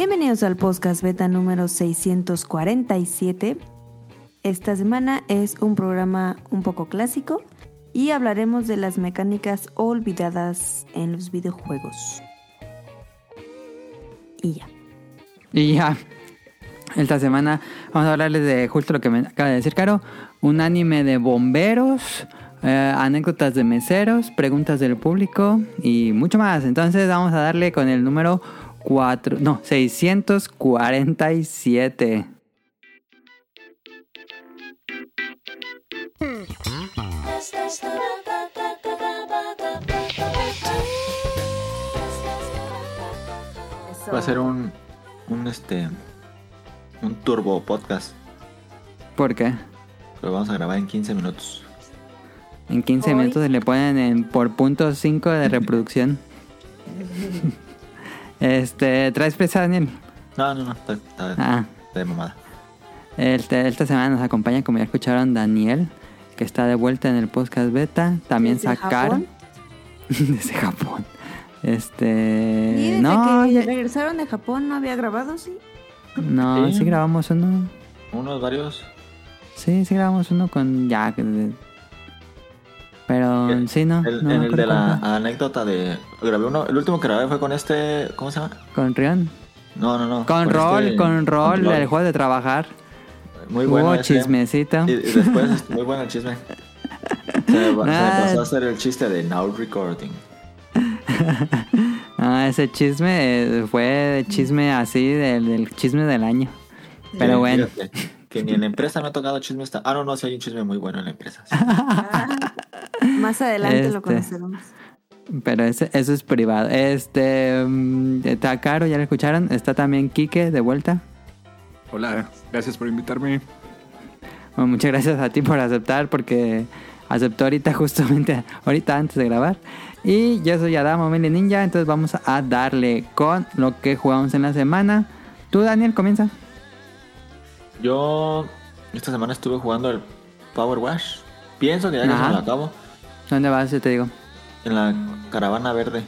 Bienvenidos al podcast beta número 647. Esta semana es un programa un poco clásico y hablaremos de las mecánicas olvidadas en los videojuegos. Y ya. Y ya, esta semana vamos a hablarles de justo lo que me acaba de decir Caro, un anime de bomberos, eh, anécdotas de meseros, preguntas del público y mucho más. Entonces vamos a darle con el número 4, no, 647. Va a ser un, un este, un turbo podcast. ¿Por qué? Lo vamos a grabar en 15 minutos. En 15 Hoy. minutos le ponen en, por punto 5 de reproducción. este, ¿traes presa, Daniel? No, no, no, está, está- Ah, está de mamada. este, esta semana nos acompaña, como ya escucharon, Daniel, que está de vuelta en el podcast beta. También ¿Desde sacaron. Desde Japón. Este. Y desde no, que ya- regresaron de Japón no había grabado, ¿sí? no, Sí. sí grabamos uno. Unos varios. Sí, sí grabamos uno con Jack. Pero El- sí, no. El- no en el de la anécdota de. Grabé uno. El último que grabé fue con este. ¿Cómo se llama? Con Rion. No, no, no. Con Rol, este- con Rol, Rol. el juego de trabajar. Muy bueno. Hubo ese. chismecito. Y, y después, muy bueno el chisme. Se me, va- se me Ah. pasó a hacer el chiste de now recording. Ah, ese chisme eh, fue chisme así del, del chisme del año. Pero bueno. fíjate, que ni en la empresa me ha tocado chisme. Esta... Ah, no, no, sí hay un chisme muy bueno en la empresa. sí. Más adelante Este. lo conoceremos. Pero ese, eso es privado. Este. mm, Está Caro, ya lo escucharon. Está también Quique de vuelta. Hola, gracias por invitarme. Bueno, muchas gracias a ti por aceptar, porque aceptó ahorita, justamente ahorita antes de grabar. Y yo soy Adamo Meli Ninja, entonces vamos a darle con lo que jugamos en la semana. Tú, Daniel, comienza. Yo esta semana estuve jugando el Power Wash. Pienso que ya que se me lo acabo. ¿Dónde vas? Yo te digo. En la caravana verde.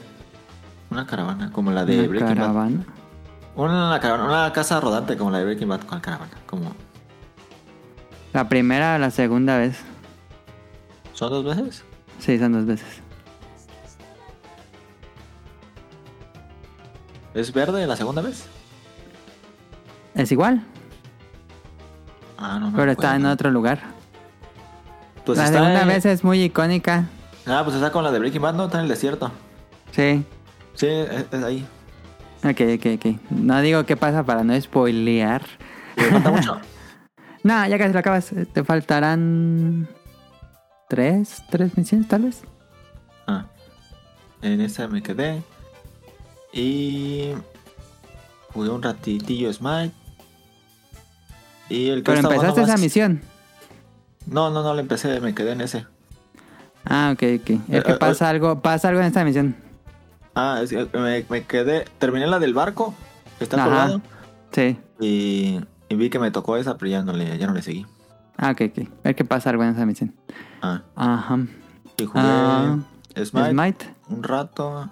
Una caravana, como la de Una Breaking Bad. caravana. Una caravana, una casa rodante como la de Breaking Bad con caravana. Como... La primera o la segunda vez. ¿Son dos veces? Sí, son dos veces. ¿Es verde la segunda vez? Es igual, Ah, no, pero está en otro lugar. Pues la está en- vez es muy icónica. Ah, pues está con la de Breaking Bad, ¿no? Está en el desierto. Sí. Sí, es, es ahí. Ok, ok, ok. No digo qué pasa para no spoilear. ¿Le falta mucho? No, ya casi lo acabas. Te faltarán tres, tres misiones tal vez. Ah. En esa me quedé. Y. Jugué un ratitillo Smite. Y el que Pero empezaste esa misión. No, no, no, le empecé, me quedé en ese. Ah, ok, ok. Es Eh, que eh, pasa algo, pasa algo en esta misión. Ah, es que me, me quedé. Terminé la del barco, que está Ajá. colgado. Sí. Y, y vi que me tocó esa, pero ya no le, ya no le seguí. Ah, ok, ok. Es que pasa algo en esa misión. Ah, Ajá. y jugué Ah, Smite, Smite. un rato.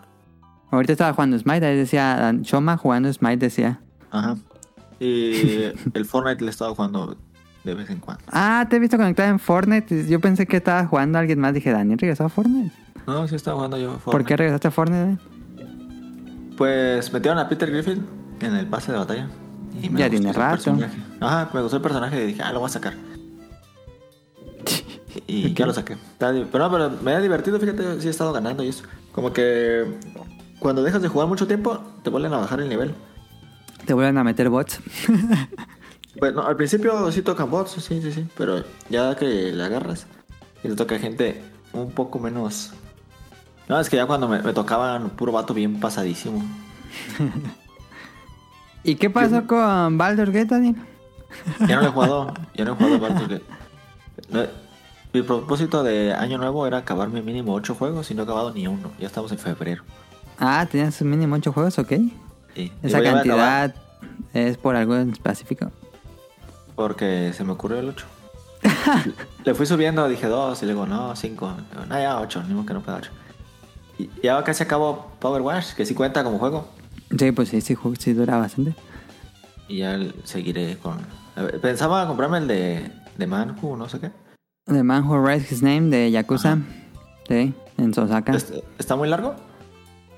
Ahorita estaba jugando Smite, ahí decía Choma jugando Smite, decía. Ajá. Y el Fortnite le estaba jugando de vez en cuando. Ah, te he visto conectado en Fortnite. Yo pensé que estaba jugando a alguien más. Dije, Daniel regresó a Fortnite. No, sí estaba jugando yo Fortnite. ¿Por qué regresaste a Fortnite? Pues metieron a Peter Griffin en el pase de batalla. Y Ya gustó tiene rato. Ajá, me gustó el personaje y dije, ah, lo voy a sacar. Y ya lo saqué. Pero no, pero me ha divertido, fíjate, sí he estado ganando y eso. Como que cuando dejas de jugar mucho tiempo, te vuelven a bajar el nivel. Te vuelven a meter bots. Pues no, al principio sí tocan bots, sí, sí, sí. Pero ya que le agarras y te toca gente un poco menos. No, es que ya cuando me, me tocaban puro vato bien pasadísimo. ¿Y qué pasó con Baldur's Gate, Daniel? Ya no lo he jugado, ya no he jugado Baldur's Gate. No, mi propósito de año nuevo era acabarme mínimo 8 juegos y no he acabado ni uno. Ya estamos en febrero. Ah, tenías mínimo 8 juegos, ok. Sí. Esa cantidad es por algo en específico. Porque se me ocurrió el 8. Le fui subiendo, dije 2 y luego no, 5. No, ya 8, ni modo que no pueda 8. Y ya casi acabo Power Wash, que sí cuenta como juego. Sí, pues sí, sí, sí dura bastante. Y ya seguiré con... ver, pensaba comprarme el de, de Manhu, no sé qué. The Man Who Raised His Name de Yakuza. Sí, en Osaka. ¿Est- ¿Está muy largo?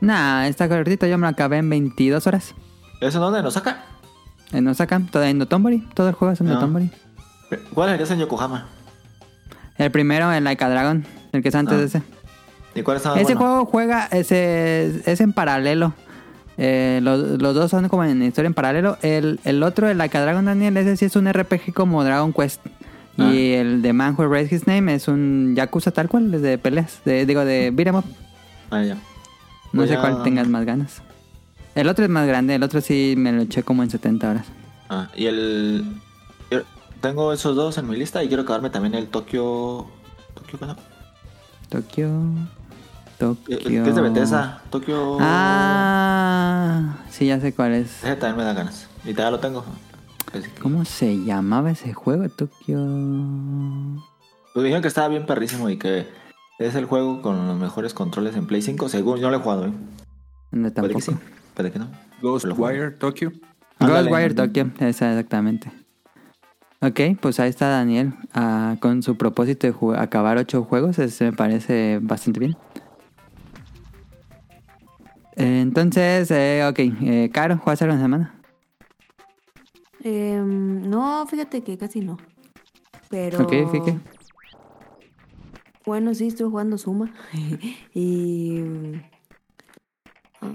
Nah, está cortito. Yo me lo acabé en 22 horas. ¿Eso dónde? ¿Nos saca? En Osaka, todo en Notombori. Todo el juego es en Ah. Notombori. ¿Cuál es en Yokohama? El primero, el Like a Dragon. El que es antes Ah. de ese. ¿Y cuál está Ese bueno? juego juega, ese, es en paralelo. Eh, los, los dos son como en historia en paralelo. El, el otro, el Like a Dragon Daniel, ese sí es un RPG como Dragon Quest. Ah. Y el de Man Who Raised His Name es un Yakuza tal cual, es de peleas. De, digo, de beat 'em up. Ah, ya. No Pues sé cuál tengas más ganas. El otro es más grande, el otro sí me lo eché como en 70 horas. Ah, y el... yo Tengo esos dos en mi lista y quiero acabarme también el Tokio... ¿Tokio qué no? Tokio. El Tokio. que es de Bethesda. Tokio... Ah, sí, ya sé cuál es. Ese también me da ganas. Y todavía lo tengo. Que- ¿Cómo se llamaba ese juego? Tokio. Pues dijeron que estaba bien perrísimo y que es el juego con los mejores controles en Play 5. Según yo lo he jugado, ¿eh? No, Puede que tampoco. sí, puede que no. Ghostwire Tokyo. Ghostwire Tokyo, esa exactamente. Ok, pues ahí está Daniel ah, con su propósito de acabar ocho juegos. Ese me parece bastante bien. Eh, Entonces, eh, ok, eh, Caro, ¿juegas algo en la semana? Em, no, fíjate que casi no. Pero. Ok, fíjate. Bueno, sí, estoy jugando Suma. y. ah,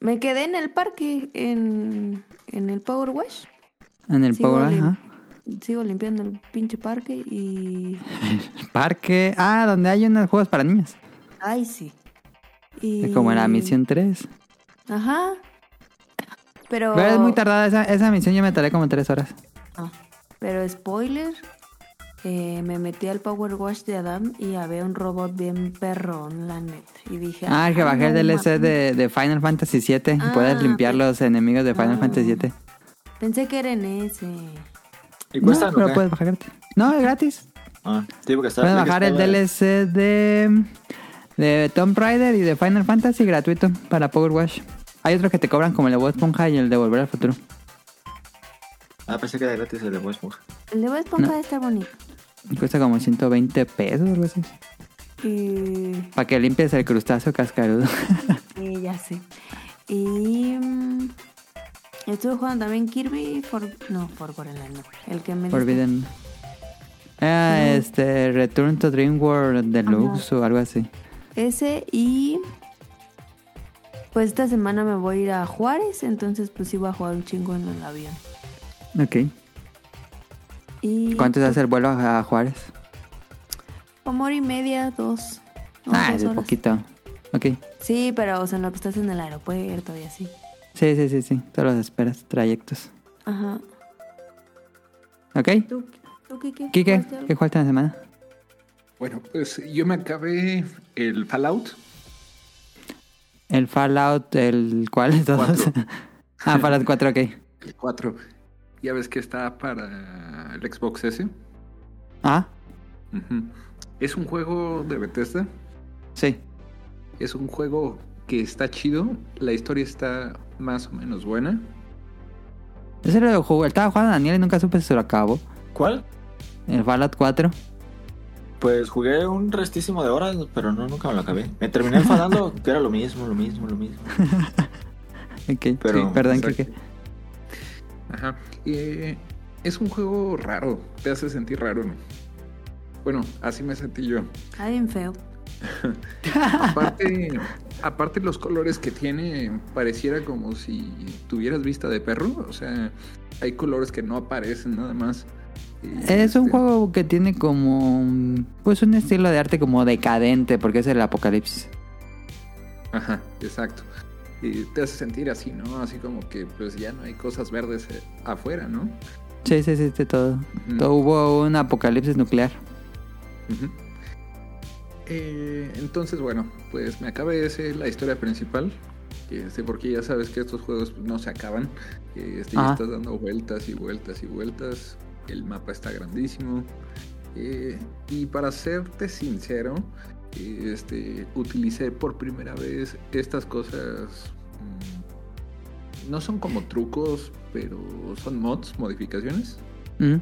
me quedé en el parque, en, en el Power Wash. En el Sigo, Power, lim- ajá. sigo limpiando el pinche parque y. Parque. Ah, donde hay unos juegos para niños. Ay, sí. Y... Es como la misión 3. Ajá. Pero. Pero es muy tardada esa, esa misión, yo me tardé como 3 horas. Ah, pero spoiler. Eh, me metí al Power Wash de Adam y había un robot bien perrón, la neta. Y dije. Ah, que "Ay, bajé el DLC mames". de, de Final Fantasy VII. Ah, Puedes limpiar ok. los enemigos de Final Ah. Fantasy VII. Pensé que era en ese. ¿Y cuesta no, pero qué? puedes bajarte. No, es gratis. Ah, sí, porque está... Puedes bajar el DLC de, de Tomb Raider y de Final Fantasy gratuito para Power Wash. Hay otros que te cobran como el de Bob Esponja y el de Volver al Futuro. Ah, pensé que era gratis el de Bob Esponja. El de Bob Esponja No. está bonito. Cuesta como 120 pesos o algo así. Y, Para que limpies el crustáceo cascarudo. y ya sé. Y. mm, Estuve jugando también Kirby. For, no, Forgotten Land, no. El que me. Forbidden. Ah, No. este, Return to Dream World Deluxe o algo así. Ese y. Pues esta semana me voy a ir a Juárez. Entonces, pues voy a jugar un chingo en el avión. Ok. Y. ¿Cuánto se hace el vuelo a Juárez? Como hora y media, dos. ah, es horas. poquito. Ok. Sí, pero o sea, en lo que estás en el aeropuerto y así. Sí, sí, sí, sí. Todos los esperas, trayectos. Ajá. Ok. ¿Tú, tú qué, qué? Kike, ¿Jugaste algo? ¿qué falta en la semana? Bueno, pues yo me acabé el Fallout. El Fallout, el cuál de todos. Ah, Fallout 4, ok. El 4. Ya ves que está para el Xbox S. Ah. Es un juego de Bethesda. sí. Es un juego que está chido. La historia está más o menos buena. Ese lo jugó, estaba jugando Daniel y nunca supe si se lo acabó. ¿Cuál? El Fallout 4. Pues jugué un restísimo de horas, pero no, nunca me lo acabé. Me terminé enfadando que era lo mismo, lo mismo, lo mismo. Ok, Pero- sí, perdón, exacto. Ajá. Eh, es un juego raro. Te hace sentir raro, ¿no? Bueno, así me sentí yo. Está bien feo. Aparte, aparte los colores que tiene, pareciera como si tuvieras vista de perro. O sea, hay colores que no aparecen nada más. Es un este, juego que tiene como. Pues un estilo de arte como decadente, porque es el apocalipsis. Ajá, exacto. Y te hace sentir así, ¿no? Así como que pues ya no hay cosas verdes eh, afuera, ¿no? Sí, sí, sí, todo. Todo. Hubo un apocalipsis nuclear. Eh, entonces, bueno, pues me acabé ese, la historia principal. Este, porque ya sabes que estos juegos no se acaban. Este, ya Ajá. estás dando vueltas y vueltas y vueltas. El mapa está grandísimo. Eh, y para serte sincero, este, utilicé por primera vez estas cosas no son como trucos, pero son mods, modificaciones. Mm.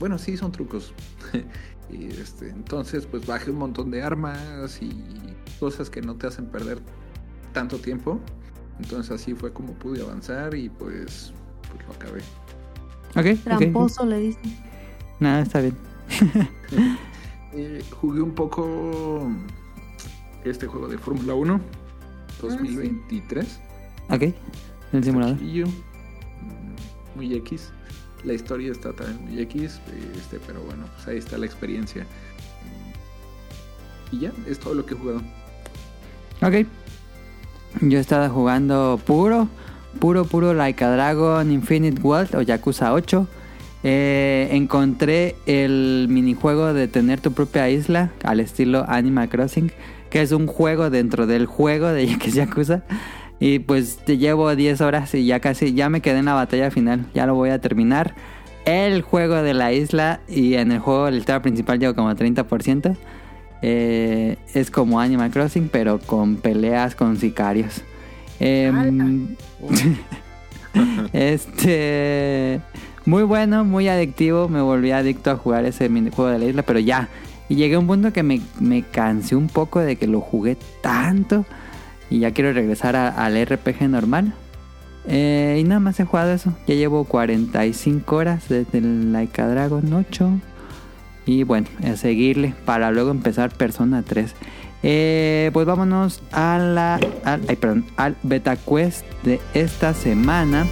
Bueno, sí, son trucos. y este, entonces, pues bajé un montón de armas y cosas que no te hacen perder tanto tiempo. Entonces así fue como pude avanzar y pues, pues lo acabé. Ok. ok. Tramposo le dicen. Nada, está bien. Eh, jugué un poco este juego de Fórmula 1 2023. Ok. El simulador. Mm, Muy X. La historia está también muy X, este, pero bueno, pues ahí está la experiencia. Y ya, es todo lo que he jugado. Ok. Yo estaba jugando puro, puro, puro Like a Dragon Infinite World o Yakuza 8. Eh, encontré el minijuego de tener tu propia isla al estilo Animal Crossing, que es un juego dentro del juego de Yakuza. Y pues te llevo 10 horas y ya casi, ya me quedé en la batalla final. Ya lo voy a terminar. El juego de la isla y en el juego, el tema principal llevo como 30%. Eh, es como Animal Crossing, pero con peleas con sicarios. Em, este. Muy bueno, muy adictivo. Me volví adicto a jugar ese minijuego de la isla, pero ya. Y llegué a un punto que me, me cansé un poco de que lo jugué tanto. Y ya quiero regresar al RPG normal. Eh, y nada más he jugado eso. Ya llevo 45 horas desde el Like a Dragon 8. Y bueno, a seguirle para luego empezar Persona 3. Eh, pues vámonos a la, al, al Beta Quest de esta semana.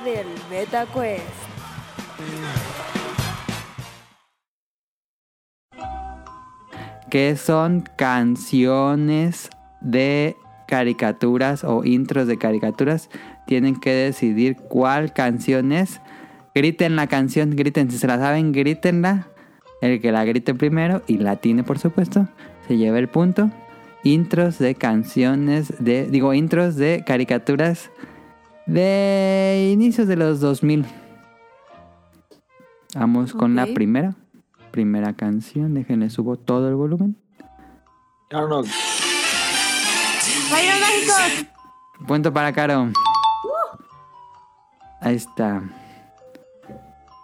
Del Beta Quest. que son canciones de caricaturas o intros de caricaturas. Tienen que decidir cuál canción es. Griten la canción, griten. Si se la saben, grítenla. El que la grite primero y la tiene, por supuesto, se lleva el punto. Intros de canciones de. Digo, intros de caricaturas de inicios de los 2000. Vamos con la primera. Primera canción. Déjenle subo todo el volumen. Arnold, ¡Rayos mágicos! Punto para Caro. Ahí está.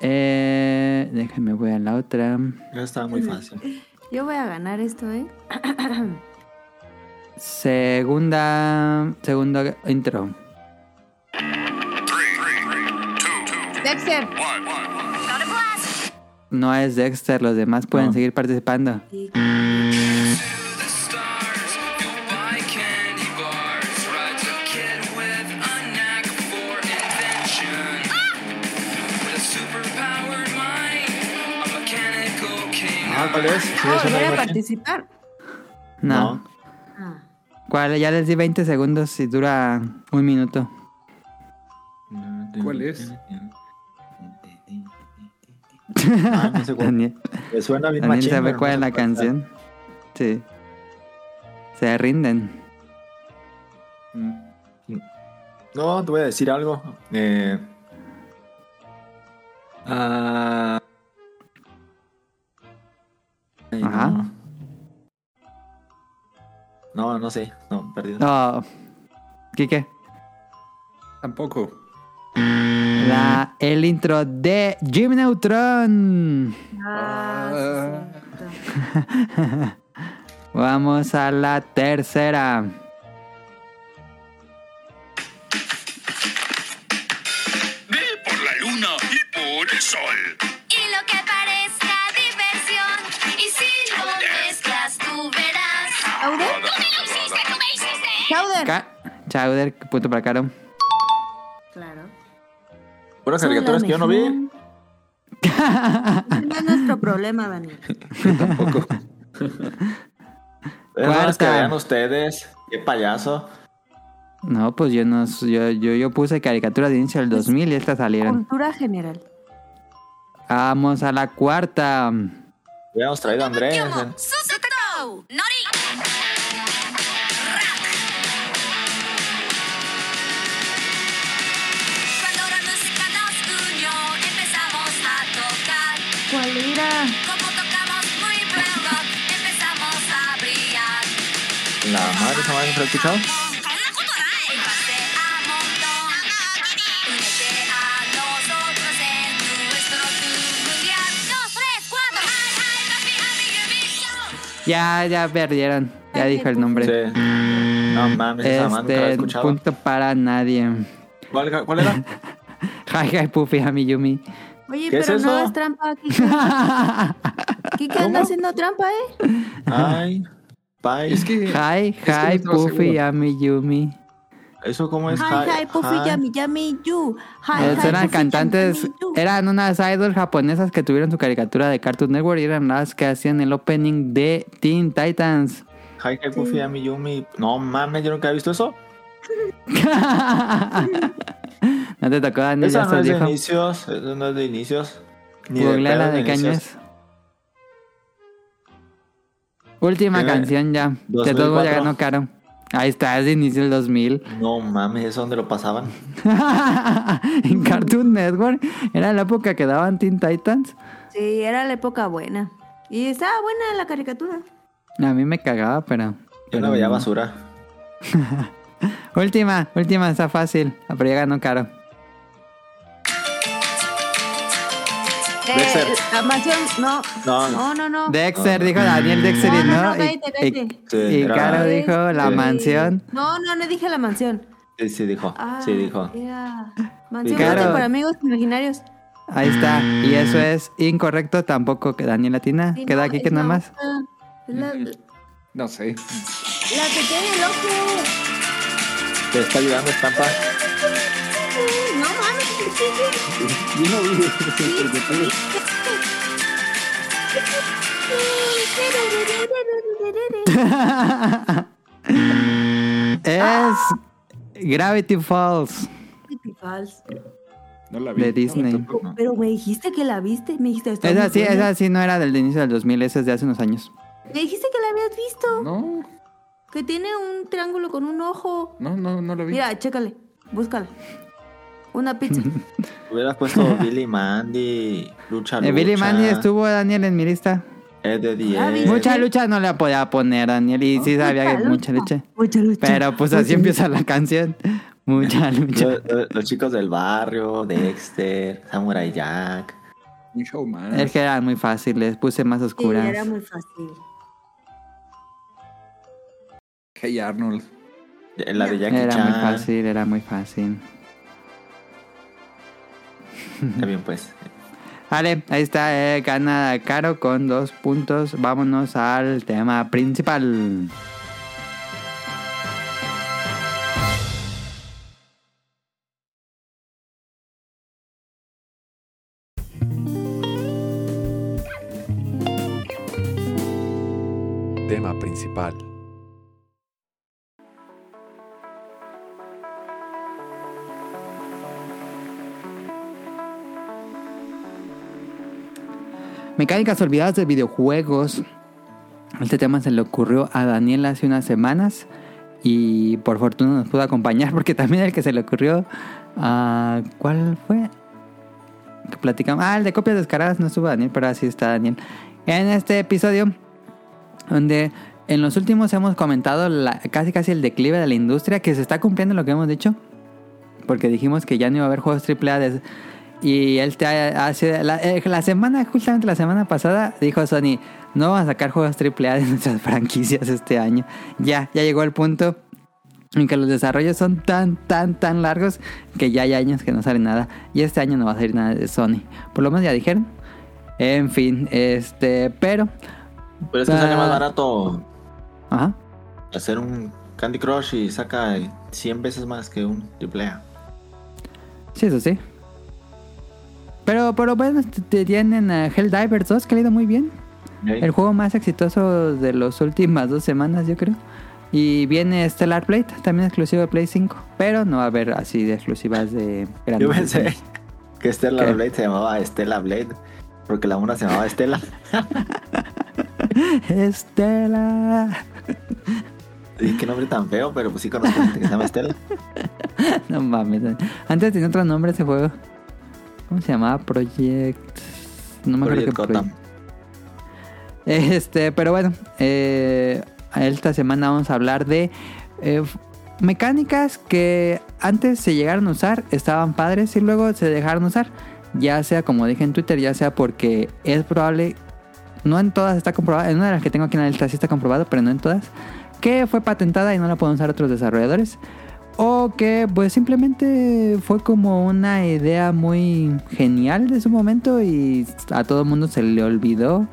Eh, déjenme voy a la otra. ya estaba muy fácil. Yo voy a ganar esto, ¿eh? Segunda. Segundo intro. Dexter. No es Dexter, los demás pueden No. seguir participando. Sí. Ah, ¿cuál es? Sí, es una voy a imagen. participar. No. Ah. ¿Cuál? Ya les di 20 segundos y dura un minuto. ¿Cuál es? Ah, no sé cuál. Daniel, Me suena bien Daniel machín, sabe cuál no es la cuál canción. Sí. Se rinden. No, te voy a decir algo. Eh, ah, ay, Ajá. No. no, no sé. No, perdido. No. Quique. Tampoco. La, el intro de Jim Neutron. Ah. Vamos a la tercera. Ve por la luna y por el sol. Y lo que parezca diversión. Y si lo mezclas, tú verás. ¿Chowder? ¡Tú me lo hiciste! ¡Tú me hiciste! ¿Chowder? Ca- Chowder, punto para Caro. Claro. La caricaturas que yo no vi. No es nuestro problema, Daniel. Tampoco. Es que Cuarta. vean ustedes. Qué payaso. No, pues yo no yo, yo, yo puse caricaturas de inicio del 2000 y estas salieron. Cultura general. Vamos a la cuarta. Hubiéramos traído a Andrés. eh. Como tocamos muy empezamos a brillar. La madre, esa madre. Ya, ya perdieron. Ya dijo el nombre. No mames, este. Punto para nadie. ¿Cuál, era? Hi Hi Puffy Ami Yumi. Oye, ¿Qué es pero no es trampa. Kike. Kike anda haciendo trampa, ¿eh? Ay, bye. Es que. Hi, que no hi, Puffy, seguro. Ami Yumi. ¿Eso cómo es? Hi, hi, Puffy, hi. yami, yami, you. Hi, hi, eran Puffy, cantantes, yami, eran unas idols japonesas que tuvieron su caricatura de Cartoon Network y eran las que hacían el opening de Teen Titans. Hi, hi, Puffy, Ami Yumi. No mames, yo nunca he visto eso. no te tocó, Daniel, ya Esa no estás es de viejo. inicios. Eso no es de inicios. Ni de pedo de inicios. Última Tiene canción ya. De todo ya 2004. ganó caro. Ahí está, es de inicio del 2000. No mames, ¿eso dónde lo pasaban? en Cartoon Network. Era la época que daban Teen Titans. Sí, era la época buena. Y estaba buena la caricatura. A mí me cagaba, pero... Yo no veía basura. Última, última, está fácil. Pero ya ganó caro. Dexter. Eh, la mansión, no. No, No, no, no. Dexter, dijo Daniel Dexter y No, no. no, no, y- y- cállate. Sí, y era- Caro dijo la Sí. mansión. No, no, no dije la mansión. Sí, sí dijo. Ah, Sí dijo. Mansión Claro. Para amigos imaginarios. Ahí está. Y eso es incorrecto tampoco que Daniel Latina. Sí, Queda no, aquí que nada la más. La, la No sé. que tiene el ojo. Te está ayudando estampa. Yo no vi. es Gravity Falls Falso. No la vi. de Disney. No. Pero me dijiste que la viste. Me dijiste, Esa sí, buena. esa sí no era del inicio del 2000, esa es de hace unos años. Me dijiste que la habías visto. No, Que tiene un triángulo con un ojo. no, no, no la vi. Mira, chécale. Búscala. Una pizza. Hubieras puesto Billy Mandy, Lucha Eh, Lucha. Billy Mandy estuvo Daniel en mi lista. Es de Ah, 10. Mucha lucha no la podía poner Daniel y sí sabía que mucha lucha. Mucha lucha. Pero pues así empieza la canción. Mucha lucha. Los, los- los chicos del barrio, Dexter, Samurai Jack. Un show más. Es que eran muy fáciles, puse más Sí, oscuras. era muy fácil. Hey Arnold. La de Jackie Era muy Chan. fácil, era muy fácil. Está bien, pues. Vale, ahí está, eh, gana Caro con dos puntos. Vámonos al tema principal. Tema principal. Mecánicas olvidadas de videojuegos. Este tema se le ocurrió a Daniel hace unas semanas y por fortuna nos pudo acompañar porque también el que se le ocurrió, ah, ¿cuál fue? Que platicamos. Ah, el de copias descaradas no estuvo Daniel, pero así está Daniel. En este episodio, donde en los últimos hemos comentado casi casi el declive de la industria, que se está cumpliendo lo que hemos dicho, porque dijimos que ya no iba a haber juegos AAA y él te ha- hace la, eh, la semana, justamente la semana pasada, dijo Sony, no vamos a sacar juegos AAA de nuestras franquicias este año. Ya, ya llegó el punto en que los desarrollos son tan, tan, tan largos que ya hay años que no sale nada. Y este año no va a salir nada de Sony. Por lo menos ya dijeron. En fin, este, pero... Pero es que sale Ah. más barato Ajá. hacer un Candy Crush y saca 100 veces más que un AAA. Sí, eso sí. Pero, pero bueno, te- tienen a Helldivers 2 que ha ido muy bien. El juego más exitoso de las últimas dos semanas, yo creo. Y viene Stellar Blade, también exclusivo de Play 5. Pero no va a haber así de exclusivas de grandes Yo pensé que Stella ¿Qué? Blade se llamaba Estela Blade. Porque la una se llamaba Estela. Estela. Y qué nombre tan feo, pero pues sí conozco gente que se llama Estela. No mames. Antes tenía otro nombre ese juego. ¿Cómo se llamaba? Project. No me acuerdo Project qué Gotham. Este, pero bueno. eh, esta semana vamos a hablar de eh, mecánicas que antes se llegaron a usar, estaban padres y luego se dejaron usar. Ya sea, como dije en Twitter, ya sea porque es probable, no en todas está comprobado, en una de las que tengo aquí en la lista sí está comprobado, pero no en todas, que fue patentada y no la pueden usar otros desarrolladores. O que pues simplemente fue como una idea muy genial de su momento y a todo el mundo se le olvidó.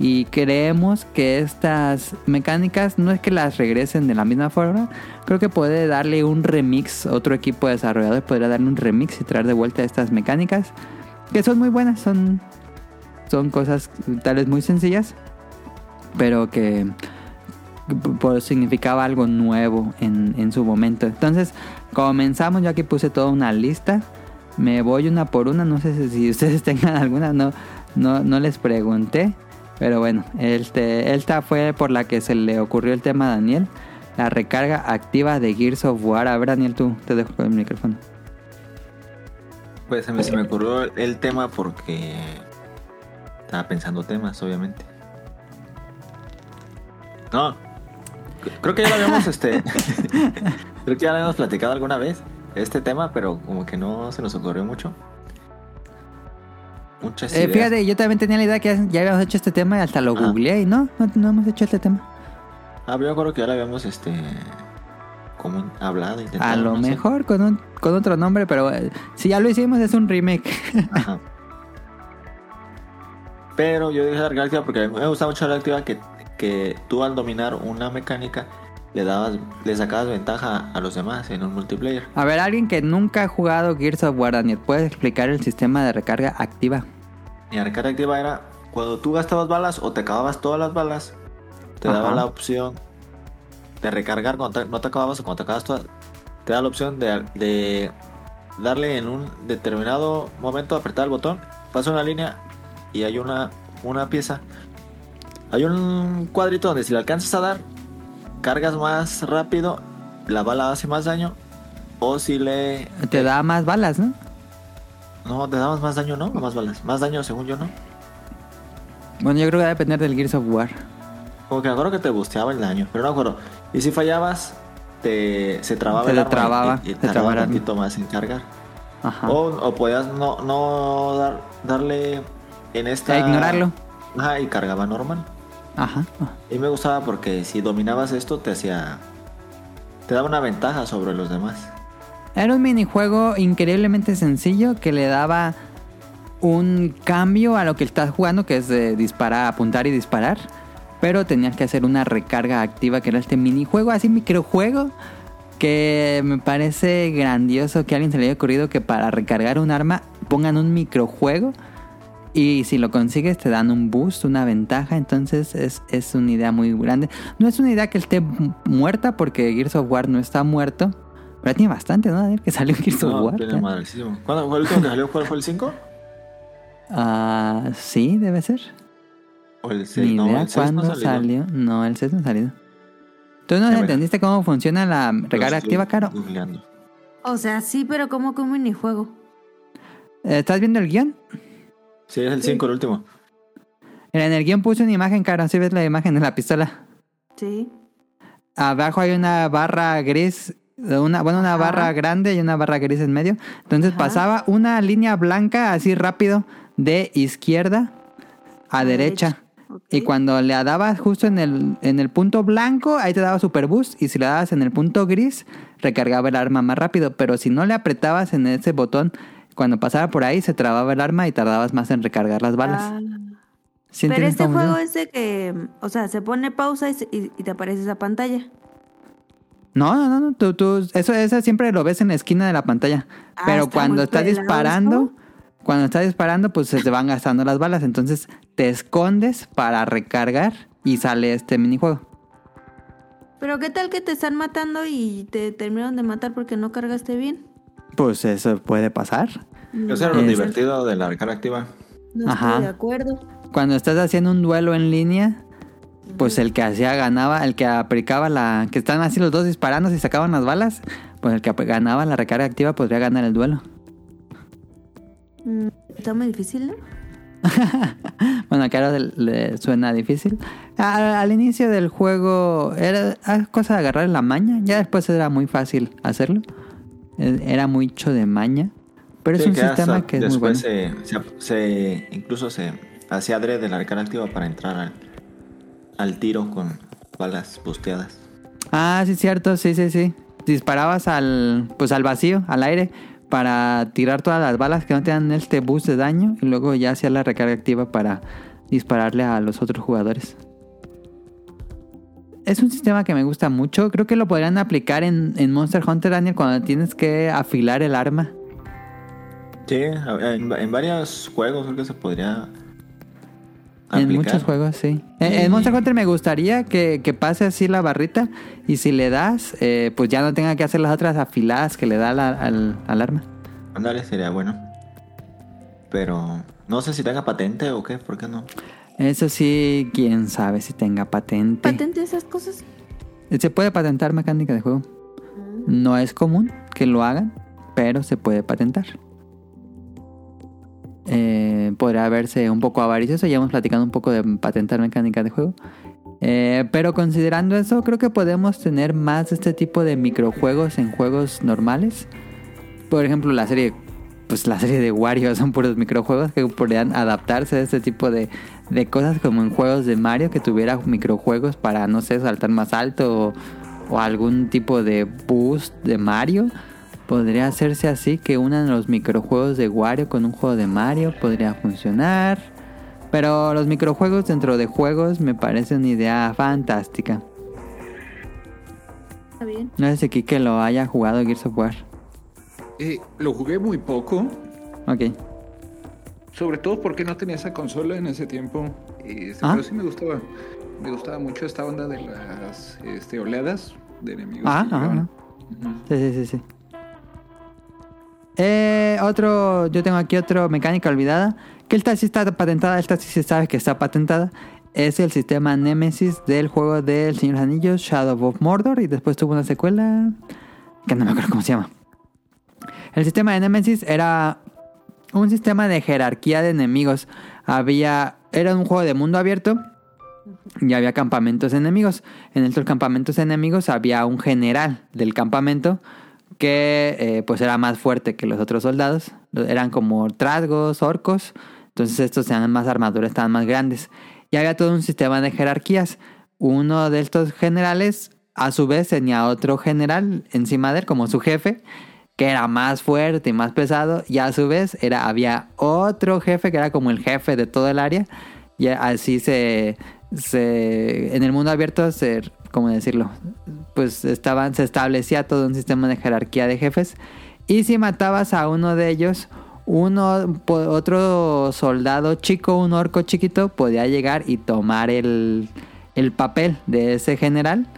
Y creemos que estas mecánicas no es que las regresen de la misma forma. Creo que puede darle un remix. Otro equipo de desarrolladores podría darle un remix y traer de vuelta estas mecánicas. Que son muy buenas. Son, son cosas tal vez muy sencillas. Pero que significaba algo nuevo en, en su momento. Entonces, comenzamos. Yo aquí puse toda una lista. Me voy una por una. No sé si- ustedes tengan alguna. No, no, no les pregunté. Pero bueno, este, esta fue por la que se le ocurrió el tema a Daniel. La recarga activa de Gears of War. A ver, Daniel, tú te dejo el micrófono. Pues se me, se me ocurrió el tema porque estaba pensando temas, obviamente. No, creo que ya lo habíamos, este, creo que ya lo habíamos platicado alguna vez este tema, pero como que no se nos ocurrió mucho. Muchas Eh, ideas. fíjate, yo también tenía la idea que ya habíamos hecho este tema y hasta lo Ah. googleé y no, no, no hemos hecho este tema. Ah, pero yo creo que ya lo habíamos, este, como hablado, intentado. A lo no sé. mejor con, un, con otro nombre, pero eh, si ya lo hicimos es un remake. Ajá. Pero yo dije la activa porque me gusta mucho la activa que, que tú al dominar una mecánica le dabas, le sacabas ventaja a los demás en un multiplayer. A ver, alguien que nunca ha jugado Gears of War, Daniel, ¿puedes explicar el sistema de recarga activa? La recarga activa era cuando tú gastabas balas o te acababas todas las balas, te Ajá. daba la opción de recargar cuando te- no te acababas o cuando te acabas todas. Te da la opción de, de darle en un determinado momento, apretar el botón, pasa una línea y hay una, una pieza. Hay un cuadrito donde si le alcanzas a dar, cargas más rápido, la bala hace más daño. O si le... Te da más balas, ¿no? No, te damos más daño, ¿no? O más balas. Más daño, según yo, ¿no? Bueno, yo creo que va a depender del Gears of War. Como que me acuerdo que te busteaba el daño, pero no me acuerdo. Y si fallabas, te, se trababa Se el arma trababa, y, tardaba trababa un poquito más en cargar. Ajá. O, o podías no, no dar, darle en esta... A ignorarlo. Ajá, y cargaba normal. Ajá. Y me gustaba porque si dominabas esto te hacía... Te daba una ventaja sobre los demás. Era un minijuego increíblemente sencillo que le daba un cambio a lo que estás jugando, que es de disparar, apuntar y disparar. Pero tenías que hacer una recarga activa, que era este minijuego, así microjuego, que me parece grandioso que a alguien se le haya ocurrido que para recargar un arma pongan un microjuego. Y si lo consigues te dan un boost, una ventaja. Entonces es, es una idea muy grande. No es una idea que esté mu- muerta porque Gears of War no está muerto. Pero tiene bastante, ¿no? Daniel? Que salió Gears of No, War. tiene ya. madrecísimo. ¿Cuándo fue el último que salió? ¿Cuál fue el 5? Ah, sí, debe ser. ¿O el 6? Ni No, idea el 6 no cuándo salió. salió. No, el 6 no ha salido. ¿Tú no bueno. entendiste cómo funciona la recarga activa, Caro? googleando. O sea, sí, pero como que un minijuego. ¿Estás viendo el guion? Sí, es el 5 el último. En el guion puse una imagen, Caro. ¿Sí ves la imagen de la pistola? Sí. Abajo hay una barra gris, una, bueno, una Ajá. barra grande y una barra gris en medio. Entonces Ajá. pasaba una línea blanca así rápido de izquierda a A derecha. Y cuando le dabas justo en el, en el punto blanco, ahí te daba super boost. Y si le dabas en el punto gris, recargaba el arma más rápido. Pero si no le apretabas en ese botón, cuando pasaba por ahí, se trababa el arma y tardabas más en recargar las balas. Ah. ¿Sí Pero este juego es de que, o sea, se pone pausa y, y- y te aparece esa pantalla. No, no, no, no. Tú, tú- eso, eso siempre lo ves en la esquina de la pantalla. Ah, Pero está cuando estás disparando, cuando estás disparando, pues se te van gastando las balas. Entonces te escondes para recargar y sale este minijuego. Pero qué tal que te están matando y te terminaron de matar porque no cargaste bien. Pues eso puede pasar. Eso era lo Es- divertido de la recarga activa. No Ajá. estoy de acuerdo. Cuando estás haciendo un duelo en línea, pues el que hacía ganaba, el que aplicaba la. que están así los dos disparando y sacaban las balas, pues el que ganaba la recarga activa podría ganar el duelo. Mm, Está muy difícil, ¿no? bueno, a Caro le, suena difícil. A- al inicio del juego era ah, cosa de agarrar la maña. Ya después era muy fácil hacerlo. Eh, Era mucho de maña. Pero es un que sistema que es muy bueno. después se, se- se- incluso se hacía adrede la arcana activa para entrar al, al tiro con balas busteadas. Ah, sí, cierto, sí, sí, sí. Disparabas al, pues al vacío, al aire, para tirar todas las balas que no te dan este boost de daño y luego ya hacía la recarga activa para dispararle a los otros jugadores. Es un sistema que me gusta mucho. Creo que lo podrían aplicar en, en Monster Hunter, Daniel, cuando tienes que afilar el arma. Sí, en, en varios juegos creo que se podría En aplicar. muchos juegos, sí. En, en Monster Hunter me gustaría que, que pase así la barrita y si le das, eh, pues ya no tenga que hacer las otras afiladas que le da la- al, al arma. Ándale, sería bueno. Pero no sé si tenga patente o qué, ¿por qué no? Eso sí, quién sabe si tenga patente. ¿Patente esas cosas? Se puede patentar mecánica de juego. No es común que lo hagan, pero se puede patentar. Eh, podría verse un poco avaricioso. Ya hemos platicado un poco de patentar mecánica de juego. Eh, pero considerando eso, creo que podemos tener más de este tipo de microjuegos en juegos normales. Por ejemplo, la serie, pues la serie de Wario son puros microjuegos que podrían adaptarse a este tipo de, de cosas como en juegos de Mario que tuviera microjuegos para, no sé, saltar más alto o, o algún tipo de boost de Mario. Podría hacerse así que unan los microjuegos de Wario con un juego de Mario, podría funcionar. Pero los microjuegos dentro de juegos me parece una idea fantástica. Está bien. No sé si Kike lo haya jugado Gears of War. Eh, lo jugué muy poco, Ok. sobre todo porque no tenía esa consola en ese tiempo. Este, Ah. Pero sí me gustaba. Me gustaba mucho esta onda de las este, oleadas de enemigos. Ah, ah. Ujú. Sí, sí, sí, sí. Eh, otro, yo tengo aquí otro mecánica olvidada. Que esta sí está patentada, esta sí se sabe que está patentada. Es el sistema Nemesis del juego del Señor de los Anillos, Shadow of Mordor. Y después tuvo una secuela que no me acuerdo cómo se llama. El sistema de Nemesis era un sistema de jerarquía de enemigos. Había, era un juego de mundo abierto y había campamentos enemigos. En estos campamentos enemigos había un general del campamento que eh, pues era más fuerte que los otros soldados. Eran como trasgos, orcos. Entonces estos tenían más armaduras, estaban más grandes. Y había todo un sistema de jerarquías. Uno de estos generales a su vez tenía otro general encima de él como su jefe que era más fuerte y más pesado y a su vez era había otro jefe que era como el jefe de todo el área y así se se en el mundo abierto se cómo decirlo pues estaban se establecía todo un sistema de jerarquía de jefes y si matabas a uno de ellos uno otro soldado chico un orco chiquito podía llegar y tomar el el papel de ese general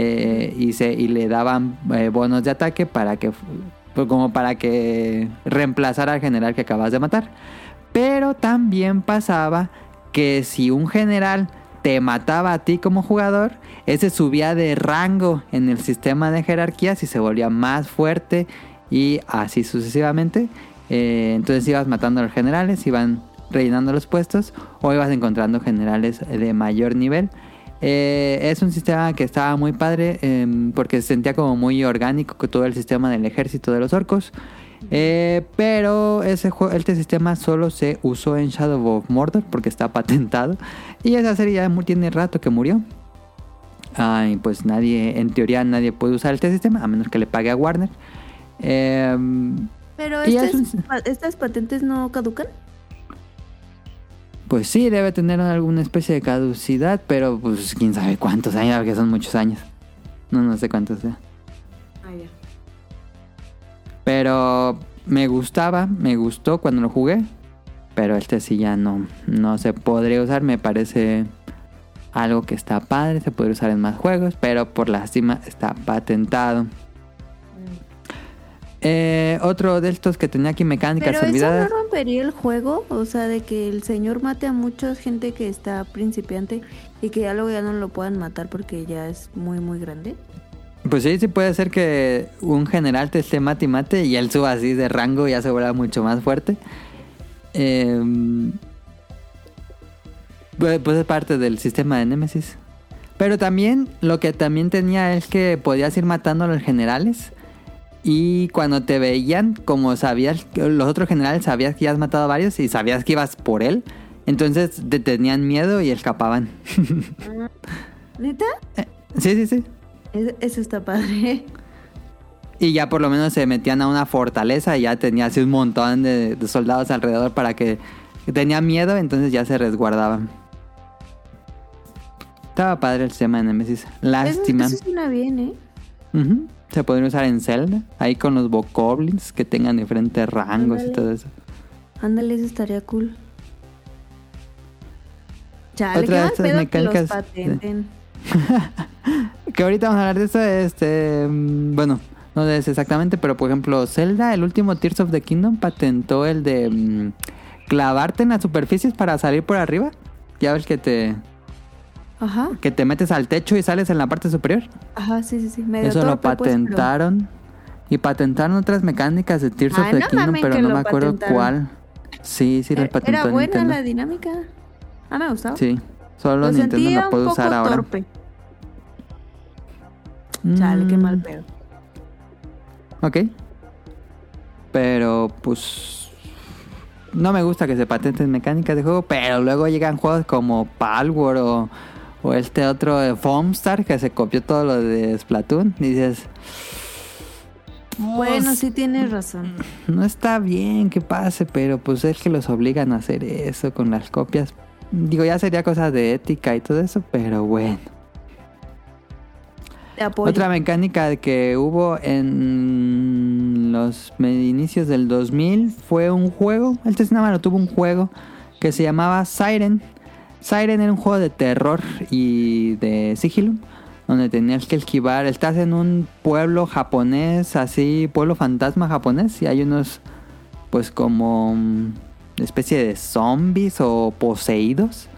eh, y, se, y le daban eh, bonos de ataque para que pues, como para que reemplazara al general que acabas de matar. Pero también pasaba que si un general te mataba a ti como jugador, ese subía de rango en el sistema de jerarquías y se volvía más fuerte y así sucesivamente. Eh, entonces ibas matando a los generales, iban rellenando los puestos o ibas encontrando generales de mayor nivel. Eh, es un sistema que estaba muy padre eh, porque se sentía como muy orgánico con todo el sistema del ejército de los orcos. Eh, pero ese este sistema solo se usó en Shadow of Mordor porque está patentado. Y esa serie ya tiene rato que murió. Ay, pues nadie, en teoría nadie puede usar este sistema a menos que le pague a Warner. Eh, Pero Y estas, es un- pa- estas patentes no caducan. Pues sí, debe tener alguna especie de caducidad, pero pues quién sabe cuántos años, porque son muchos años. No, no sé cuántos sea. Ah, ya. Pero me gustaba, me gustó cuando lo jugué. Pero este sí ya no, no se podría usar. Me parece algo que está padre, se podría usar en más juegos, pero por lástima está patentado. Eh, otro de estos que tenía aquí mecánicas Pero eso olvidadas. no rompería el juego, o sea, de que el señor mate a mucha gente que está principiante y que ya luego ya no lo puedan matar porque ya es muy, muy grande. Pues sí, sí puede ser que un general te esté mate y mate y él suba así de rango y ya se vuelva mucho más fuerte. Eh, Pues, pues es parte del sistema de Nemesis. Pero también lo que también tenía es que podías ir matando a los generales. Y cuando te veían, como sabías, los otros generales sabías que ya has matado a varios y sabías que ibas por él. Entonces te tenían miedo y escapaban. ¿Neta? sí, sí, sí. Es- Eso está padre. Y ya por lo menos se metían a una fortaleza y ya tenía así un montón de, de soldados alrededor para que, que tenían miedo, entonces ya se resguardaban. Estaba padre el sistema de Nemesis. Lástima. Eso, eso suena bien, ¿eh? Ujú. Se podría usar en Zelda, ahí con los bokoblins que tengan diferentes rangos y Ándale. todo eso. Ándale, eso estaría cool. Chale, Otra de estas que mecánicas- patenten. Que ahorita vamos a hablar de eso, este, mm, bueno, no es exactamente, pero por ejemplo, Zelda, el último Tears of the Kingdom, patentó el de mm, clavarte en las superficies para salir por arriba. Ya ves que te, Ajá, que te metes al techo y sales en la parte superior. ajá, sí, sí, sí. Medio Eso lo pues, pero- patentaron. Y patentaron otras mecánicas de Tears Ay, of the no Kingdom, pero no me acuerdo patentaron. cuál. Sí, sí, las Era- patentó Era buena Nintendo. la dinámica. Ah, me gustaba. Sí, solo Lo Nintendo la un puede poco usar ahora. torpe. Chale, qué Mm, mal pedo. Ok. Pero pues no me gusta que se patenten mecánicas de juego, pero luego llegan juegos como Palworld o, o este otro de Foamstar que se copió todo lo de Splatoon y dices, Bueno, pues, sí tienes razón. no está bien que pase, pero pues es que los obligan a hacer eso con las copias. Digo, ya sería cosa de ética y todo eso, pero bueno. Te apoyo. Otra mecánica que hubo en los inicios del 2000 fue un juego, el nada lo tuvo un juego que se llamaba Siren. Siren era un juego de terror y de sigilo, donde tenías que esquivar. Estás en un pueblo japonés, así, pueblo fantasma japonés, y hay unos, pues como mm, especie de zombies o poseídos.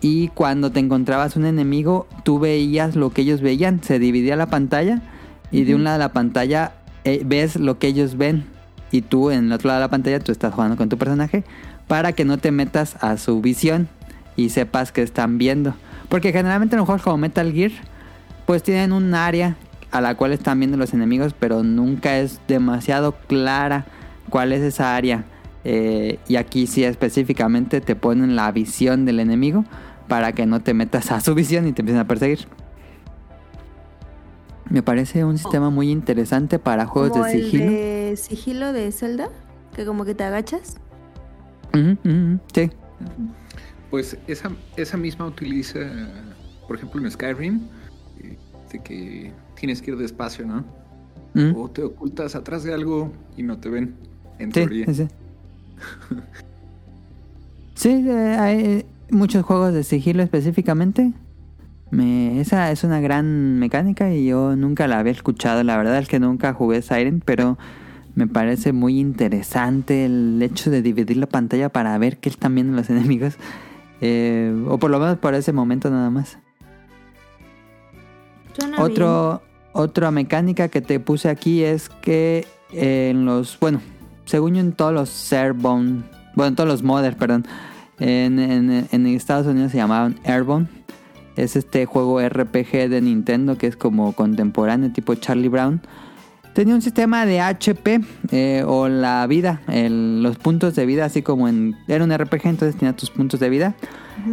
Y cuando te encontrabas un enemigo, tú veías lo que ellos veían. Se dividía la pantalla y de un lado de la pantalla eh, ves lo que ellos ven. Y tú en el otro lado de la pantalla tú estás jugando con tu personaje para que no te metas a su visión y sepas que están viendo. Porque generalmente en los juegos como Metal Gear, pues tienen un área a la cual están viendo los enemigos, pero nunca es demasiado clara cuál es esa área. Eh, y aquí sí específicamente te ponen la visión del enemigo para que no te metas a su visión y te empiecen a perseguir. Me parece un sistema muy interesante para juegos Como de el sigilo. de sigilo de Zelda, que como que te agachas. Sí. Pues esa, esa misma utiliza, por ejemplo, en Skyrim, de que tienes que ir despacio, ¿no? Ujú. O te ocultas atrás de algo y no te ven, en Sí, teoría. sí, sí. Sí, eh, hay muchos juegos de sigilo específicamente. Me, esa es una gran mecánica y yo nunca la había escuchado. La verdad es que nunca jugué Siren, pero me parece muy interesante el hecho de dividir la pantalla para ver qué están viendo los enemigos. Eh, o por lo menos por ese momento nada más. Suena Otro, otra mecánica que te puse aquí es que en los, bueno, según yo en todos los Airborne, bueno, en todos los modders, perdón, en, en- en Estados Unidos se llamaban Airborne. Es este juego RPG de Nintendo que es como contemporáneo, tipo Charlie Brown. Tenía un sistema de HP eh, o la vida, el- los puntos de vida, así como en... Era un RPG, entonces tenía tus puntos de vida.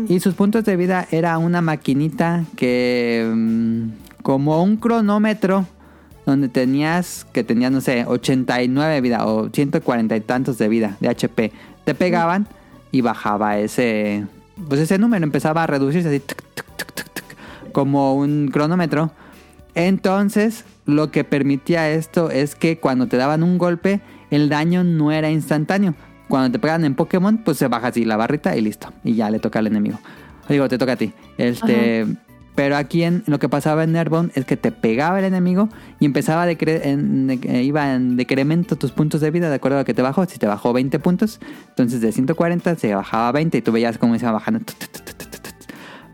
Y sus puntos de vida era una maquinita que... mm, como un cronómetro donde tenías, que tenías, no sé, 89 de vida o 140 y tantos de vida de HP. Te pegaban y bajaba ese... Pues ese número empezaba a reducirse así, tuc, tuc, tuc, como un cronómetro. Entonces, lo que permitía esto es que cuando te daban un golpe, el daño no era instantáneo. Cuando te pegan en Pokémon, pues se baja así la barrita y listo. Y ya le toca al enemigo. Digo, te toca a ti. Este. Pero aquí en lo que pasaba en Airborne es que te pegaba el enemigo y empezaba a decre- en- de- eh, iba en decremento tus puntos de vida de acuerdo a que te bajó. Si te bajó 20 puntos, entonces de 140 se bajaba a 20 y tú veías cómo se iba bajando. Tu, tu, tu.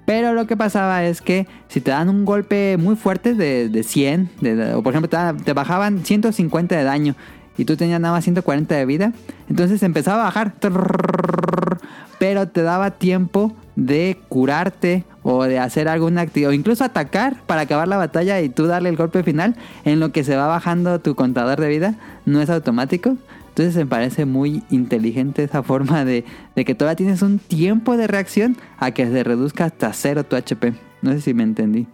Pero lo que pasaba es que si te dan un golpe muy fuerte de, de 100, de- de- o por ejemplo te, te bajaban 150 de daño y tú tenías nada más 140 de vida, entonces empezaba a bajar. Pero te daba tiempo de curarte o de hacer alguna actividad o incluso atacar para acabar la batalla y tú darle el golpe final en lo que se va bajando tu contador de vida, no es automático. Entonces me parece muy inteligente esa forma de, de que todavía tienes un tiempo de reacción a que se reduzca hasta cero tu HP. No sé si me entendí.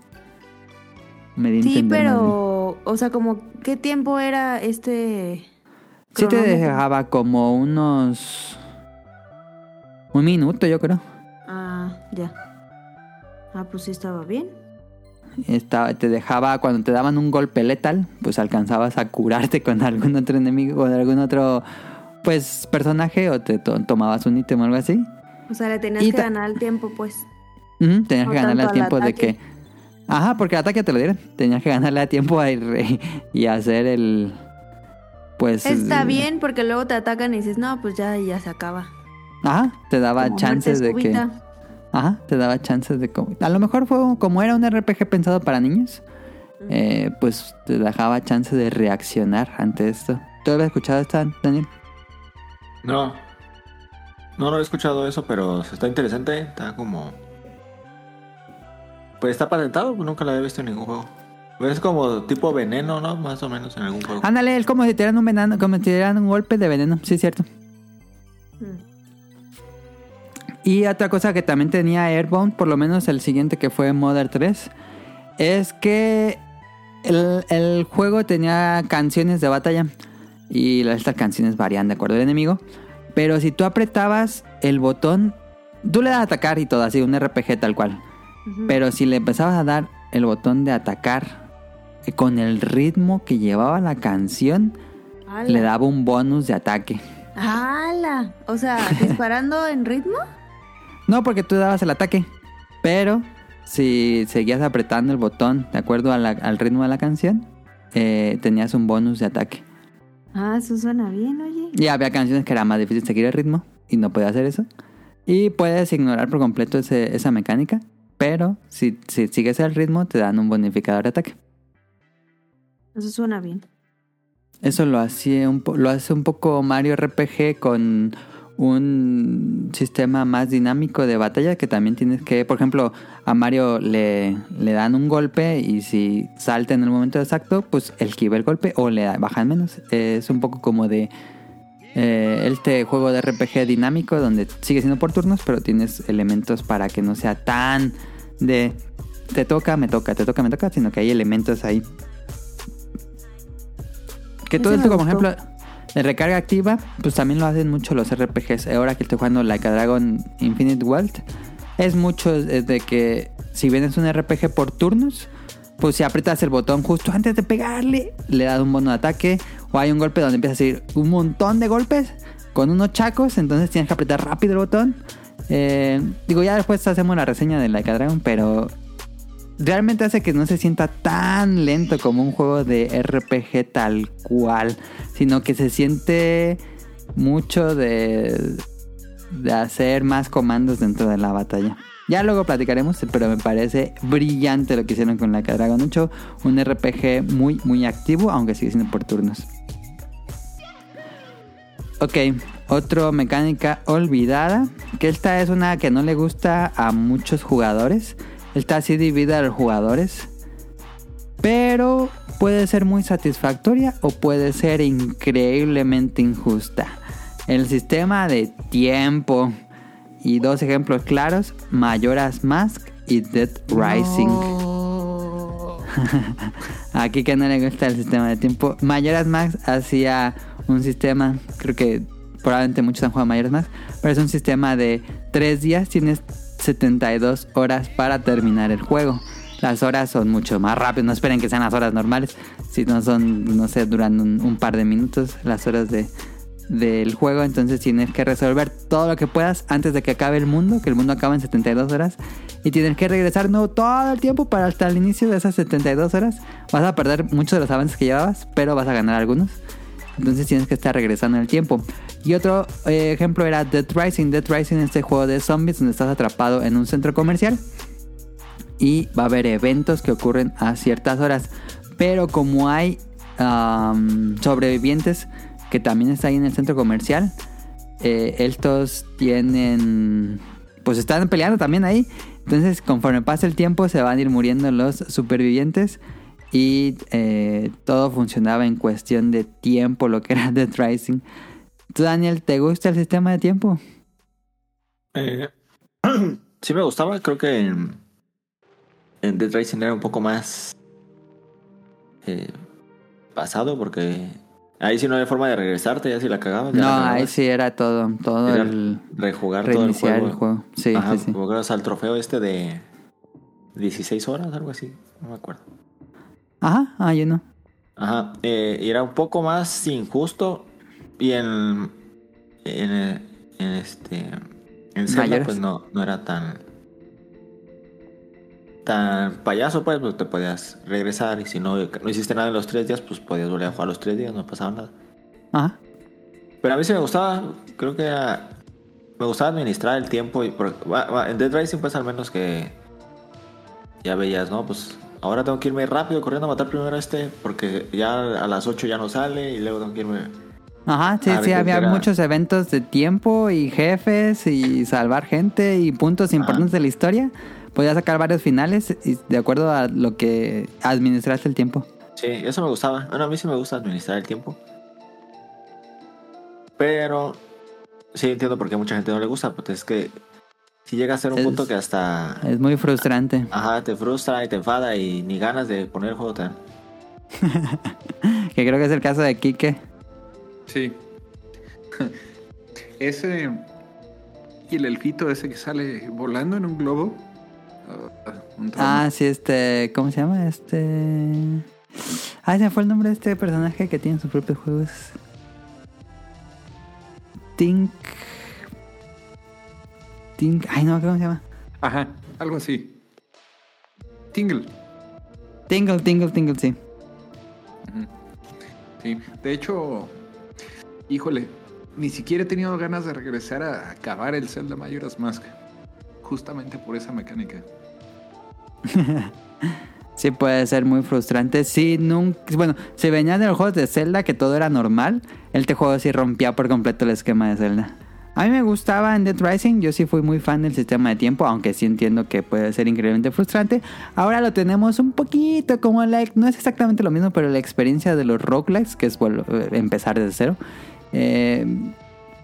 Me di a Sí, pero, o sea, como, ¿qué tiempo era este? Sí te dejaba como unos... Un minuto, yo creo. Ah, ya. Ah, pues sí estaba bien. Estaba, te dejaba, cuando te daban un golpe letal, pues alcanzabas a curarte con algún otro enemigo o de algún otro, pues, personaje o te to- tomabas un ítem o algo así. O sea, le tenías Y que ganar el tiempo, pues. Tenías No que ganarle al tiempo de que... Ajá, porque el ataque te lo dieron. Tenías que ganarle a tiempo a ir y hacer el... Pues... Está el- bien porque luego te atacan y dices, no, pues ya, ya se acaba. Ajá, te daba Como chances de que... Ajá, te daba chances de... A lo mejor fue como era un RPG pensado para niños. eh, pues te dejaba chance de reaccionar ante esto. ¿Tú habías escuchado esta, Daniel? No. No, no he escuchado eso, pero está interesante. Está como. Pues está patentado, nunca lo había visto en ningún juego. Es como tipo veneno, ¿no? Más o menos en algún juego. Ándale, es como si te dieran un veneno, como si te dieran un golpe de veneno, sí es cierto. Mm. Y otra cosa que también tenía Airbound, por lo menos el siguiente que fue Mother 3, es que el, el juego tenía canciones de batalla. Y estas canciones varían de acuerdo al enemigo. Pero si tú apretabas el botón, tú le das a atacar y todo, así, un RPG tal cual. Pero si le empezabas a dar el botón de atacar eh, con el ritmo que llevaba la canción, le daba un bonus de ataque. ¡Hala! O sea, disparando en ritmo. No, porque tú dabas el ataque. Pero si seguías apretando el botón de acuerdo a la- al ritmo de la canción, eh, tenías un bonus de ataque. Ah, eso suena bien, oye. Y había canciones que era más difícil seguir el ritmo y no podía hacer eso. Y puedes ignorar por completo ese- esa mecánica. Pero si, si sigues el ritmo, te dan un bonificador de ataque. Eso suena bien. Eso lo, hacía un lo hace un poco Mario RPG con un sistema más dinámico de batalla que también tienes que, por ejemplo, a Mario le, le dan un golpe y si salta en el momento exacto, pues esquiva el golpe o le bajan menos. Es un poco como de eh, este juego de RPG dinámico donde sigue siendo por turnos, pero tienes elementos para que no sea tan de te toca, me toca, te toca, me toca, sino que hay elementos ahí. Que todo Ese esto, como ejemplo, de recarga activa, pues también lo hacen mucho los RPGs. Ahora que estoy jugando Like a Dragon Infinite World, es mucho de que si bien es un RPG por turnos, pues si aprietas el botón justo antes de pegarle, le das un bono de ataque. O hay un golpe donde empieza a ir un montón de golpes con unos chacos, entonces tienes que apretar rápido el botón. Eh, digo, ya después hacemos la reseña de Like a Dragon, pero realmente hace que no se sienta tan lento como un juego de RPG tal cual, sino que se siente mucho de, de hacer más comandos dentro de la batalla. Ya luego platicaremos, pero me parece brillante lo que hicieron con la Dragon 8, un RPG muy muy activo, aunque sigue siendo por turnos. Ok, otra mecánica olvidada, que esta es una que no le gusta a muchos jugadores. Esta sí divide a los jugadores. Pero puede ser muy satisfactoria o puede ser increíblemente injusta. El sistema de tiempo. Y dos ejemplos claros, Majora's Mask y Dead Rising. Aquí que no le gusta el sistema de tiempo. Majora's Mask hacía un sistema, creo que probablemente muchos han jugado Majora's Mask, pero es un sistema de tres días, tienes 72 horas para terminar el juego. Las horas son mucho más rápidas, no esperen que sean las horas normales, si no son, no sé, duran un, par de minutos las horas de, del juego, entonces tienes que resolver todo lo que puedas antes de que acabe el mundo, que el mundo acaba en 72 horas, y tienes que regresar no todo el tiempo para hasta el inicio de esas 72 horas. Vas a perder muchos de los avances que llevabas, pero vas a ganar algunos. Entonces tienes que estar regresando en el tiempo. Y otro eh, ejemplo era Dead Rising. Dead Rising es este juego de zombies donde estás atrapado en un centro comercial. Y va a haber eventos que ocurren a ciertas horas. Pero como hay sobrevivientes que también están ahí en el centro comercial, eh, estos tienen pues están peleando también ahí. Entonces, conforme pasa el tiempo, se van a ir muriendo los supervivientes. Y eh, todo funcionaba en cuestión de tiempo, lo que era Dead Rising. ¿Tú, Daniel, te gusta el sistema de tiempo? Eh, sí me gustaba, creo que en, en Dead Rising era un poco más eh, pasado porque ahí sí no había forma de regresarte, ya si la cagabas. No, la ahí sí era todo. Todo Era el rejugar todo el juego. el juego. Sí, Ajá, sí, sí. como que ibas al trofeo este de 16 horas, algo así, no me acuerdo. Ajá, ah, yo no. Ajá, eh, era un poco más injusto y en, en, en este en Zelda pues no, no era tan tan payaso pues, pues te podías regresar y si no, no hiciste nada en los tres días pues podías volver a jugar los tres días, no pasaba nada. Ajá. Pero a mí sí me gustaba, creo que era- me gustaba administrar el tiempo y por- en Dead Rising pues al menos que ya veías, ¿no? Pues ahora tengo que irme rápido corriendo a matar primero a este porque ya a las 8 ya no sale y luego tengo que irme... Ajá, sí, sí, había era- muchos eventos de tiempo y jefes y salvar gente y puntos importantes de la historia. Podías sacar varios finales y de acuerdo a lo que administraste el tiempo. Sí, eso me gustaba. Bueno, a mí sí me gusta administrar el tiempo. Pero sí entiendo por qué a mucha gente no le gusta, porque es que si llega a ser un Es- punto que hasta... Es muy frustrante. Ajá, te frustra y te enfada y ni ganas de poner el juego tan... Que creo que es el caso de Kike. Sí. ese. Y el elfito ese que sale volando en un globo. Ah, un. Ah, sí, este. ¿Cómo se llama? Este. Ah, se me fue el nombre de este personaje que tiene sus propios juegos. Tink. Ay, no, ¿cómo se llama? Ajá, algo así. Tingle. Tingle, Tingle, Tingle, sí. Sí, de hecho, híjole, ni siquiera he tenido ganas de regresar a acabar el Zelda Majora's Mask. Justamente por esa mecánica. Sí, puede ser muy frustrante. Sí, nunca. Bueno, si venían de los juegos de Zelda que todo era normal, este juego sí rompía por completo el esquema de Zelda. A mí me gustaba en Dead Rising, yo sí fui muy fan del sistema de tiempo, aunque sí entiendo que puede ser increíblemente frustrante. Ahora lo tenemos un poquito como la... No es exactamente lo mismo, pero la experiencia de los roguelikes, que es bueno, eh, empezar desde cero. Eh,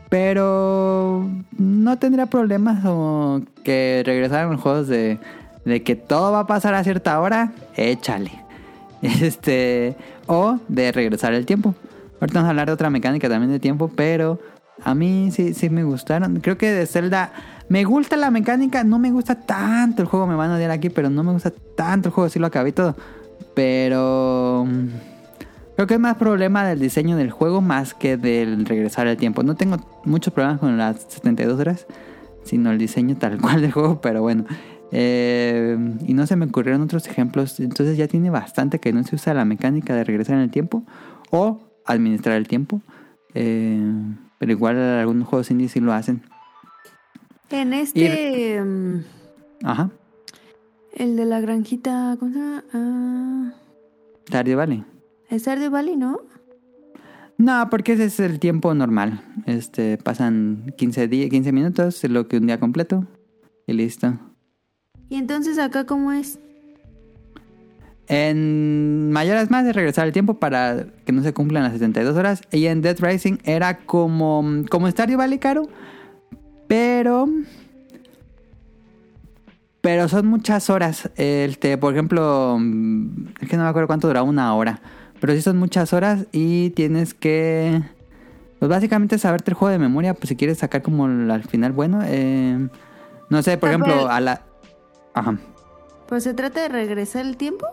pero no tendría problemas o que regresaran los juegos de, de que todo va a pasar a cierta hora, échale. Este, o de regresar el tiempo. Ahorita vamos a hablar de otra mecánica también de tiempo, pero a mí sí, sí me gustaron. Creo que de Zelda me gusta la mecánica, no me gusta tanto el juego, me van a odiar aquí, pero no me gusta tanto el juego, sí lo acabé todo. Pero mm, creo que es más problema del diseño del juego más que del regresar el tiempo. No tengo muchos problemas con las 72 horas, sino el diseño tal cual del juego, pero bueno. Eh, y no se me ocurrieron otros ejemplos. Entonces ya tiene bastante que no se usa la mecánica de regresar en el tiempo o administrar el tiempo. Eh, pero igual algunos juegos indie sí lo hacen. En este. mm, Ajá. el de la granjita. ¿Cómo se llama? Ah, Stardew Valley. es Stardew Valley, ¿no? No, porque ese es el tiempo normal. Este, pasan 15, di- 15 minutos, es lo que un día completo. Y listo. Y entonces acá, ¿cómo es? En Mayoras más de regresar el tiempo para que no se cumplan las 72 horas. Y en Dead Rising era como, como Stardew Valley caro. Pero... Pero son muchas horas. Este, por ejemplo, es que no me acuerdo cuánto duraba una hora. Pero sí son muchas horas y tienes que... Pues básicamente saberte el juego de memoria, pues si quieres sacar como el- al final bueno. eh, no sé, por Ah, ejemplo, a la... Ajá. Pues se trata de regresar el tiempo.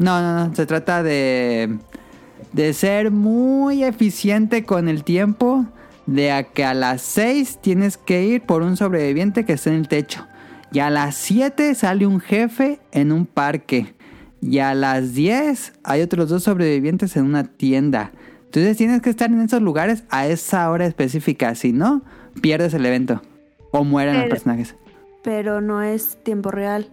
No, no, no. Se trata de, de ser muy eficiente con el tiempo. De a que a las 6 tienes que ir por un sobreviviente que esté en el techo. Y a las 7 sale un jefe en un parque. Y a las 10 hay otros dos sobrevivientes en una tienda. Entonces tienes que estar en esos lugares a esa hora específica. Si no, pierdes el evento. O mueren los personajes. Pero no es tiempo real.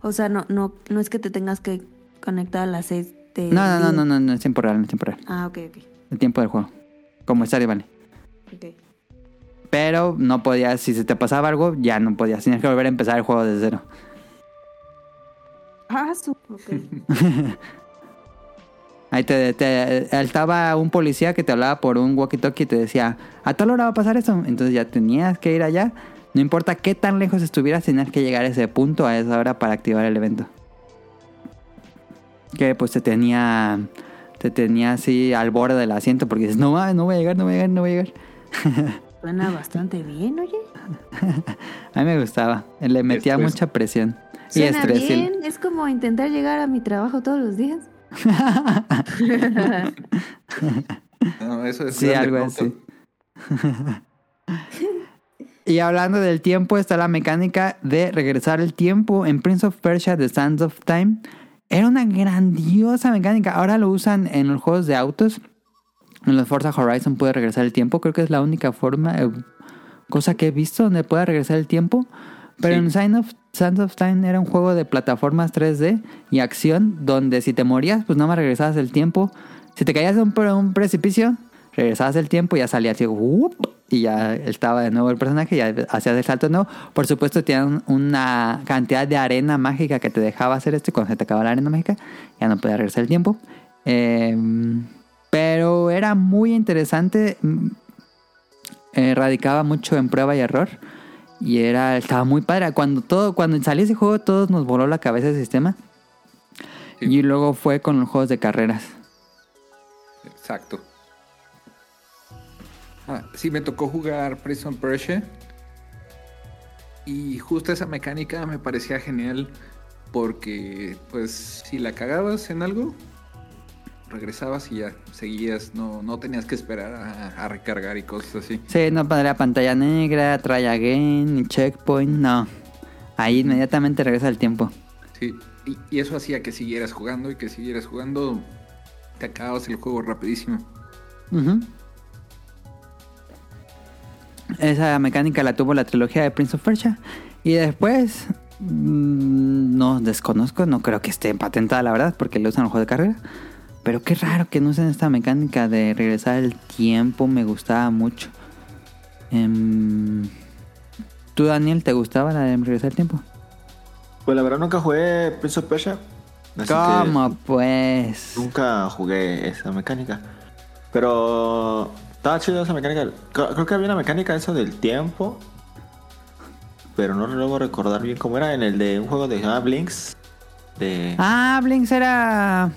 O sea, no, no, no es que te tengas que conectar a las 6 de. No, no, no, no, no, no es tiempo real, no es tiempo real. Ah, ok, ok. El tiempo del juego. Como Stardew Valley. ok. Pero no podías, si se te pasaba algo, ya no podías. Tenías que volver a empezar el juego de cero. Ah, su... ok. Ahí te, te- estaba un policía que te hablaba por un walkie-talkie y te decía, a tal hora va a pasar eso. Entonces ya tenías que ir allá. No importa qué tan lejos estuvieras, tenías que llegar a ese punto, a esa hora, para activar el evento. Que pues te tenía, te tenía así al borde del asiento porque dices, no, mames, no voy a llegar, no voy a llegar, no voy a llegar. Suena bastante bien, oye. A mí me gustaba, le metía Estrés. mucha presión. Y Suena estrés. bien. Es como intentar llegar a mi trabajo todos los días. No, eso es Sí, algo así. y hablando del tiempo, está la mecánica de regresar el tiempo en Prince of Persia The Sands of Time. Era una grandiosa mecánica. Ahora lo usan en los juegos de autos. En los Forza Horizon puede regresar el tiempo. Creo que es la única forma, eh, cosa que he visto donde pueda regresar el tiempo. Pero Sí. en Sign of, Sands of Time era un juego de plataformas 3D y acción donde si te morías, pues nada más regresabas el tiempo. Si te caías de un precipicio, regresabas el tiempo y ya salía y ya estaba de nuevo el personaje, ya hacías el salto de nuevo. Por supuesto, tenían una cantidad de arena mágica que te dejaba hacer esto y cuando se te acaba la arena mágica, ya no podía regresar el tiempo. Eh, pero era muy interesante. mm, eh, radicaba mucho en prueba y error. Y era, estaba muy padre. Cuando todo, cuando salió ese juego, todos nos voló la cabeza el sistema. Sí. Y luego fue con los juegos de carreras. Exacto. Ah, sí, me tocó jugar Prison Persia. Y justo esa mecánica me parecía genial. Porque, pues, si la cagabas en algo, regresabas y ya seguías. No, no tenías que esperar a, a recargar y cosas así. Sí, no pondría pantalla negra, try again, ni checkpoint, no. Ahí inmediatamente regresa el tiempo. Sí, y, y eso hacía que siguieras jugando y que siguieras jugando. Te acababas el juego rapidísimo. Esa mecánica la tuvo la trilogía de Prince of Persia. Y después, mm, no desconozco, no creo que esté patentada la verdad, porque lo usan en el juego de carrera. Pero qué raro que no usen esta mecánica de regresar el tiempo, me gustaba mucho. Em, ¿Tú, Daniel, te gustaba la de regresar el tiempo? Pues la verdad nunca jugué Prince of Persia. así que ¿Cómo pues? Nunca jugué esa mecánica. Pero estaba chido esa mecánica. Creo que había una mecánica esa del tiempo. Pero no logro recordar bien cómo era en el de un juego de llamaba Blinks. De... Ah, Blinks era...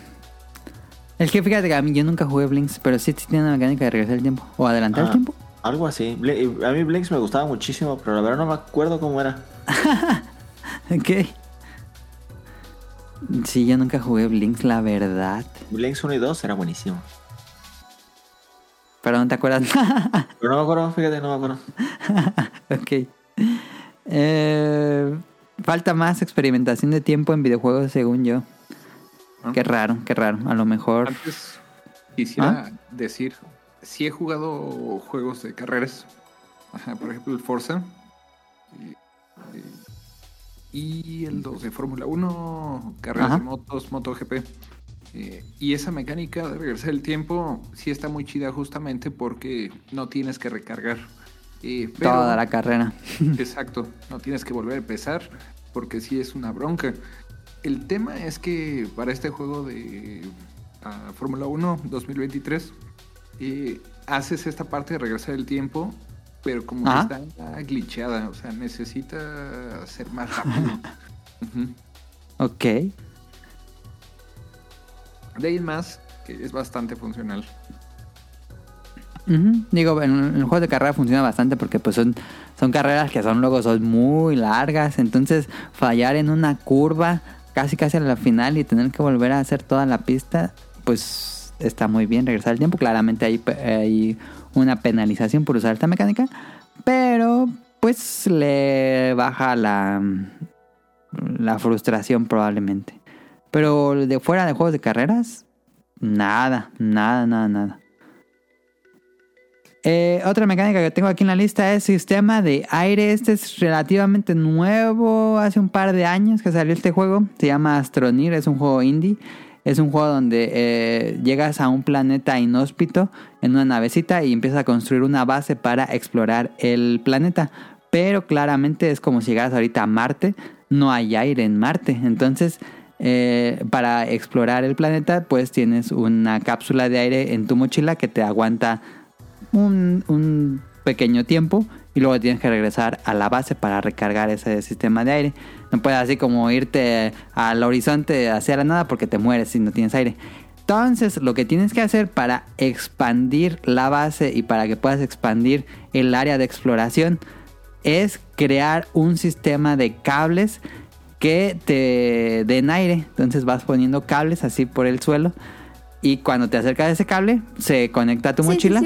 El que fíjate que a mí yo nunca jugué Blinks, pero sí tiene una mecánica de regresar el tiempo. O adelantar el Ah, tiempo. Algo así. A mí Blinks me gustaba muchísimo, pero la verdad no me acuerdo cómo era. Ok. Sí, yo nunca jugué Blinks, la verdad. Blinks 1 y 2 era buenísimo. Pero no te acuerdas. Pero no me acuerdo, fíjate, no me acuerdo. ok. Eh, falta más experimentación de tiempo en videojuegos, según yo. Ah. Qué raro, qué raro. A lo mejor. Antes quisiera decir, sí he jugado juegos de carreras, Ajá, por ejemplo el Forza y, y el 2 de Fórmula 1, carreras Ajá. de motos, MotoGP. Eh, y esa mecánica de regresar el tiempo sí está muy chida justamente porque no tienes que recargar. Eh, pero- Toda la carrera. Exacto, no tienes que volver a empezar porque sí es una bronca. El tema es que para este juego de ah, Fórmula 1 2023 eh, haces esta parte de regresar el tiempo, pero como Ajá. está glitchada, o sea, necesita ser más rápido. Ujú. Ok. De ahí más, que es bastante funcional. Digo, en, en el juego de carrera funciona bastante porque pues son, son carreras que son luego son muy largas. Entonces fallar en una curva casi casi a la final y tener que volver a hacer toda la pista, pues está muy bien regresar el tiempo. Claramente hay, hay una penalización por usar esta mecánica. Pero pues le baja la, la frustración probablemente. Pero de fuera de juegos de carreras, nada, nada, nada, nada. Eh, otra mecánica que tengo aquí en la lista es sistema de aire. Este es relativamente nuevo, hace un par de años que salió este juego. Se llama Astronir, es un juego indie. Es un juego donde eh, llegas a un planeta inhóspito en una navecita y empiezas a construir una base para explorar el planeta. Pero claramente es como si llegaras ahorita a Marte. No hay aire en Marte. Entonces, eh, para explorar el planeta, pues tienes una cápsula de aire en tu mochila que te aguanta un, un pequeño tiempo y luego tienes que regresar a la base para recargar ese sistema de aire. No puedes así como irte al horizonte hacia la nada porque te mueres si no tienes aire. Entonces, lo que tienes que hacer para expandir la base y para que puedas expandir el área de exploración es crear un sistema de cables que te den aire. Entonces vas poniendo cables así por el suelo y cuando te acercas a ese cable se conecta a tu Sí, sí, mochila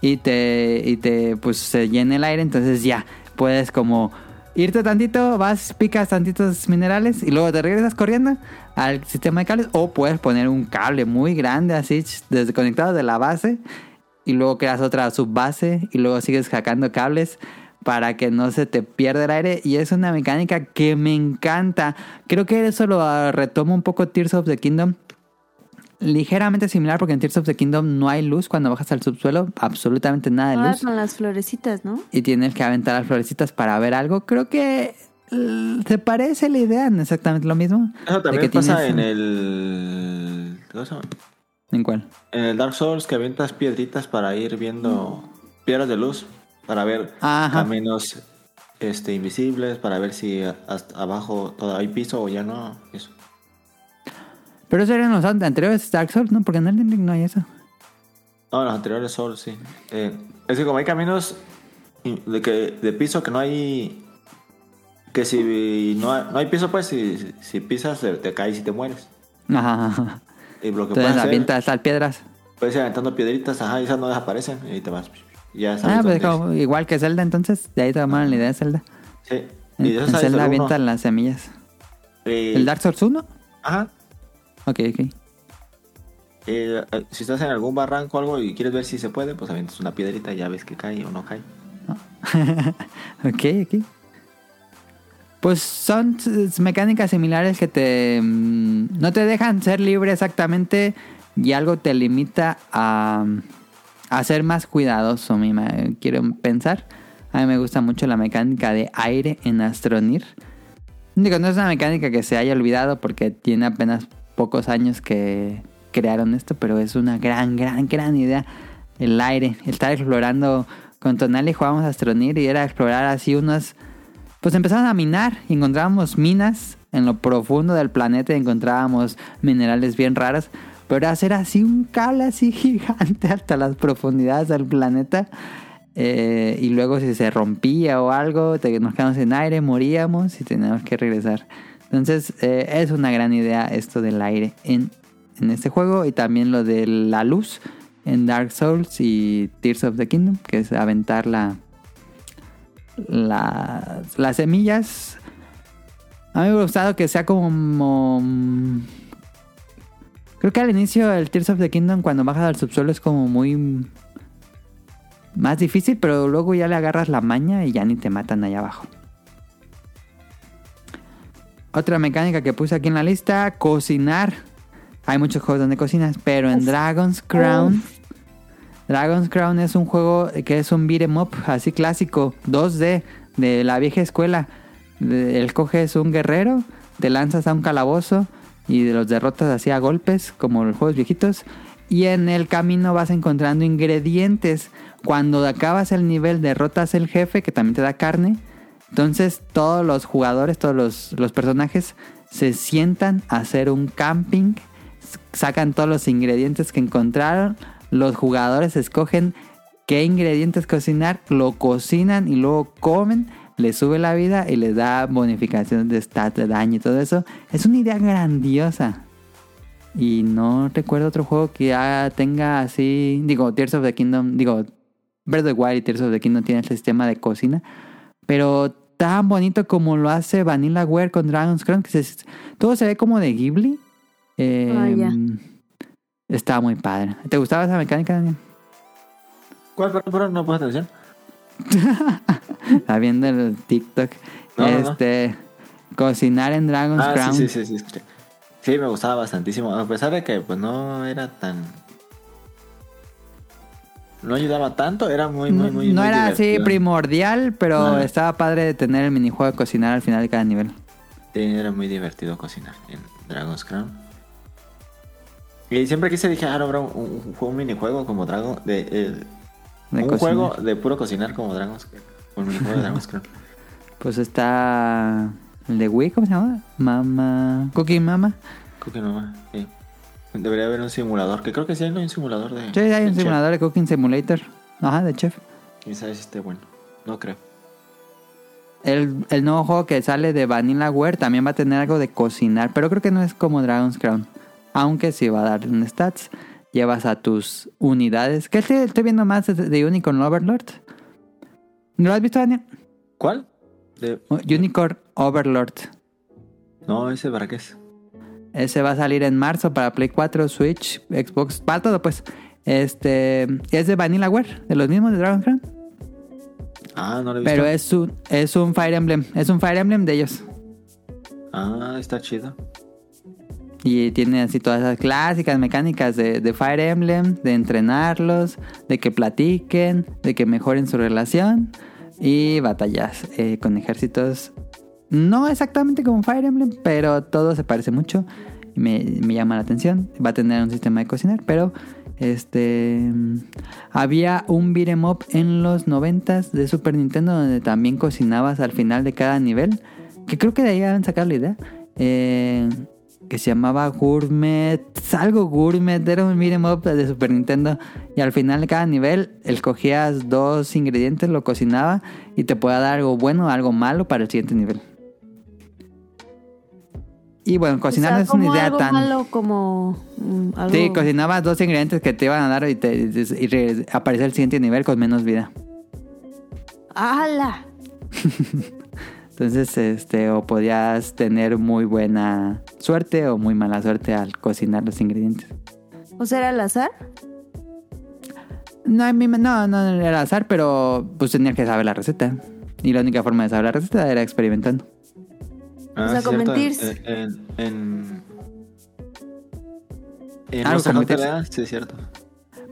y te, y te pues se llena el aire, entonces ya puedes como irte tantito, vas, picas tantitos minerales y luego te regresas corriendo al sistema de cables. O puedes poner un cable muy grande así desconectado de la base y luego creas otra subbase y luego sigues sacando cables para que no se te pierda el aire y es una mecánica que me encanta. Creo que eso lo ah, retoma un poco Tears of the Kingdom ligeramente similar porque en Tears of the Kingdom no hay luz cuando bajas al subsuelo, absolutamente nada de Ahora luz con las florecitas, ¿no? y tienes que aventar las florecitas para ver algo. Creo que eh, se parece la idea, no exactamente lo mismo. Eso De también que pasa tienes- en el. ¿cómo se llama? ¿En cuál? En el Dark Souls que avientas piedritas para ir viendo piedras de luz, para ver Ajá. caminos este, invisibles, para ver si hasta abajo todo hay piso o ya no. Eso. Pero eso eran los anteriores Dark Souls, ¿no? Porque en Elden Ring no hay eso. No, los anteriores Souls, sí. Eh, es que como hay caminos de, que, de piso que no hay. Que si no hay, no hay piso, pues si, si pisas te, te caes y te mueres. Ajá. Y lo que Entonces hacer, piedras. puedes ir aventando piedritas, ajá, y esas no desaparecen y te vas. Ya Ah, sabes pues dónde es. como- igual que Zelda, entonces. De ahí tomaron la idea de Zelda. Sí. Y de en Zelda uno. avientan las semillas. ¿El Dark Souls 1? Ajá. Ok, ok. Eh, eh, si estás en algún barranco o algo y quieres ver si se puede, pues avientas una piedrita y ya ves que cae o no cae. ok, ok. Pues son mecánicas similares que te mm, no te dejan ser libre exactamente y algo te limita a, a ser más cuidadoso, mi quiero pensar. A mí me gusta mucho la mecánica de aire en Astronir. Digo, no es una mecánica que se haya olvidado porque tiene apenas pocos años que crearon esto, pero es una gran, gran, gran idea. El aire, estar explorando con Tonali jugábamos Astronir y era explorar así unas... Pues empezamos a minar y encontrábamos minas en lo profundo del planeta y encontrábamos minerales bien raros. Pero hacer así un cable así gigante hasta las profundidades del planeta. eh, y luego si se rompía o algo, nos quedamos sin aire, moríamos y teníamos que regresar. Entonces eh, es una gran idea esto del aire en, en este juego y también lo de la luz en Dark Souls y Tears of the Kingdom, que es aventar la, la- las semillas. A mí me ha gustado que sea como... Creo que al inicio el Tears of the Kingdom cuando bajas al subsuelo es como muy... Más difícil, pero luego ya le agarras la maña y ya ni te matan allá abajo. Otra mecánica que puse aquí en la lista, cocinar. Hay muchos juegos donde cocinas, pero en Dragon's Crown... Dragon's Crown es un juego que es un beat'em up así clásico, 2D, de la vieja escuela. El coges un guerrero, te lanzas a un calabozo y los derrotas así a golpes, como los juegos viejitos. Y en el camino vas encontrando ingredientes. Cuando acabas el nivel, derrotas el jefe, que también te da carne. Entonces todos los jugadores, todos los, los personajes se sientan a hacer un camping, sacan todos los ingredientes que encontraron, los jugadores escogen qué ingredientes cocinar, lo cocinan y luego comen, les sube la vida y les da bonificación de stat, de daño y todo eso. Es una idea grandiosa. Y no recuerdo otro juego que ya tenga así, digo, Tears of the Kingdom, digo, Breath of the Wild y Tears of the Kingdom tienen el sistema de cocina, pero tan bonito como lo hace Vanillaware con Dragon's Crown, que se- todo se ve como de Ghibli. Eh, Ah, ya. Está muy padre. ¿Te gustaba esa mecánica, Daniel? ¿Cuál, perdón, perdón, no puse atención? Está viendo el TikTok. No, no, no. este, cocinar en Dragon's Ah, Crown. sí, sí, sí, sí. Sí, me gustaba bastantísimo. A pesar de que pues no era tan. No ayudaba tanto, era muy, muy, muy. no muy era así primordial, pero estaba padre de tener el minijuego de cocinar al final de cada nivel. Sí, era muy divertido cocinar en Dragon's Crown. Y siempre quise dije, ah, no, bro, un, un, un minijuego como Dragon. De, eh, De un cocinar. juego de puro cocinar como Dragon's Un minijuego de Dragon's Crown. Pues está el de Wii, ¿cómo se llama? Mama. Cookie Mama. Cookie Mama, sí. Debería haber un simulador, que creo que sí hay un simulador de. Sí, hay un chef. simulador de Cooking Simulator. Ajá, de chef. Quién sabe si esté bueno. No creo. El, el nuevo juego que sale de Vanillaware también va a tener algo de cocinar, pero creo que no es como Dragon's Crown. Aunque sí va a dar un stats. Llevas a tus unidades. ¿Qué estoy, estoy viendo más de, de Unicorn Overlord? ¿No lo has visto, Daniel? ¿Cuál? De- Unicorn Overlord. No, ese para qué es. Ese va a salir en marzo para Play 4, Switch, Xbox, para todo pues. Este es de Vanillaware, de los mismos de Dragon Crown. Ah, no lo he visto. Pero es un, es un Fire Emblem, es un Fire Emblem de ellos. Ah, está chido. Y tiene así todas esas clásicas mecánicas de, Fire Emblem, de entrenarlos, de que platiquen, de que mejoren su relación y batallas eh, con ejércitos. No exactamente como Fire Emblem, pero todo se parece mucho. Me, me llama la atención. Va a tener un sistema de cocinar, pero este había un beat'em up en los 90 de Super Nintendo donde también cocinabas al final de cada nivel. Que creo que de ahí han sacado la idea. Eh, que se llamaba Gourmet, algo Gourmet, era un beat'em up de Super Nintendo. Y al final de cada nivel, escogías dos ingredientes, lo cocinaba y te podía dar algo bueno o algo malo para el siguiente nivel. Y bueno, cocinar O sea, no es una idea algo tan. malo como mm, algo... Sí, cocinabas dos ingredientes que te iban a dar y, te, y re- aparecía el siguiente nivel con menos vida. ¡Hala! Entonces, este, o podías tener muy buena suerte o muy mala suerte al cocinar los ingredientes. ¿O sea, era al azar? No, a mí me- no, no era azar, pero pues tenía que saber la receta. Y la única forma de saber la receta era experimentando. Ah, sea, sí, con cierto, mentirse. En. En. En, en. ¿verdad? Sí, es cierto.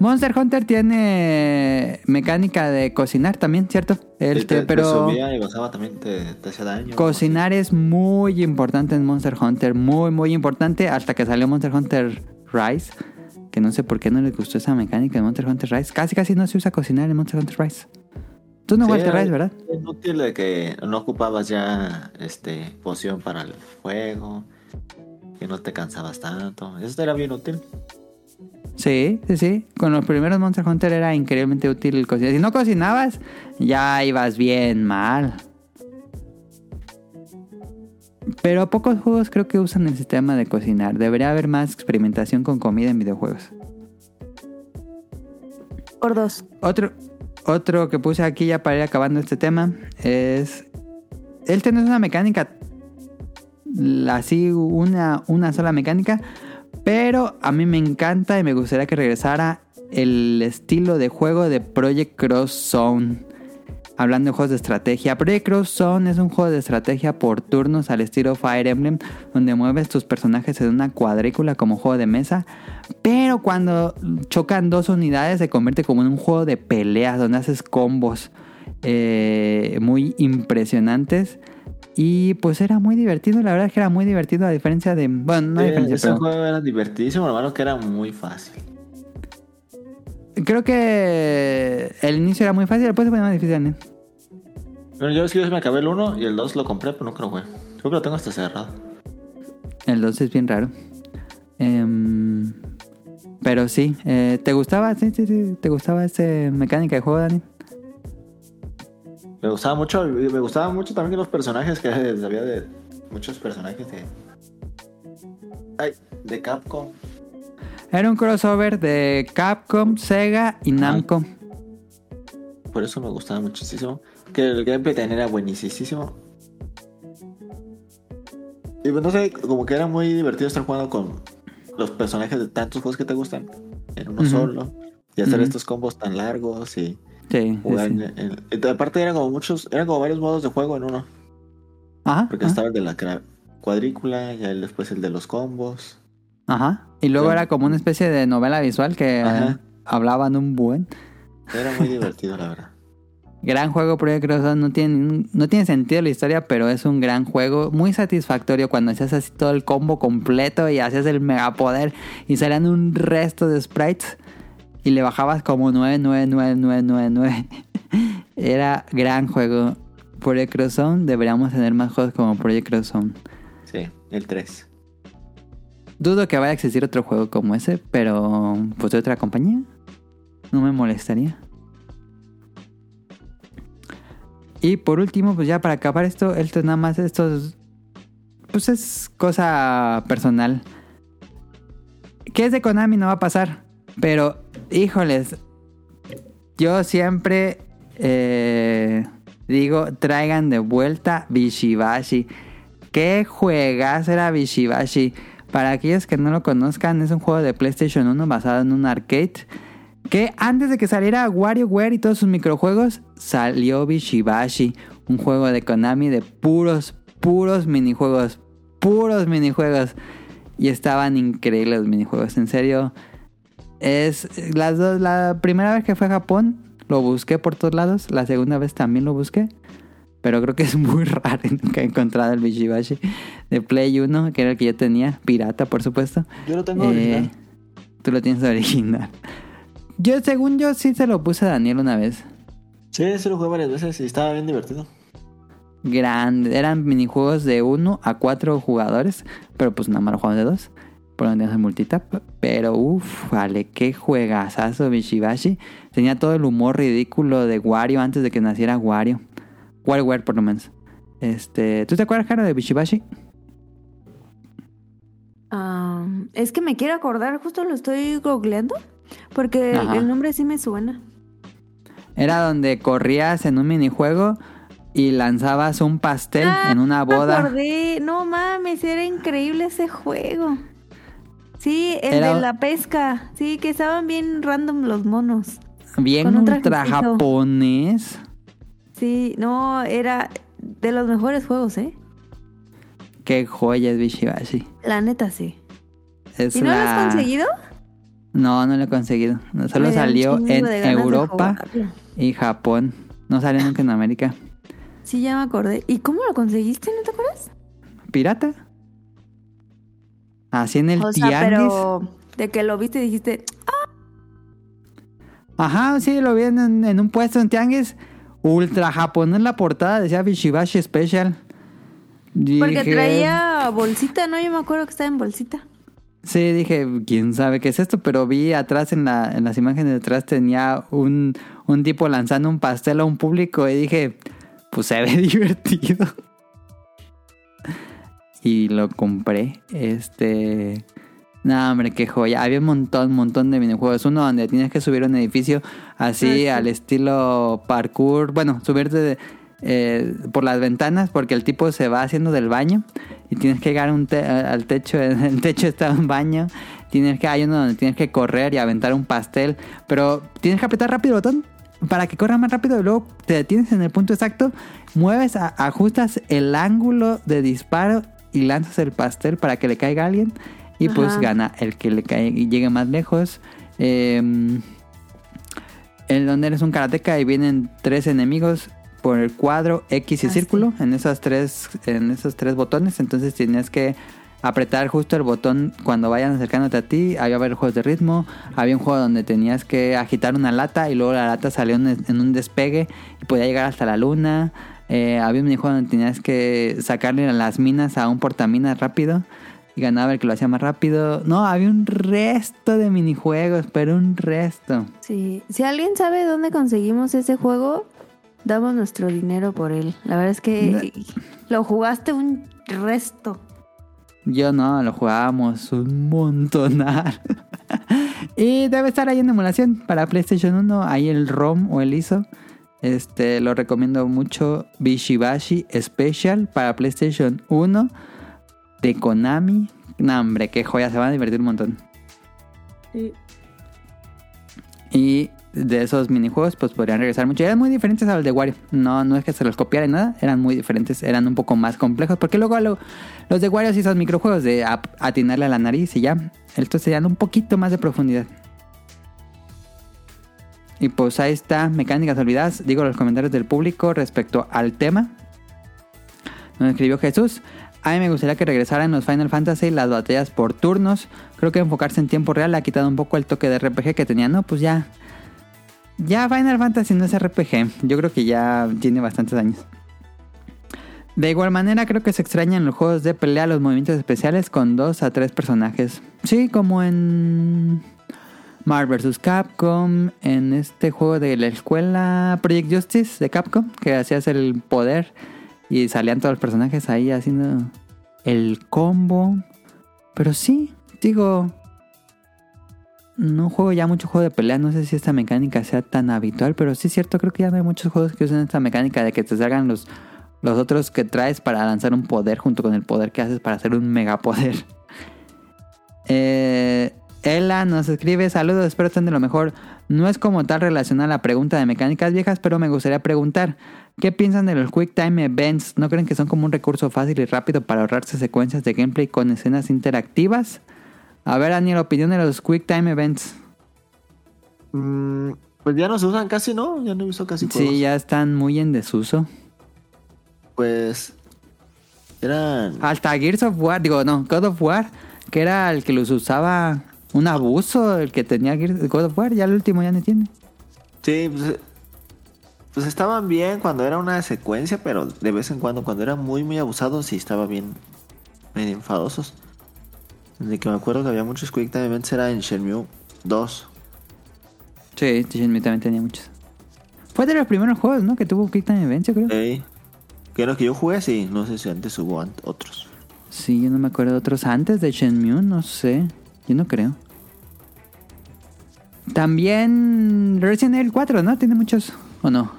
Monster Hunter tiene mecánica de cocinar también, ¿cierto? El te, pero te y bajaba también, te, te hacía daño. cocinar es muy importante en Monster Hunter, muy, muy importante hasta que salió Monster Hunter Rise. Que no sé por qué no les gustó esa mecánica de Monster Hunter Rise. Casi, casi no se usa cocinar en Monster Hunter Rise. Tú no Sí, jugaste Rise, ¿verdad? Es inútil de que no ocupabas ya este poción para el fuego, que no te cansabas tanto. Eso era bien útil. Sí, sí, sí. Con los primeros Monster Hunter era increíblemente útil el cocinar. Si no cocinabas, ya ibas bien mal. Pero pocos juegos creo que usan el sistema de cocinar. Debería haber más experimentación con comida en videojuegos. Por dos. Otro, otro que puse aquí ya para ir acabando este tema es... Este no es una mecánica así una, una sola mecánica, pero a mí me encanta y me gustaría que regresara el estilo de juego de Project Cross Zone. Hablando de juegos de estrategia, Project Cross Zone es un juego de estrategia por turnos al estilo Fire Emblem, donde mueves tus personajes en una cuadrícula como juego de mesa, pero cuando chocan dos unidades se convierte como en un juego de peleas, donde haces combos eh, muy impresionantes. Y pues era muy divertido, la verdad es que era muy divertido a diferencia de... Bueno, no a diferencia, ese pero juego era divertidísimo, lo malo que era muy fácil. creo que el inicio era muy fácil, después se ponía más difícil. ¿no? Bueno, yo es que yo me acabé el 1 y el 2 lo compré, pero nunca lo jugué. Creo que lo tengo hasta cerrado. El 2 es bien raro. Em, pero sí, eh, ¿te gustaba? Sí, sí, sí. ¿Te gustaba esa mecánica de juego, Dani? Me gustaba mucho, me gustaba mucho también los personajes que había de muchos personajes de. Ay, de Capcom. Era un crossover de Capcom, Sega y Namco. Por eso me gustaba muchísimo. Que el gameplay también era buenísimo. Y pues no sé, como que era muy divertido estar jugando con los personajes de tantos juegos que te gustan. En uno solo. Y hacer estos combos tan largos y Sí, jugar. sí. en- en- y aparte eran como muchos, eran como varios modos de juego en uno. Ajá. Porque ajá. estaba el de la, cuadrícula, el- después el de los combos. Ajá. Y luego era como una especie de novela visual que Ajá. eh, hablaban un buen. Era muy divertido, la verdad. Gran juego Project Cross no tiene, no tiene sentido la historia, pero es un gran juego, muy satisfactorio cuando hacías así todo el combo completo y hacías el megapoder y salían un resto de sprites y le bajabas como 9, 9, 9, 9, 9, 9. Era gran juego. Project Cross Zone, deberíamos tener más juegos como Project Cross Zone. Sí, el 3. Dudo que vaya a existir otro juego como ese, pero pues de otra compañía. No me molestaría. Y por último, pues ya para acabar esto, esto es nada más, esto es, pues es cosa personal. Que es de Konami no va a pasar. Pero, híjoles, yo siempre eh, digo, traigan de vuelta Bishibashi. ¿Qué juegas era Bishibashi? Para aquellos que no lo conozcan, es un juego de PlayStation 1 basado en un arcade. Que antes de que saliera WarioWare y todos sus microjuegos, salió Bishibashi. Un juego de Konami de puros, puros minijuegos. Puros minijuegos. Y estaban increíbles los minijuegos. En serio. Es las dos, la primera vez que fue a Japón lo busqué por todos lados. La segunda vez también lo busqué. Pero creo que es muy raro nunca he encontrado el Bishibashi de Play 1, que era el que yo tenía, pirata por supuesto. Yo lo tengo Eh, original. Tú lo tienes original. Yo, según yo, sí se lo puse a Daniel una vez. Sí, sí lo jugué varias veces y estaba bien divertido. Grande. Eran minijuegos de 1 a 4 jugadores. Pero pues nada más lo jugamos de 2. Por donde tenías el multitap. Pero uff, vale, qué juegazazo Bishibashi. Tenía todo el humor ridículo de Wario antes de que naciera Wario. WarioWare por lo menos. Este, ¿Tú te acuerdas, Cara, de Bishibashi? Ah, es que me quiero acordar, justo lo estoy googleando. Porque el, Ajá. el nombre sí me suena. Era donde corrías en un minijuego y lanzabas un pastel Ah, en una Me boda. acordé. No mames, era increíble ese juego. Sí, el Era- de la pesca. Sí, que estaban bien random los monos. Bien con un ultra japonés. Sí, no, era de los mejores juegos, ¿eh? Qué joya es Bishibashi. La neta, sí. Es ¿Y no lo has conseguido? No, no lo he conseguido. Solo salió en Europa y Japón. No salió nunca en América. Sí, ya me acordé. ¿Y cómo lo conseguiste? ¿No te acuerdas? ¿Pirata? Así en el o sea, tianguis. pero de que lo viste y dijiste, Ajá, sí, lo vi en, en un puesto en tianguis. Ultra japonés la portada, decía Bishibashi Special. porque traía bolsita, ¿no? Yo me acuerdo que estaba en bolsita. Sí, dije, quién sabe qué es esto, pero vi atrás en, la, en las imágenes de atrás tenía un, un tipo lanzando un pastel a un público y dije, pues se ve divertido. Y lo compré. Este. No, hombre, qué joya. Había un montón, montón de minijuegos. Uno donde tienes que subir un edificio así Ah, sí. al estilo parkour. Bueno, subirte de- eh, por las ventanas porque el tipo se va haciendo del baño y tienes que llegar a un te- al techo. En el techo está un baño. Tienes que, hay uno donde tienes que correr y aventar un pastel. Pero tienes que apretar rápido el botón para que corra más rápido y luego te detienes en el punto exacto. Mueves, a- ajustas el ángulo de disparo y lanzas el pastel para que le caiga a alguien. Y pues gana el que le caiga y llegue más lejos. Eh, el donde eres un karateca y vienen tres enemigos por el cuadro X y Ah, círculo en esas tres en esos tres botones entonces tienes que apretar justo el botón cuando vayan acercándote a ti había varios juegos de ritmo había un juego donde tenías que agitar una lata y luego la lata salió en, en un despegue y podía llegar hasta la luna Eh, había un minijuego donde tenías que sacarle las minas a un portaminas rápido y ganaba el que lo hacía más rápido no había un resto de minijuegos pero un resto Sí. Si alguien sabe dónde conseguimos ese juego, damos nuestro dinero por él. La verdad es que lo jugaste un resto. Yo no, lo jugábamos un montonar. y debe estar ahí en emulación para PlayStation 1. Ahí el ROM o el ISO. Este, lo recomiendo mucho. Bishibashi Special para PlayStation 1 de Konami. No, hombre, qué joya, se van a divertir un montón. Y de esos minijuegos, pues podrían regresar mucho. Eran muy diferentes a los de Wario. No, no es que se los copiara ni nada, eran muy diferentes, eran un poco más complejos. Porque luego lo- los de Wario sí son microjuegos de atinarle a la nariz y ya. Estos serían un poquito más de profundidad. Y pues ahí está, mecánicas olvidadas. Digo los comentarios del público respecto al tema. Nos escribió Jesús. A mí me gustaría que regresaran los Final Fantasy las batallas por turnos. Creo que enfocarse en tiempo real ha quitado un poco el toque de RPG que tenía. No, pues ya. Ya Final Fantasy no es RPG. Yo creo que ya tiene bastantes años. De igual manera, creo que se extrañan los juegos de pelea los movimientos especiales con dos a tres personajes. Sí, como en Marvel vs. Capcom, en este juego de la escuela Project Justice de Capcom, que hacías el poder y salían todos los personajes ahí haciendo el combo. Pero sí, digo, no juego ya mucho juego de pelea, no sé si esta mecánica sea tan habitual, pero sí es cierto, creo que ya hay muchos juegos que usen esta mecánica de que te salgan los, los otros que traes para lanzar un poder junto con el poder que haces para hacer un megapoder. Eh, Ella nos escribe, saludos, espero estén de lo mejor. No es como tal relacionada a la pregunta de mecánicas viejas, pero me gustaría preguntar, ¿qué piensan de los Quick Time Events? ¿No creen que son como un recurso fácil y rápido para ahorrarse secuencias de gameplay con escenas interactivas? A ver, Daniel, opinión de los Quick Time Events. Mm, pues ya no se usan casi, ¿no? Ya no he visto casi juegos. Sí, ya están muy en desuso. Pues eran... Hasta Gears of War, digo, no, God of War, que era el que los usaba un abuso, el que tenía God of War, ya el último ya no tiene. Sí, pues, eh, pues estaban bien cuando era una secuencia, pero de vez en cuando, cuando era muy, muy abusado, sí estaba bien, medio enfadosos. De que me acuerdo que había muchos Quick Time Events, era en Shenmue 2. Sí, Shenmue también tenía muchos. Fue de los primeros juegos, ¿no? Que tuvo Quick Time Events, yo creo. Ey, que lo que yo jugué, sí, no sé si antes hubo otros. Sí, yo no me acuerdo de otros antes de Shenmue, no sé. Yo no creo. También Resident Evil 4, ¿no? Tiene muchos, ¿o no?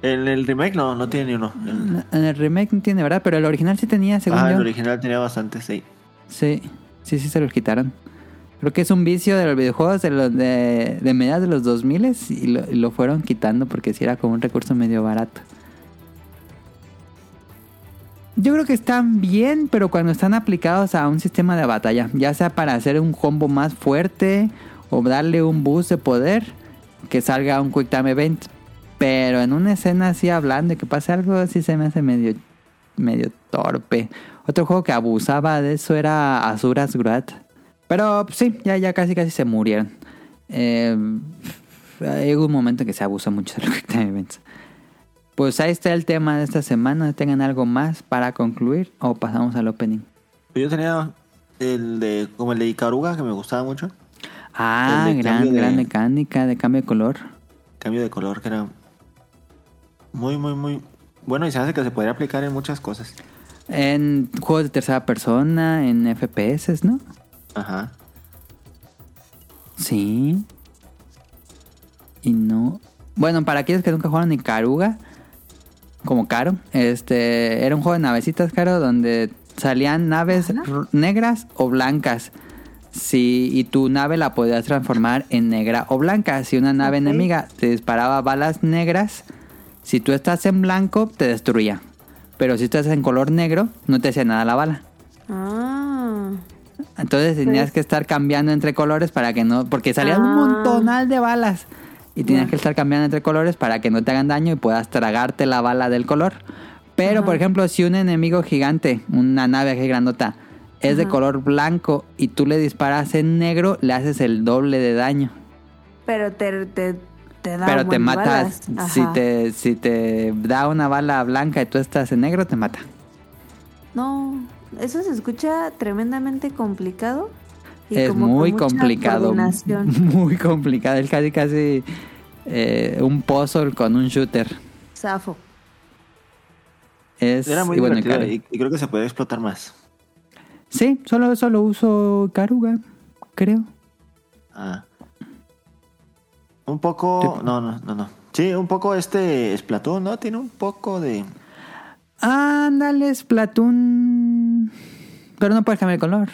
En el remake no, no tiene ni uno. El, En el remake no tiene, ¿verdad? Pero el original sí tenía, según ah, el original tenía bastante, sí. Sí, sí, sí se los quitaron. Creo que es un vicio de los videojuegos de, los de, de mediados de los 2000 y lo, y lo fueron quitando porque sí era como un recurso medio barato. Yo creo que están bien, pero cuando están aplicados a un sistema de batalla, ya sea para hacer un combo más fuerte o darle un boost de poder, que salga un Quick Time Event. Pero en una escena así hablando y que pase algo así se me hace medio, medio torpe. Otro juego que abusaba de eso era Azuras Gruat. Pero pues, sí, ya, ya casi casi se murieron. Eh, hay un momento en que se abusó mucho de los Quick Time Events. Pues ahí está el tema de esta semana. ¿Tengan algo más para concluir o pasamos al opening? Yo tenía el de, como el de Ikaruga, que me gustaba mucho. Ah, gran, de- gran mecánica de cambio de color. Cambio de color, que era muy, muy, muy bueno y se hace que se podría aplicar en muchas cosas. En juegos de tercera persona, en FPS, ¿no? Ajá. Sí. Y no. Bueno, para aquellos que nunca jugaron Ikaruga, como Caro, este era un juego de navecitas, Caro, donde salían naves negras o blancas. Sí, y tu nave la podías transformar en negra o blanca. Si una nave enemiga te disparaba balas negras, si tú estás en blanco, te destruía. Pero si estás en color negro, no te hacía nada la bala. Ah. Entonces tenías Pues- que estar cambiando entre colores para que no... Porque salían un Ah. montonal de balas. Y Ya. que estar cambiando entre colores para que no te hagan daño y puedas tragarte la bala del color. Pero, Ajá. por ejemplo, si un enemigo gigante, una nave aquí grandota, es de color blanco y tú le disparas en negro, le haces el doble de daño. Pero te, te, te da Pero te matas. Si te, si te da una bala blanca y tú estás en negro, te mata. No, eso se escucha tremendamente complicado. Es muy complicado. Muy complicado. Es casi, casi eh, un puzzle con un shooter. Zafo. Es, Era muy y bueno, y, y creo que se puede explotar más. Sí, solo, solo uso Karuga, creo. Ah. Un poco... Tipo- No, no, no, no. Sí, un poco este Splatoon, ¿no? Tiene un poco de... Ándale, Splatoon. Pero no puedes cambiar el color.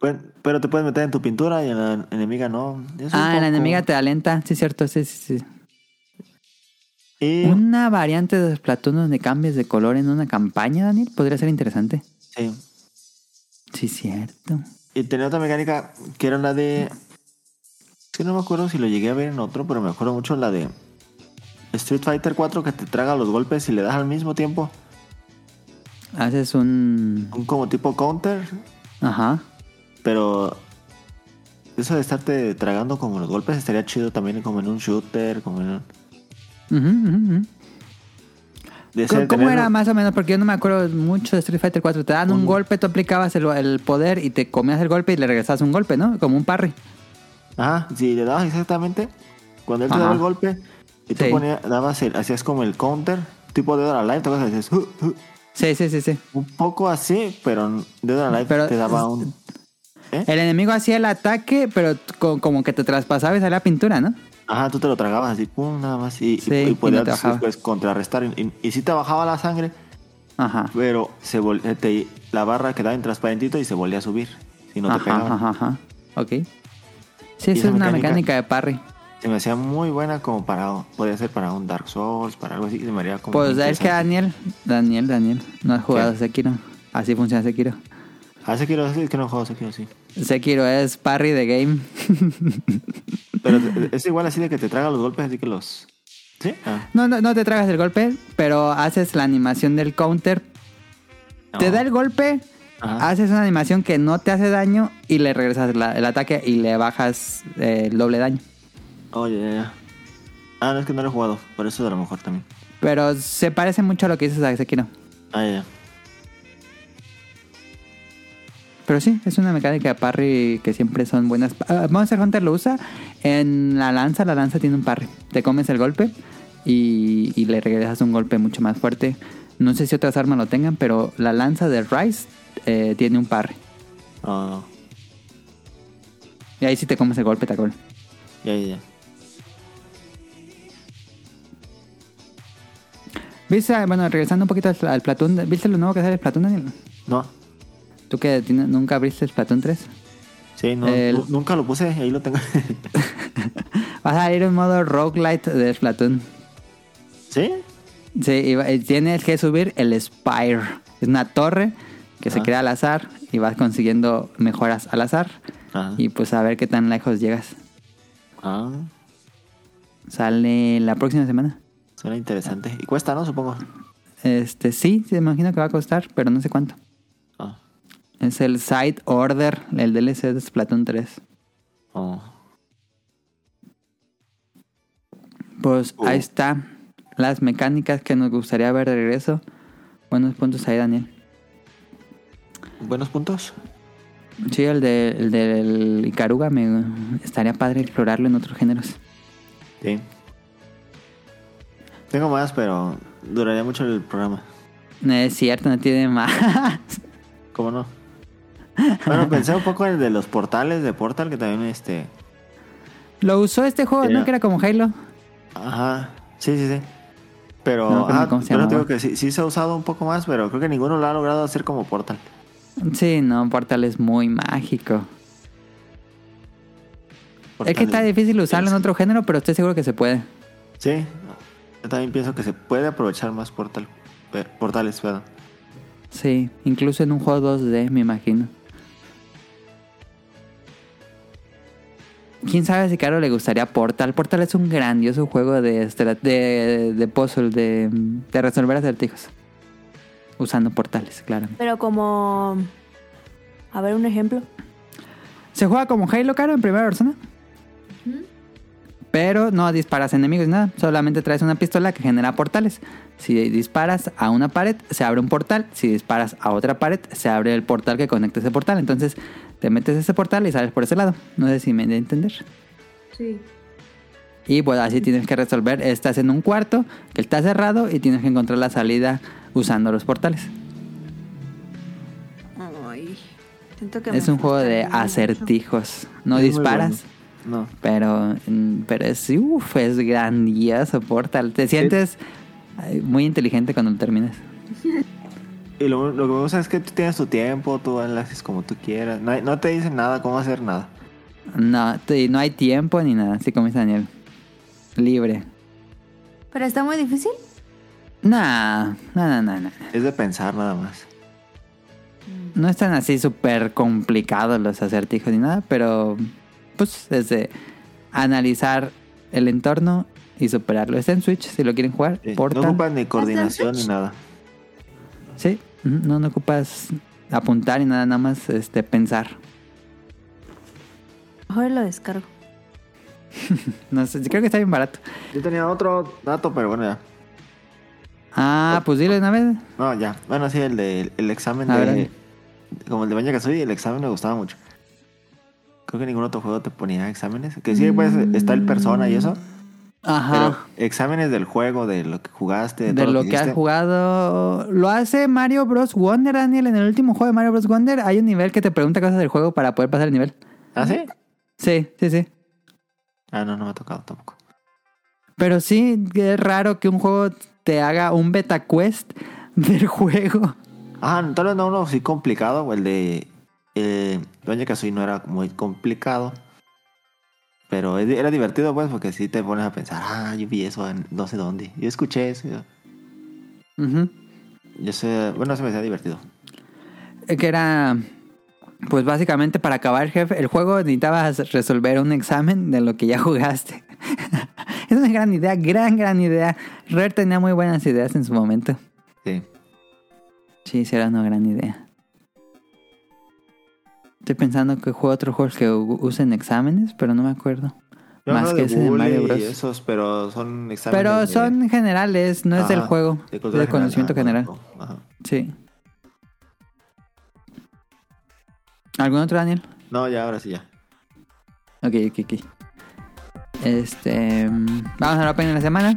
Bueno, Pero te puedes meter en tu pintura y en la enemiga no. Es Ah, la poco- enemiga te alenta, sí, cierto, sí, sí, sí. Y, Una variante de Splatoon donde cambies de color en una campaña, Daniel, podría ser interesante. sí. Sí, cierto. Y tenía otra mecánica que era la de. Es que no me acuerdo si lo llegué a ver en otro, pero me acuerdo mucho la de Street Fighter 4 que te traga los golpes y le das al mismo tiempo. Haces un... Un como tipo counter, Ajá. Pero eso de estarte tragando como los golpes estaría chido también como en un shooter, como en un... Ujú. de ¿Cómo, era más o menos? Porque yo no me acuerdo mucho de Street Fighter 4. Te dan un golpe, tú aplicabas el, el poder y te comías el golpe y le regresabas un golpe, ¿no? Como un parry. Ajá, si le dabas exactamente, cuando él te daba el golpe y tú Sí. ponías, dabas el, hacías como el counter, tipo de Dora Live, te vas a decir, "Uh, uh", Sí, sí, sí, sí. un poco así, pero de Dora Live Pero te daba un... ¿Eh? El enemigo hacía el ataque, pero como que te traspasaba y salía pintura, ¿no? Ajá, tú te lo tragabas así, pum, nada más. Y, Sí, y, y no podías bajaba. después contrarrestar. Y, y, y sí te bajaba la sangre, Ajá. pero se vol- eh, te- la barra quedaba en transparentito y se volvía a subir. Si no te ajá, pegaban. ajá, ajá. Ok. Sí, esa es una mecánica- de parry. Se me hacía muy buena como para... Podía ser para un Dark Souls, para algo así. Se me haría como... Pues es que. Daniel, Daniel, Daniel, no has jugado ¿Qué? Sekiro. Así funciona Sekiro. Ah, Sekiro, es que no juego Sekiro, sí. Sekiro es parry de game. Pero es igual así de que te traga los golpes, así que los... ¿Sí? Ah, No, no, no te tragas el golpe, pero haces la animación del counter. Te da el golpe, Ajá. haces una animación que no te hace daño y le regresas la- el ataque y le bajas eh, el doble daño. Oye, ya, ya. Ah, no, es que no lo he jugado. Por eso a lo mejor también. Pero se parece mucho a lo que dices a Sekiro. Ah, ya, ya. Pero sí, es una mecánica de parry que siempre son buenas. Ah, Monster Hunter lo usa en la lanza. La lanza tiene un parry. Te comes el golpe y, y le regresas un golpe mucho más fuerte. No sé si otras armas lo tengan, pero la lanza de Rise eh, tiene un parry. Ah, Y ahí sí te comes el golpe, acuerdas. ya, ya, ya. ¿Viste? Bueno, regresando un poquito al, al Platoon. ¿Viste lo nuevo que sale el Platoon, Daniel? No. ¿Tú que nunca abriste el Platoon 3? Sí, no, El- nu- nunca lo puse, ahí lo tengo. Vas a ir en modo roguelite de Splatoon. ¿Sí? Sí, y tienes que subir el Spire. Es una torre que se Ah. crea al azar y vas consiguiendo mejoras al azar. Ajá. Y pues a ver qué tan lejos llegas. Ah, Sale la próxima semana. suena interesante. Y cuesta, ¿no? Supongo. Este, sí, se imagino que va a costar, pero no sé cuánto. Es el Side Order, el DLC de Splatoon 3. oh. Pues Oh. ahí está. Las mecánicas que nos gustaría ver de regreso. Buenos puntos ahí, Daniel. Buenos puntos. Sí, el, de, el del Icaruga me estaría padre explorarlo en otros géneros. Sí. Tengo más, pero duraría mucho el programa. No es cierto, no tiene más. ¿Cómo no? Bueno, pensé un poco en el de los portales de Portal, que también este... Lo usó este juego. ¿no? Que era como Halo. Ajá, sí, sí, sí. Pero, No, ajá, ¿cómo se pero digo que sí, sí se ha usado un poco más, pero creo que ninguno lo ha logrado hacer como Portal. Sí, no, Portal es muy mágico. Portal es que está es- difícil usarlo en otro género, pero estoy seguro que se puede. Sí, yo también pienso que se puede aprovechar más Portal, portales, perdón. Sí, incluso en un juego 2D, me imagino. ¿Quién sabe si Caro le gustaría Portal? Portal es un grandioso juego de, de, de puzzle, de, de resolver acertijos. Usando portales, claro. Pero como... A ver, un ejemplo. Se juega como Halo, Caro, en primera persona. Pero no disparas enemigos ni nada. Solamente traes una pistola que genera portales. Si disparas a una pared, se abre un portal. Si disparas a otra pared, se abre el portal que conecta ese portal. Entonces te metes a ese portal y sales por ese lado. No sé si me de entender. Sí. Y pues así tienes que resolver. Estás en un cuarto que está cerrado y tienes que encontrar la salida usando los portales. Ay, que Es un juego de acertijos. No disparas. bueno. No. Pero, mm, pero es, uf, es grandioso Portal. Te sientes ay, muy inteligente cuando lo terminas. Y lo, lo que me gusta es que tú tienes tu tiempo, tú lo haces como tú quieras. No, hay- no te dicen nada, cómo hacer nada. No, t- no hay tiempo ni nada, así como dice Daniel. Libre. Pero está muy difícil. Nah, no, no, no, no. Es de pensar nada más. No están así súper complicados los acertijos ni nada, pero pues es de analizar el entorno y superarlo. Está en Switch si lo quieren jugar. Sí. No ocupas ni coordinación ni nada. Sí, no, no ocupas apuntar y nada, nada más este, pensar. Mejor lo descargo. No sé, creo que está bien barato. Yo tenía otro dato, pero bueno, ya. Ah, pues dile una vez. No, ya. Bueno, sí, el de el examen A de. ver. Como el de Banjo Kazooie, el examen me gustaba mucho. Creo que ningún otro juego te ponía exámenes. Que sí, pues está el persona y eso. Pero Ajá. exámenes del juego, de lo que jugaste, de, de todo lo que has jugado. Lo hace Mario Bros. Wonder, Daniel. En el último juego de Mario Bros. Wonder hay un nivel que te pregunta cosas del juego para poder pasar el nivel. ¿Ah, sí? Sí, sí, sí. Ah, no, no me ha tocado tampoco. Pero sí, es raro que un juego te haga un beta quest del juego. Ah, tal vez no uno sí complicado. o El de. Eh, Banjo Kazooie no era muy complicado. Pero era divertido, pues, porque sí te pones a pensar, ah, yo vi eso en no sé dónde. Yo escuché eso. Yo, sé, bueno, se me hacía divertido. Que era. Pues básicamente para acabar jefe, el juego necesitabas resolver un examen de lo que ya jugaste. es una gran idea, gran, gran idea. Rare tenía muy buenas ideas en su momento. Sí. Sí, sí era una gran idea. Estoy pensando que juego otros juegos que usen exámenes, pero no me acuerdo. Yo Más que de ese de Mario Bros. esos, pero son exámenes. Pero de- son generales, no es del juego, de es cultura de conocimiento general, general. Ajá. Sí. ¿Algún otro, Daniel? No, ya, ahora sí, ya. Ok, ok, ok. Este. mm, Vamos a la opinión de la semana.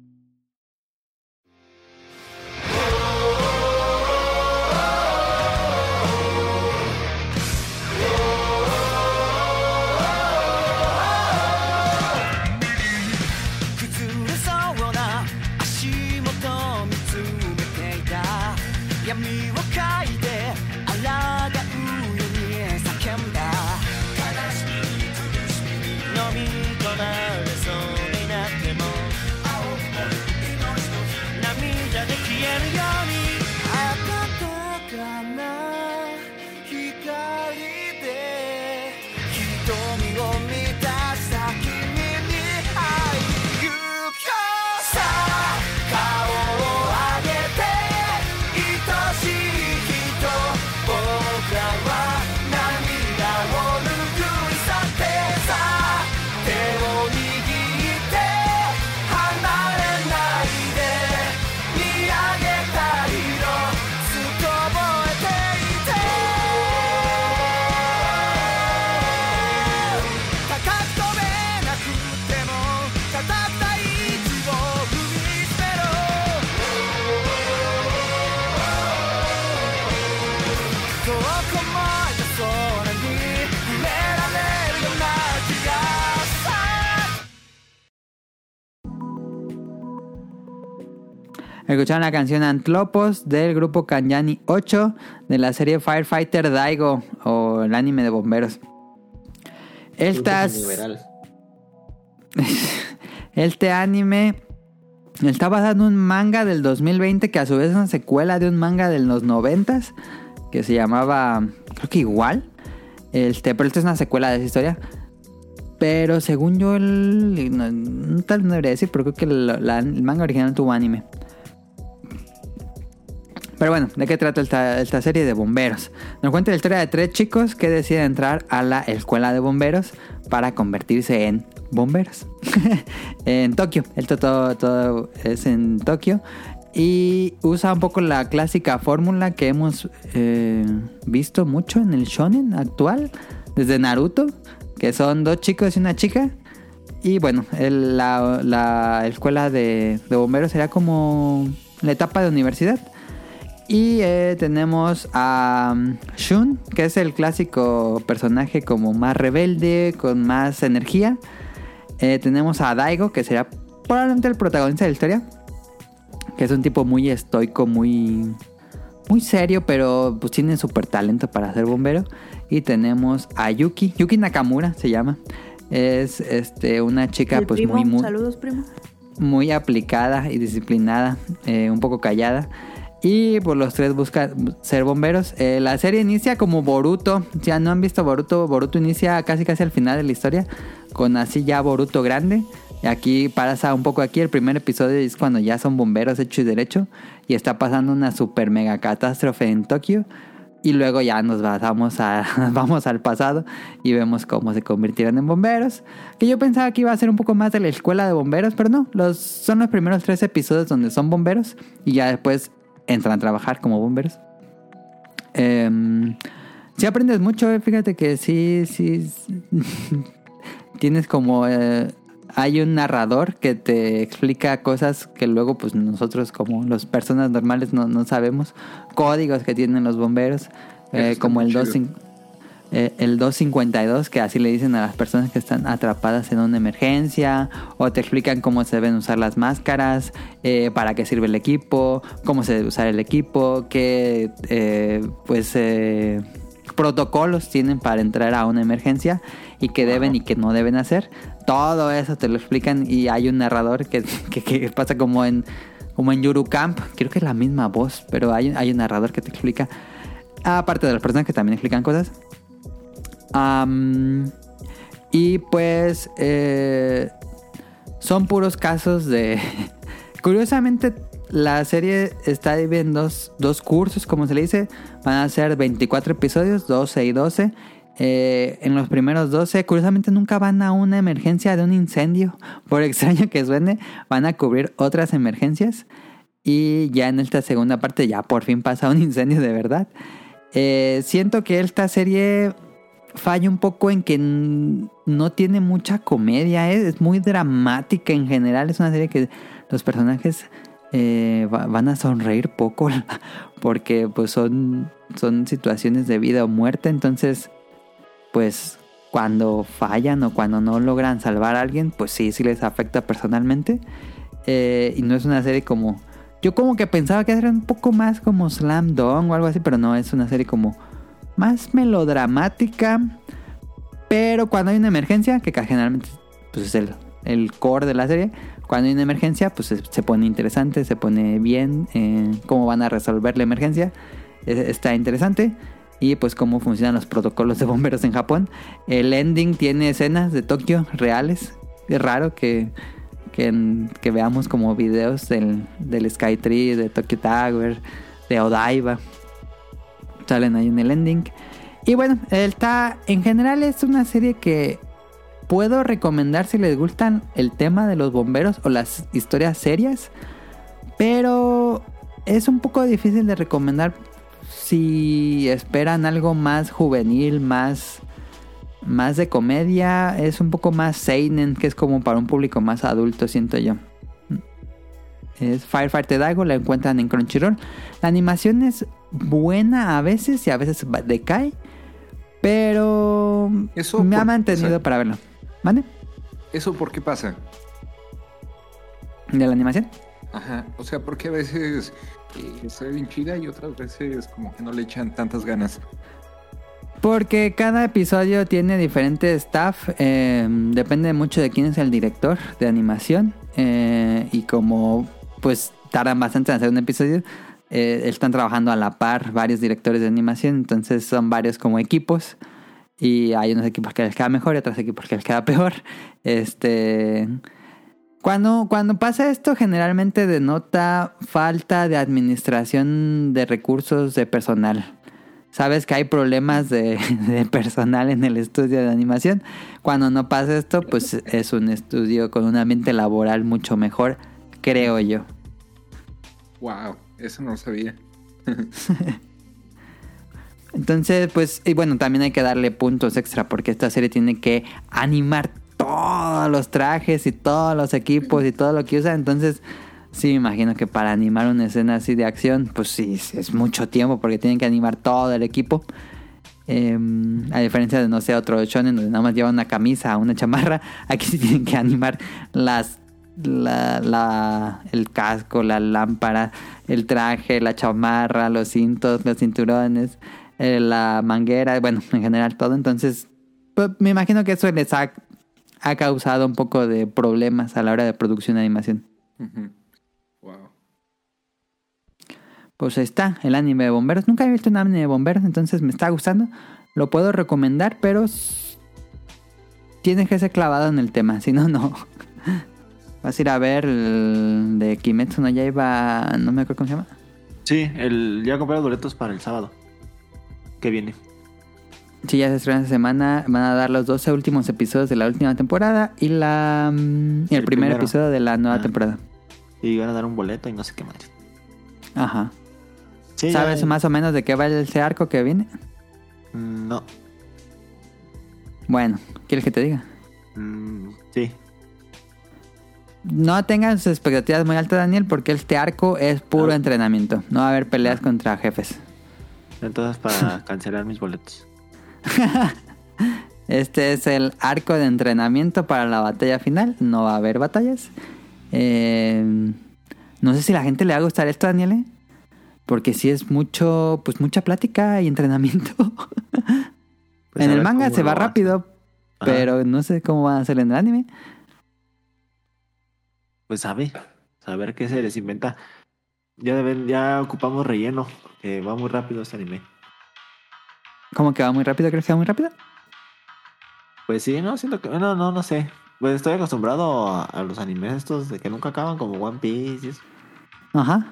Escucharon la canción Antlopos del grupo Kanyani 8 de la serie Firefighter Daigo o el anime de bomberos. Estas, este anime está basado en un manga del 2020 que a su vez es una secuela de un manga de los 90 que se llamaba, creo que igual. Este, pero esta es una secuela de esa historia. Pero según yo, el, no, no tal no debería decir, pero creo que el, la- el manga original tuvo anime. Pero bueno, ¿de qué trata esta, serie de bomberos? Nos cuenta la historia de tres chicos que deciden entrar a la escuela de bomberos para convertirse en bomberos. en Tokio, esto todo, todo es en Tokio. Y usa un poco la clásica fórmula que hemos eh, visto mucho en el shonen actual, desde Naruto, que son dos chicos y una chica. Y bueno, la escuela de, de bomberos será como la etapa de universidad. Y eh, tenemos a um, Shun, que es el clásico personaje como más rebelde, con más energía. Eh, tenemos a Daigo, que será probablemente el protagonista de la historia. Que es un tipo muy estoico, muy, muy serio, pero pues tiene súper talento para ser bombero. Y tenemos a Yuki, Yuki Nakamura se llama. Es este, una chica pues primo, muy, muy, Saludos, primo. muy aplicada y disciplinada, eh, un poco callada. Y pues los tres buscan ser bomberos. Eh, la serie inicia como Boruto. Ya no han visto Boruto. Boruto inicia casi casi al final de la historia. Con así ya Boruto grande. Y aquí pasa un poco aquí. El primer episodio es cuando ya son bomberos hecho y derecho. Y está pasando una super mega catástrofe en Tokio. Y luego ya nos vamos, a, vamos al pasado y vemos cómo se convirtieron en bomberos. Que yo pensaba que iba a ser un poco más de la escuela de bomberos, pero no. Los, son los primeros tres episodios donde son bomberos y ya después entran a trabajar como bomberos. Si sí aprendes mucho, eh, fíjate que sí, sí. tienes como. Eh, hay un narrador que te explica cosas que luego, pues nosotros, como las personas normales, no, no sabemos. Códigos que tienen los bomberos, eh, como el 250 eh, el 252, que así le dicen a las personas que están atrapadas en una emergencia, o te explican cómo se deben usar las máscaras, eh, para qué sirve el equipo, cómo se debe usar el equipo, qué eh, pues protocolos tienen para entrar a una emergencia y qué deben y qué no deben hacer. Todo eso te lo explican y hay un narrador que, que- que pasa como en como en Yuru Camp, creo que es la misma voz, pero hay, hay un narrador que te explica, aparte de las personas que también explican cosas. Y pues eh, son puros casos de... Curiosamente, la serie está dividida en dos, dos cursos, como se le dice. Van a ser 24 episodios, 12 y 12. Eh, en los primeros 12, curiosamente nunca van a una emergencia de un incendio. Por extraño que suene, van a cubrir otras emergencias. Y ya en esta segunda parte ya por fin pasa un incendio de verdad. Eh, siento que esta serie falla un poco en que no tiene mucha comedia, ¿eh? es muy dramática en general, es una serie que los personajes eh, va- van a sonreír poco porque pues son, son situaciones de vida o muerte, entonces pues cuando fallan o cuando no logran salvar a alguien, pues sí, sí les afecta personalmente. Eh, y no es una serie como... Yo como que pensaba que era un poco más como Slam Dunk o algo así, pero no, es una serie como más melodramática. Pero cuando hay una emergencia, que generalmente pues, es el, el core de la serie, cuando hay una emergencia, pues se, pone interesante, se pone bien, eh, cómo van a resolver la emergencia, eh, está interesante. Y pues cómo funcionan los protocolos de bomberos en Japón. El ending tiene escenas de Tokio reales. Es raro que, que, veamos como videos del, del Skytree, de Tokyo Tower, de Odaiba. Salen ahí en el ending. Y bueno, está, en general es una serie que puedo recomendar si les gustan el tema de los bomberos o las historias serias. Pero es un poco difícil de recomendar si esperan algo más juvenil, más, más de comedia. Es un poco más seinen, que es como para un público más adulto, siento yo. Es Firefighter Daigo, la encuentran en Crunchyroll. La animación es buena a veces y a veces decae. Pero Eso me ha mantenido o sea- para verlo. ¿Vale? ¿Eso por qué pasa? ¿De la animación? Ajá, o sea, porque a veces eh, está bien chida y otras veces como que no le echan tantas ganas. Porque cada episodio tiene diferente staff. eh, depende mucho de quién es el director de animación. eh, y como pues tardan bastante en hacer un episodio, eh, están trabajando a la par varios directores de animación. Entonces son varios como equipos. Y hay unos equipos que les queda mejor y otros equipos que les queda peor. Este. Cuando, cuando pasa esto, generalmente denota falta de administración de recursos de personal. Sabes que hay problemas de, personal en el estudio de animación. Cuando no pasa esto, pues es un estudio con un ambiente laboral mucho mejor, creo yo. Wow, eso no lo sabía. Entonces, pues, y bueno, también hay que darle puntos extra porque esta serie tiene que animar todos los trajes y todos los equipos y todo lo que usa. Entonces, sí me imagino que para animar una escena así de acción, pues sí, es- mucho tiempo porque tienen que animar todo el equipo. Eh, a diferencia de, no sé, otro shonen donde nada más lleva una camisa, una chamarra, aquí sí tienen que animar las la, la- el casco, la lámpara, el traje, la chamarra, los cintos, los cinturones, eh, la manguera, bueno, en general todo. Entonces, pues, me imagino que eso les ha, ha causado un poco de problemas a la hora de producción de animación. Wow. Pues ahí está, el anime de bomberos. Nunca he visto un anime de bomberos, entonces me está gustando. Lo puedo recomendar, pero tienes que ser clavado en el tema, si no, no. Vas a ir a ver el de Kimetsu no Yaiba, no me acuerdo cómo se llama. Sí, el, ya compré los boletos para el sábado. Que viene. Sí, ya se estrena esta semana. Van a dar los 12 últimos episodios de la última temporada y la mm, y el, El primer primero. episodio de la nueva Ah. temporada. Y van a dar un boleto y no sé qué madre. Ajá. Sí, ¿Sabes ya- más o menos de qué va ese arco que viene? Mm, No. Bueno, ¿quieres que te diga? Mm, sí. No tengan sus expectativas muy altas, Daniel, porque este arco es puro Ah. entrenamiento. No va a haber peleas contra jefes. Entonces para cancelar mis boletos. Este es el arco de entrenamiento para la batalla final. No va a haber batallas. Eh, no sé si a la gente le va a gustar esto, Daniel. ¿eh? Porque sí es mucho, pues mucha plática y entrenamiento. Pues en el manga se va rápido, Ajá. pero no sé cómo van a hacer en el anime. Pues sabe. Saber qué se les inventa. Ya deben, ya ocupamos relleno. Que va muy rápido este anime. ¿Cómo que va muy rápido? ¿Crees que va muy rápido? Pues sí, no, siento que. No, no, no sé. Pues estoy acostumbrado a, a los animes estos de que nunca acaban, como One Piece y eso. Ajá.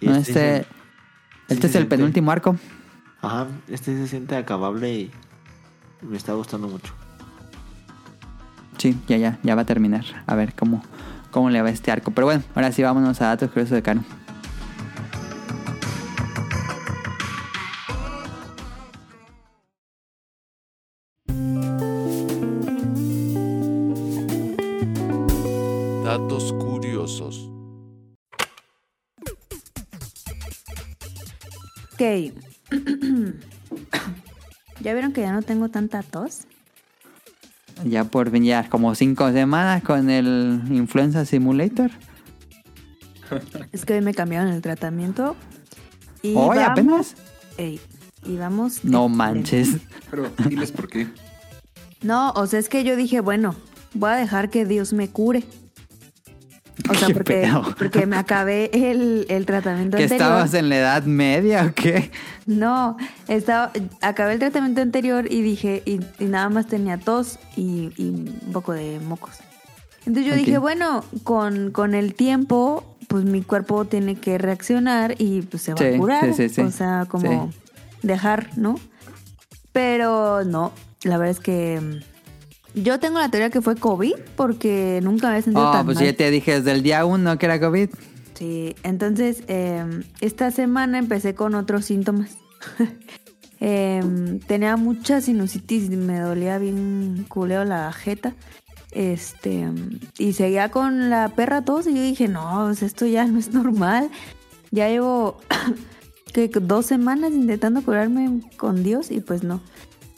Y No, este este, este sí es el siente- penúltimo arco. Ajá, este se siente acabable y me está gustando mucho. Sí, ya, ya, ya va a terminar. A ver cómo, cómo le va este arco. Pero bueno, ahora sí vámonos a datos curiosos de Caro. Datos curiosos. Ok. ¿Ya vieron que ya no tengo tanta tos? Ya por fin, ya como cinco semanas con el Influenza Simulator. Es que hoy me cambiaron el tratamiento. Y ¿Hoy vamos- apenas? Ey, y vamos. No manches. Pero diles por qué. No, o sea, es que yo dije, bueno, voy a dejar que Dios me cure. O sea, ¿Qué porque, me acabé el, el tratamiento ¿Que anterior. estabas en la edad media o qué? No, estaba, acabé el tratamiento anterior y dije, y, y nada más tenía tos y, y un poco de mocos. Entonces yo dije, bueno, con, con el tiempo, pues mi cuerpo tiene que reaccionar y pues se va Sí, a curar. sí, sí, sí. O sea, como dejar, ¿no? Pero no, la verdad es que yo tengo la teoría que fue COVID porque nunca había sentido Oh, tan pues mal. ya te dije desde el día uno que era COVID. Sí, entonces eh, esta semana empecé con otros síntomas. Eh, tenía mucha sinusitis, me dolía bien culeo la jeta. Este, y seguía con la perra tos y yo dije, no, pues esto ya no es normal. Ya llevo que dos semanas intentando curarme con Dios y pues no.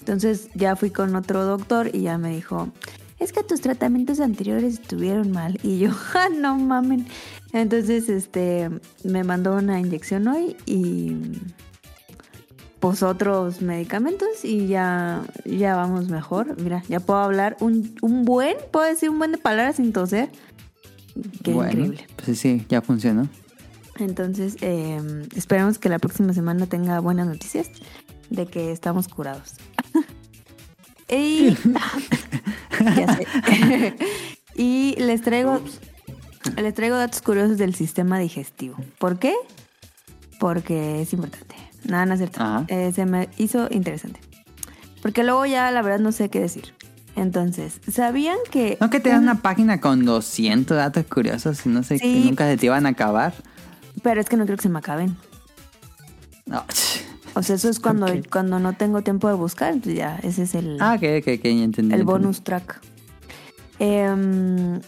Entonces ya fui con otro doctor y ya me dijo, es que tus tratamientos anteriores estuvieron mal. Y yo, ah, no mamen. Entonces, este, me mandó una inyección hoy y pues otros medicamentos y ya, ya vamos mejor. Mira, ya puedo hablar un, un buen, puedo decir un buen de palabras sin toser. Qué bueno, increíble. Pues sí, ya funcionó. Entonces, eh, esperemos que la próxima semana tenga buenas noticias de que estamos curados. y, ya sé. y les traigo, les traigo datos curiosos del sistema digestivo. ¿Por qué? Porque es importante. Nada, no es cierto. Eh, se me hizo interesante. Porque luego ya la verdad no sé qué decir. Entonces, ¿sabían que... ¿No que te dan un- una página con 200 datos curiosos y no sé, Sí. que nunca se te iban a acabar? Pero es que no creo que se me acaben. No. O sea, eso es cuando, cuando no tengo tiempo de buscar, entonces ya, ese es el, Ah, entendí. el bonus track. Em,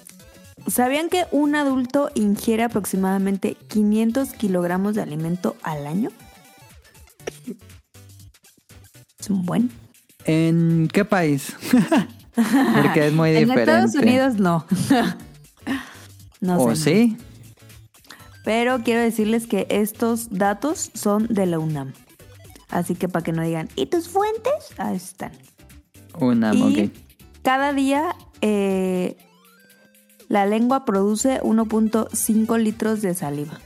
¿Sabían que un adulto ingiere aproximadamente 500 kilogramos de alimento al año? Es un buen. ¿En qué país? Porque es muy En diferente. Estados Unidos no. no ¿O sé. sí? Pero quiero decirles que estos datos son de la UNAM. Así que para que no digan, ¿y tus fuentes? Ahí están. Una, y cada día eh, la lengua produce 1.5 litros de saliva.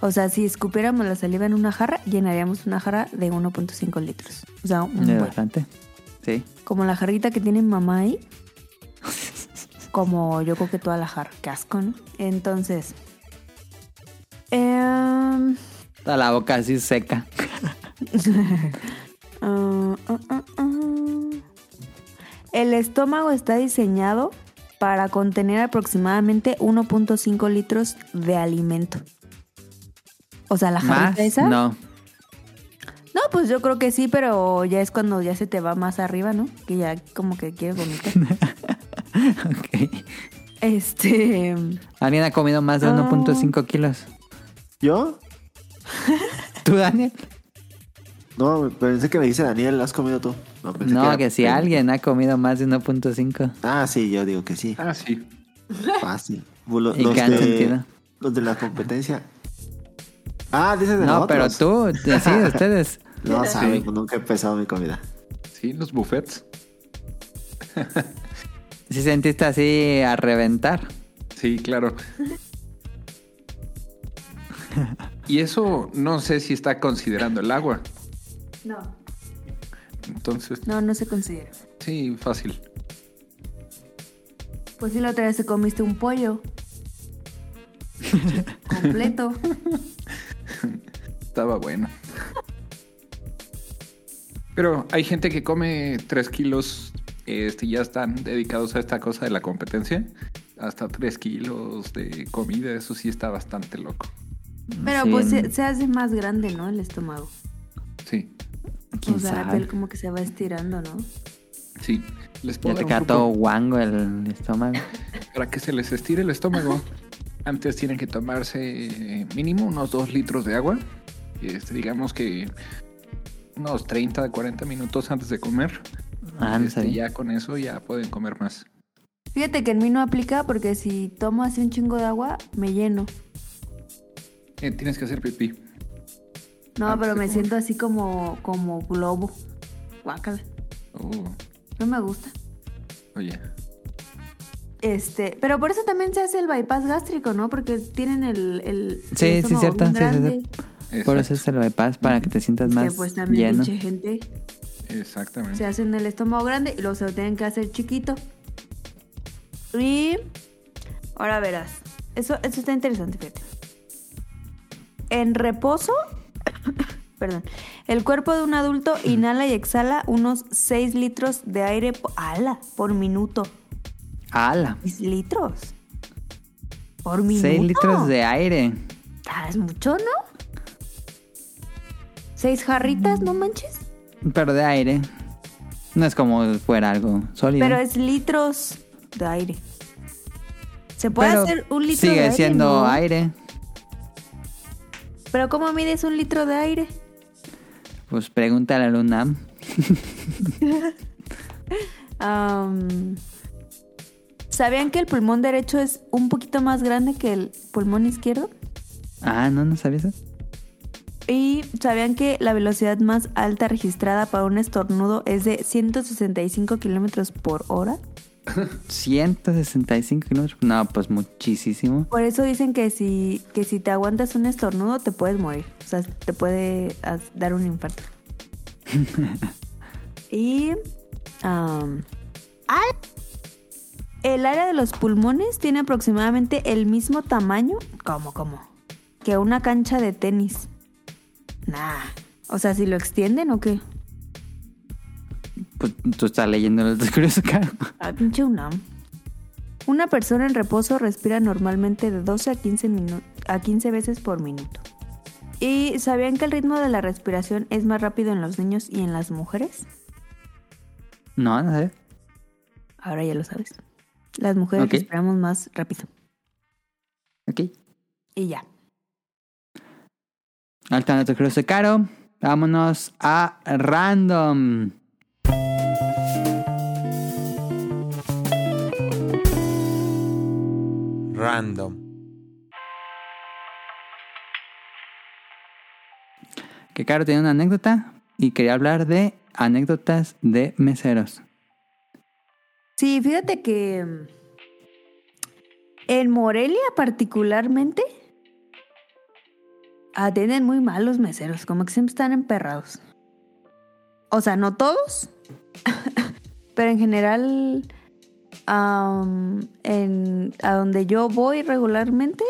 O sea, si escupiéramos la saliva en una jarra, llenaríamos una jarra de 1.5 litros. O sea, un buen. bastante. Sí. Como la jarrita que tiene mamá ahí. Como yo creo que toda la jarra. Qué asco, ¿no? Entonces. Toda la boca así seca. ah, ah, ah. El estómago está diseñado para contener aproximadamente 1.5 litros de alimento. O sea, la jarrita esa. No. No, pues yo creo que sí, pero ya es cuando ya se te va más arriba, ¿no? Que ya como que quieres vomitar. Ok. este. ¿Alguien ha comido más de Ah. 1.5 kilos? ¿Yo? ¿Tú, Daniel? No, pensé que me dice Daniel, ¿has comido tú? No, pensé No, era- que si alguien ha comido más de 1.5. Ah, sí, yo digo que sí. Ah, sí. Fácil. Lo- ¿Y los, qué han de, sentido? los de la competencia. Ah, dices de No, pero tú, sí, ustedes. No Sí. saben, nunca he pesado mi comida. Sí, los buffets. Sí sentiste así a reventar. Sí, claro. Y eso no sé si está considerando el agua. No. Entonces, No, no se considera. sí, fácil. Pues sí, la otra vez te comiste un pollo. Completo. Estaba bueno. Pero hay gente que come 3 kilos, este, ya están dedicados a esta cosa de la competencia. Hasta 3 kilos de comida, eso sí está bastante loco. Pero Sí, pues se, se hace más grande, ¿no? El estómago. Sí, ¿Quién o sea, la sabe? piel como que se va estirando, ¿no? sí. Les Ya te queda todo guango el estómago. para que se les estire el estómago. Antes tienen que tomarse eh, mínimo unos 2 litros de agua. Este, digamos que unos 30, 40 minutos antes de comer. Ah, no Este, ya con eso ya pueden comer más. Fíjate que en mí no aplica porque si tomo así un chingo de agua, me lleno. Eh, tienes que hacer pipí. No, pero me siento así como, como globo. Guácala. Oh, No me gusta. oye. Este, pero por eso también se hace el bypass gástrico, ¿no? Porque tienen el, el Sí, el sí, estómago cierto, sí, sí, grande. Por eso es el bypass, para que te sientas más que pues también lleno. gente Exactamente. se hacen el estómago grande y luego se lo tienen que hacer chiquito. Y ahora verás. Eso, eso está interesante, fíjate. En reposo, perdón, el cuerpo de un adulto inhala y exhala unos 6 litros de aire po- ala, por minuto. ¡Hala! 6 litros. Por minuto. 6 litros de aire. Ah, es mucho, ¿no? ¿Seis jarritas, no manches? Pero de aire. No es como fuera algo sólido. Pero es litros de aire. ¿Se puede Pero hacer un litro sigue de aire? siendo No. aire. ¿Pero cómo mides un litro de aire? Pues pregúntale al UNAM. Am, ¿Sabían que el pulmón derecho es un poquito más grande que el pulmón izquierdo? Ah, no, no sabías eso. ¿Y sabían que la velocidad más alta registrada para un estornudo es de 165 kilómetros por hora? 165 kilómetros. No, pues muchísimo. Por eso dicen que si, que si te aguantas un estornudo te puedes morir. O sea, te puede dar un infarto. y... ¡al! el área de los pulmones tiene aproximadamente el mismo tamaño... ¿Cómo, cómo? Que una cancha de tenis. Nah. O sea, si lo extienden o qué. Pues tú estás leyendo los descubiertos, claro. Ah, pinche UNAM. Una persona en reposo respira normalmente de 12 a 15, minu- a 15 veces por minuto. ¿Y sabían que el ritmo de la respiración es más rápido en los niños y en las mujeres? No, no sé. Ahora ya lo sabes. Las mujeres Ok. esperamos más rápido. Ok. Y ya. Alta nuestro cruce caro. Vámonos a random. Random. Que Caro tiene una anécdota y quería hablar de anécdotas de meseros. Sí, fíjate que mm, en Morelia particularmente atienden muy mal los meseros, como que siempre están emperrados. O sea, no todos, pero en general am, en, a donde yo voy regularmente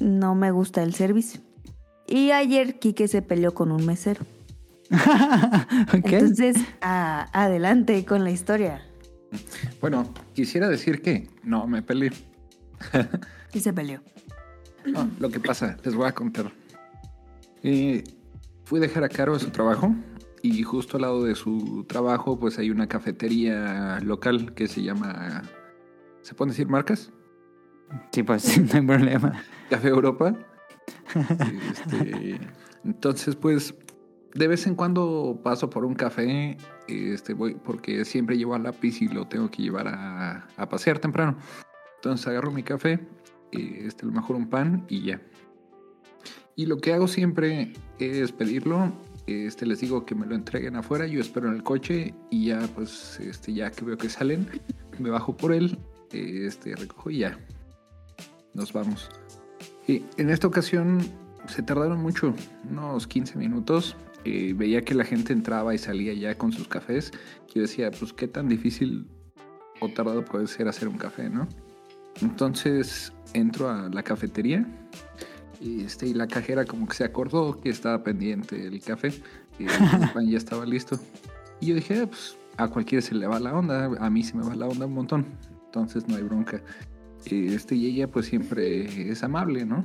no me gusta el servicio. Y ayer Quique se peleó con un mesero. ok. Entonces, a- adelante con la historia. Bueno, quisiera decir que no me peleé. Y se peleó. No, lo que pasa, les voy a contar. Eh, fui a dejar a Caro a su trabajo y justo al lado de su trabajo pues hay una cafetería local que se llama... ¿Se pueden decir marcas? Sí, pues no hay problema. Café Europa. Este, entonces, pues, de vez en cuando paso por un café, este, voy, porque siempre llevo a lápiz y lo tengo que llevar a, a pasear temprano. Entonces agarro mi café, este, a lo mejor un pan y ya. Y lo que hago siempre es pedirlo. Este, les digo que me lo entreguen afuera, yo espero en el coche y ya, pues, este, ya que veo que salen, me bajo por él, este, recojo y ya. Nos vamos. Y en esta ocasión se tardaron mucho, unos 15 minutos. Eh, veía que la gente entraba y salía ya con sus cafés. Yo decía, pues qué tan difícil o tardado puede ser hacer un café, ¿no? Entonces entro a la cafetería y, este, y la cajera como que se acordó que estaba pendiente el café y el pan ya estaba listo. Y yo dije, "Ah, pues a cualquiera se le va la onda, a mí se me va la onda un montón. Entonces no hay bronca. Este, y ella pues siempre es amable, ¿no?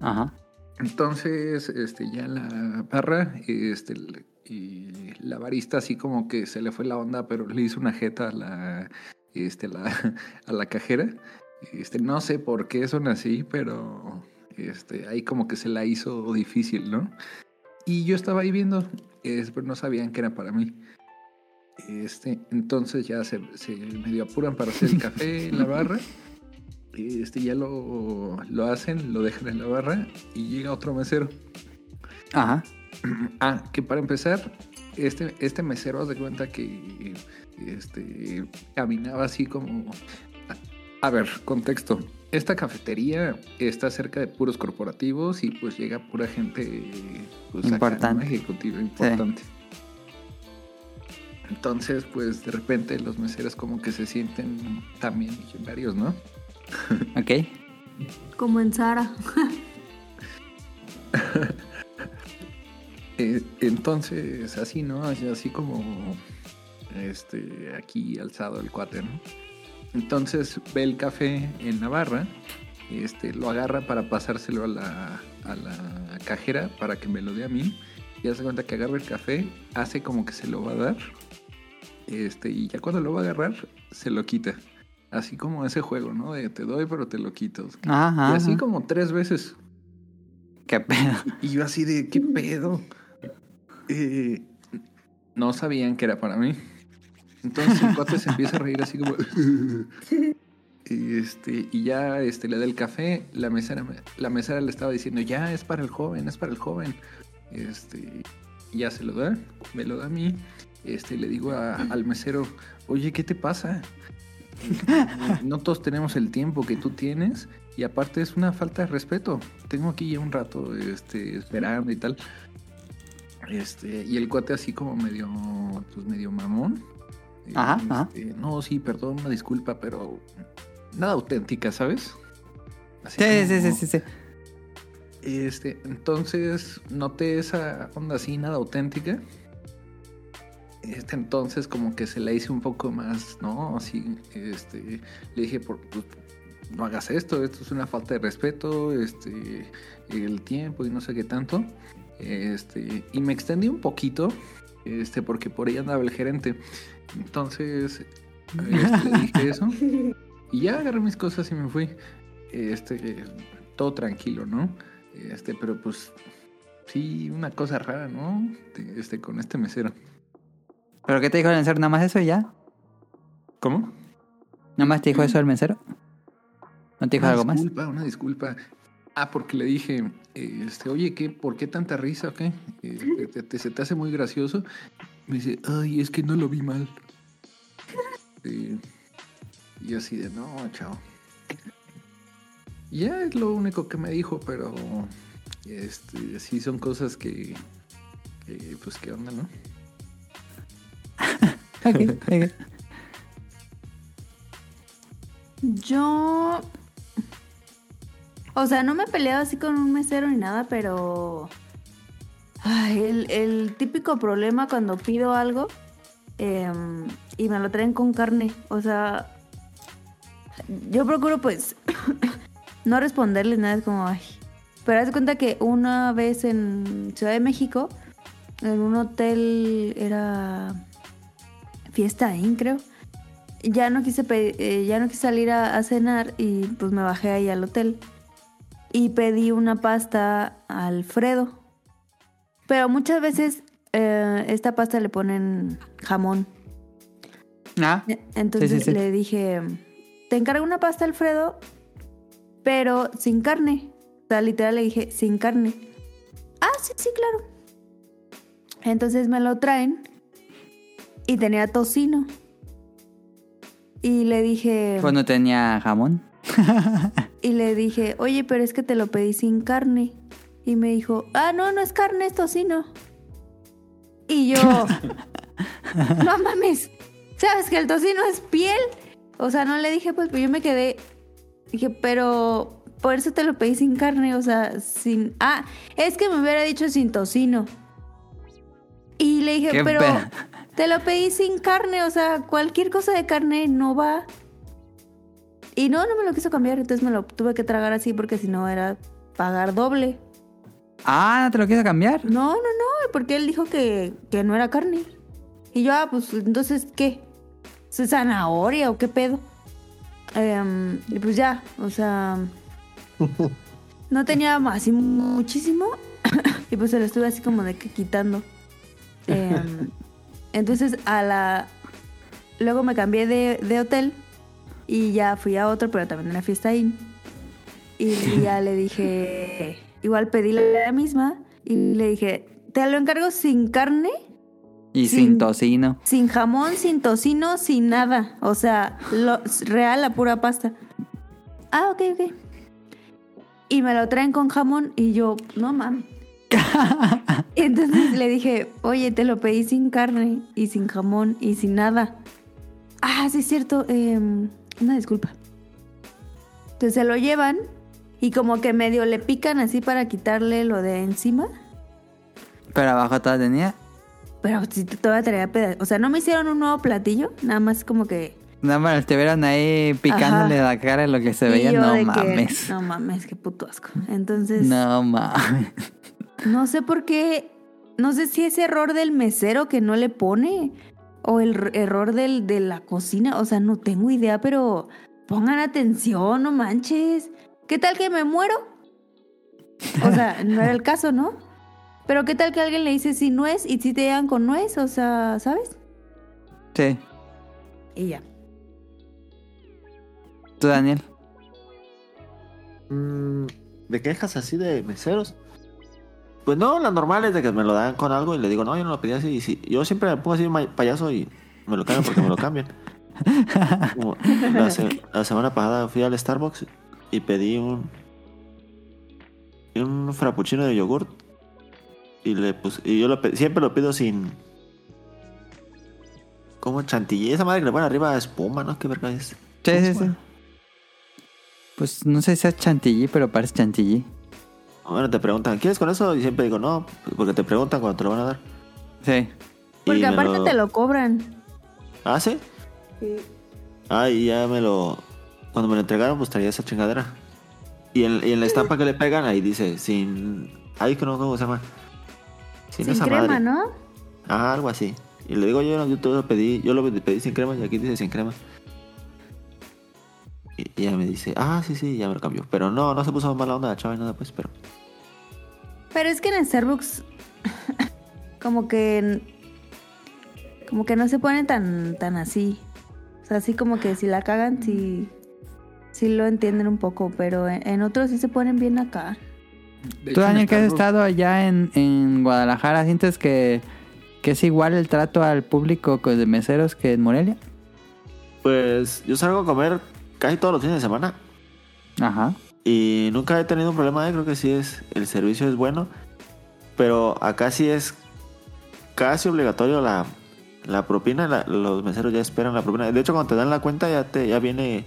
Ajá. Entonces, este, ya la barra, este, y la barista así como que se le fue la onda, pero le hizo una jeta a la, este, la, a la cajera. Este, no sé por qué son así, pero este, ahí como que se la hizo difícil, ¿no? Y yo estaba ahí viendo, es, pero no sabían que era para mí. Este, entonces ya se, se medio apuran para hacer el café en la barra. Este, ya lo, lo hacen, lo dejan en la barra y llega otro mesero. Ajá. Ah, que para empezar, este, este mesero, haz de cuenta que este, caminaba así como... A, a ver, contexto. Esta cafetería está cerca de puros corporativos y pues llega pura gente pues, acá, ¿no? Importante. ejecutiva importante. Entonces, pues de repente los meseros como que se sienten también millonarios, ¿no? Ok. Como en Sara. Eh, entonces, así, ¿no? Así, así como este aquí alzado el cuate, ¿no? Entonces ve el café en la barra, este, lo agarra para pasárselo a la, a la cajera para que me lo dé a mí. Y hace cuenta que agarra el café, hace como que se lo va a dar. Este, y ya cuando lo va a agarrar, se lo quita. Así como ese juego, ¿no? De te doy, pero te lo quito. Ajá. Y así ajá. como tres veces. Qué pedo. Y yo así de, ¿qué pedo? Eh, no sabían que era para mí. Entonces el cuate se empieza a reír así como... Y, este, y ya este, le da el café, la mesera, me- la mesera le estaba diciendo, ya es para el joven, es para el joven. Este, ya se lo da, me lo da a mí. Este, le digo a- al mesero, oye, ¿qué te pasa? No todos tenemos el tiempo que tú tienes y aparte es una falta de respeto. Tengo aquí ya un rato este, esperando y tal. Este, y el cuate así como medio, pues medio mamón. Eh, Ajá, ajá. este, No, sí, perdón, una disculpa, pero nada auténtica, ¿sabes? Así Sí, sí, sí, sí, sí. este, entonces noté esa onda así, nada auténtica. Este, entonces como que se la hice un poco más, ¿no? Así, este, le dije, por, pues, no hagas esto, esto es una falta de respeto, este, el tiempo y no sé qué tanto. Este, y me extendí un poquito, este, porque por ahí andaba el gerente. Entonces, este, le dije eso. Y ya agarré mis cosas y me fui. Este, todo tranquilo, ¿no? Este, pero pues sí, una cosa rara, ¿no? Este, con este mesero. ¿Pero qué te dijo el mesero? ¿Nada más eso y ya? ¿Cómo? ¿Nada más te dijo eso el mesero? ¿No te dijo una algo más? disculpa, Una disculpa. Ah, porque le dije, este, oye, ¿qué, ¿por qué tanta risa o qué? Eh, te- te- ¿Se te hace muy gracioso? Me dice, ay, es que no lo vi mal. Y yo así de, no, chao. Ya es lo único que me dijo, pero este, sí son cosas que, pues, ¿qué onda, no? Yo. O sea, no me he así con un mesero ni nada, pero. Ay, el, el típico problema cuando pido algo em, y me lo traen con carne. O sea, yo procuro pues no responderles nada, como, ay. Pero haz cuenta que una vez en Ciudad de México, en un hotel era Fiesta Inn, creo ya no quise eh, ya no quise salir a, a cenar y pues me bajé ahí al hotel y pedí una pasta Alfredo pero muchas veces eh, esta pasta le ponen jamón Ah, E- entonces Sí, sí, sí. le dije te encargo una pasta Alfredo pero sin carne o sea literal le dije sin carne ah sí sí claro entonces me lo traen y tenía tocino y le dije pues no tenía jamón. y le dije, oye, pero es que te lo pedí sin carne. Y me dijo, ah, no, no es carne, es tocino. Y yo, no mames, ¿sabes que el tocino es piel? O sea, no le dije, pues, pero yo me quedé. Dije, pero por eso te lo pedí sin carne, o sea, sin. Ah, es que me hubiera dicho sin tocino. Y le dije, ¿Qué pero pe- te lo pedí sin carne, o sea, cualquier cosa de carne no va. Y no, no me lo quiso cambiar, entonces me lo tuve que tragar así porque si no era pagar doble. Ah, ¿no te lo quiso cambiar? No, no, no, porque él dijo que, que no era carne. Y yo, ah, pues entonces, ¿qué? ¿Es zanahoria o qué pedo? Em, y pues ya, o sea, no tenía así muchísimo. y pues se lo estuve así como de que quitando. Em, entonces a la... Luego me cambié de, de hotel y ya fui a otro, pero también en la fiesta ahí. Y ya le dije, igual pedí la, misma y le dije, te lo encargo sin carne, Y Sin- sin tocino. sin jamón, sin tocino, sin nada. O sea, lo, real, la pura pasta. Ah, ok, ok. Y me lo traen con jamón y yo, no mames. entonces le dije, oye, te lo pedí sin carne y sin jamón y sin nada. Ah, sí es cierto. em, una disculpa. Entonces se lo llevan y como que medio le pican así para quitarle lo de encima. Pero abajo todavía tenía. Pero si todavía traía pedazos. O sea, no me hicieron un nuevo platillo, nada más como que. Nada más estuvieron ahí picándole Ajá. la cara de lo que se y veía. No que, mames. no mames, qué puto asco. Entonces, no. No mames. sé por qué. No sé si es error del mesero que no le pone. O el error del, de la cocina. O sea, no tengo idea, pero pongan atención, no manches. ¿Qué tal que me muero? O sea, no era el caso, ¿no? Pero ¿qué tal que alguien le dice si nuez y si te llegan con nuez? O sea, ¿sabes? Sí. Y ya. ¿Tú, Daniel? Mm, ¿De quejas así de meseros? Pues no, la normal es de que me lo dan con algo y le digo, no, yo no lo pedí así. Y si, yo siempre me pongo así payaso y me lo cambian porque me lo cambian. Como la, se- la semana pasada fui al Starbucks y pedí un un frappuccino de yogurt y le puse, y yo lo siempre lo pido sin como chantilly, esa madre que le ponen arriba espuma, ¿no? ¿Qué verga es? Sí, ¿Cómo sí, sí. Pues no sé si es chantilly, pero parece chantilly. Bueno, te preguntan, ¿quieres con eso? Y siempre digo, no, porque te preguntan cuando te lo van a dar. Sí. Porque aparte lo- te lo cobran. ¿Ah, sí? Ah, y ya me lo... Cuando me lo entregaron, pues traía esa chingadera. Y en, y en la estampa que le pegan, ahí dice, sin... Ay, que no, ¿cómo se llama? Sin esa crema, madre. ¿no? Ah, algo así. Y le digo, yo, yo te lo pedí, yo lo pedí sin crema y aquí dice sin crema. Y ella me dice, ah, sí, sí, ya me lo cambió. Pero no, no se puso mala onda la chava y nada, pues, pero... Pero es que en Starbucks como que como que no se pone tan tan así. O sea, así como que si la cagan sí sí lo entienden un poco, pero en, en otros sí se ponen bien acá. De Tú, Daniel, que has estado allá en, en Guadalajara, ¿sientes que, que es igual el trato al público co- de meseros que en Morelia? Pues yo salgo a comer casi todos los fines de semana. Ajá. Y nunca he tenido un problema, eh, creo que sí es, el servicio es bueno, pero acá sí es casi obligatorio la, la propina, la- los meseros ya esperan la propina. De hecho, cuando te dan la cuenta ya te ya viene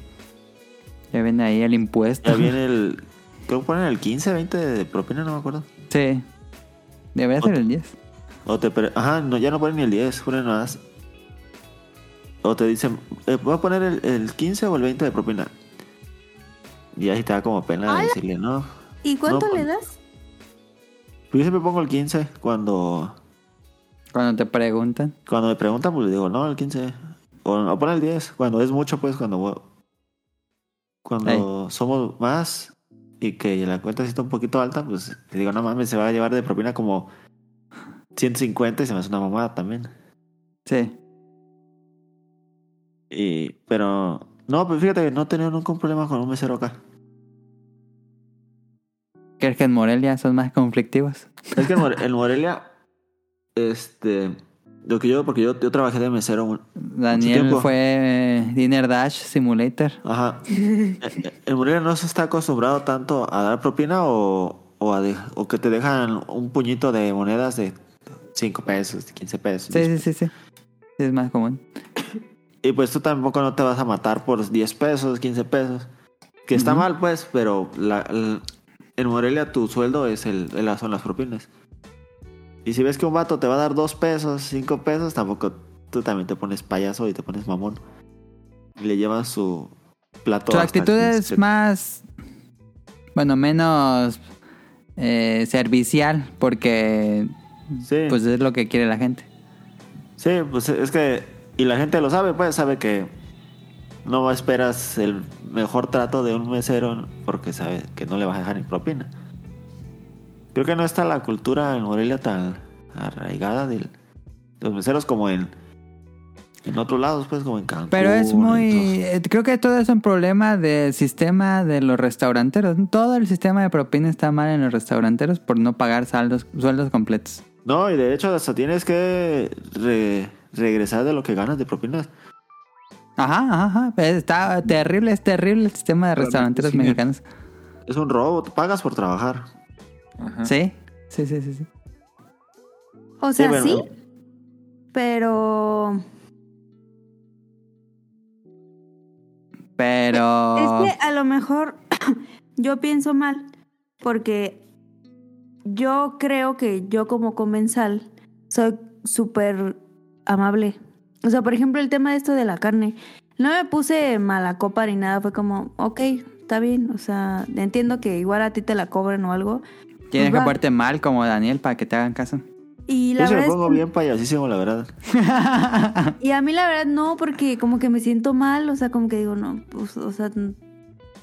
Ya viene ahí el impuesto. ya viene el creo que ponen el 15, 20 de propina, no me acuerdo. Sí. Debería ser el 10. O te pre- ajá, no, ya no ponen ni el 10, ponen más. O te dicen, eh, voy a poner el, el 15 o el 20 de propina. Y ahí te da como pena decirle, no. ¿Y cuánto No, le pues- das? Yo siempre pongo el 15 cuando Cuando te preguntan. Cuando me preguntan, pues le digo, no, el 15. O, o pon el 10. Cuando es mucho, pues, cuando... Cuando somos más y que la cuenta está un poquito alta, pues le digo, no mames, se va a llevar de propina como 150 y se me hace una mamada también. Sí. Y, pero, no, pues fíjate que no he tenido nunca un problema con un mesero acá. ¿Crees que en Morelia son más conflictivos? Es que en, More- en Morelia, este, lo que yo, porque yo, yo trabajé de mesero un- Daniel fue eh, Dinner Dash Simulator. Ajá. En- en Morelia no se está acostumbrado tanto a dar propina o, o, a de- o que te dejan un puñito de monedas de 5 pesos, de 15 pesos. Sí, sí, sí, sí. Es más común. Y pues tú tampoco no te vas a matar por 10 pesos, 15 pesos. Que está mal, pues, pero la- el- en Morelia tu sueldo es el, el- son las propinas. Y si ves que un vato te va a dar 2 pesos, 5 pesos, tampoco tú también te pones payaso y te pones mamón. Y le llevas su plato. Su actitud 15 es más. Bueno, menos eh, servicial, porque Sí. pues es lo que quiere la gente. Sí, pues es que. Y la gente lo sabe, pues sabe que no esperas el mejor trato de un mesero porque sabe que no le vas a dejar ni propina. Creo que no está la cultura en Morelia tan arraigada de los meseros como en, en otros lados, pues como en Cancún. Pero es muy. eh, Creo que todo es un problema del sistema de los restauranteros. Todo el sistema de propina está mal en los restauranteros por no pagar saldos, sueldos completos. No, y de hecho hasta tienes que re- regresar de lo que ganas de propinas. Ajá, ajá, ajá. Está terrible, es terrible el sistema de restauranteros mexicanos. Es un robo, pagas por trabajar. Ajá. Sí, sí, sí, sí. sí. O sea, bueno. sí, pero Pero. es que a lo mejor yo pienso mal porque yo creo que yo como comensal soy súper amable. O sea, por ejemplo, el tema de esto de la carne. No me puse mala copa ni nada, fue como, ok, está bien. O sea, entiendo que igual a ti te la cobren o algo. Tienes Pues que va. ponerte mal como Daniel para que te hagan caso. Y la Yo se me verdad es pongo que- bien payasísimo, la verdad. Y a mí la verdad no, porque como que me siento mal, o sea, como que digo, no, pues, o sea,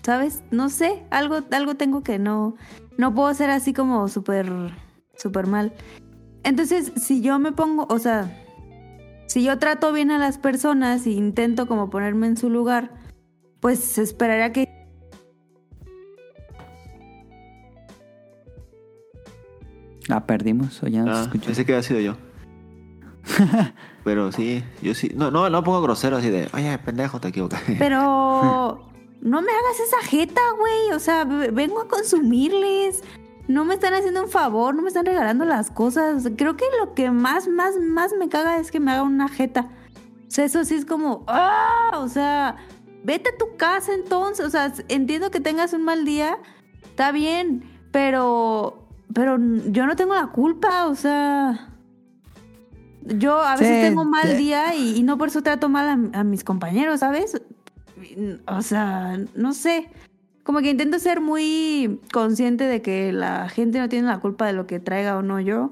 ¿sabes? No sé, algo, algo tengo que no, no puedo ser así como súper, súper mal. Entonces, si yo me pongo, o sea, si yo trato bien a las personas e intento como ponerme en su lugar, pues se esperaría que La perdimos o ya no se Ah, escuchó. pensé que había sido yo. Pero sí, yo sí. No, no, no pongo grosero así de, oye, pendejo, te equivocaste. Pero no me hagas esa jeta, güey. O sea, vengo a consumirles. No me están haciendo un favor, no me están regalando las cosas. Creo que lo que más, más, más me caga es que me haga una jeta. O sea, eso sí es como, ¡ah! O sea, vete a tu casa entonces. O sea, entiendo que tengas un mal día, está bien, pero, pero yo no tengo la culpa, o sea. Yo a veces Sí, tengo mal sí. día y, y no por eso trato mal a, a mis compañeros, ¿sabes? O sea, no sé. Como que intento ser muy consciente de que la gente no tiene la culpa de lo que traiga o no yo.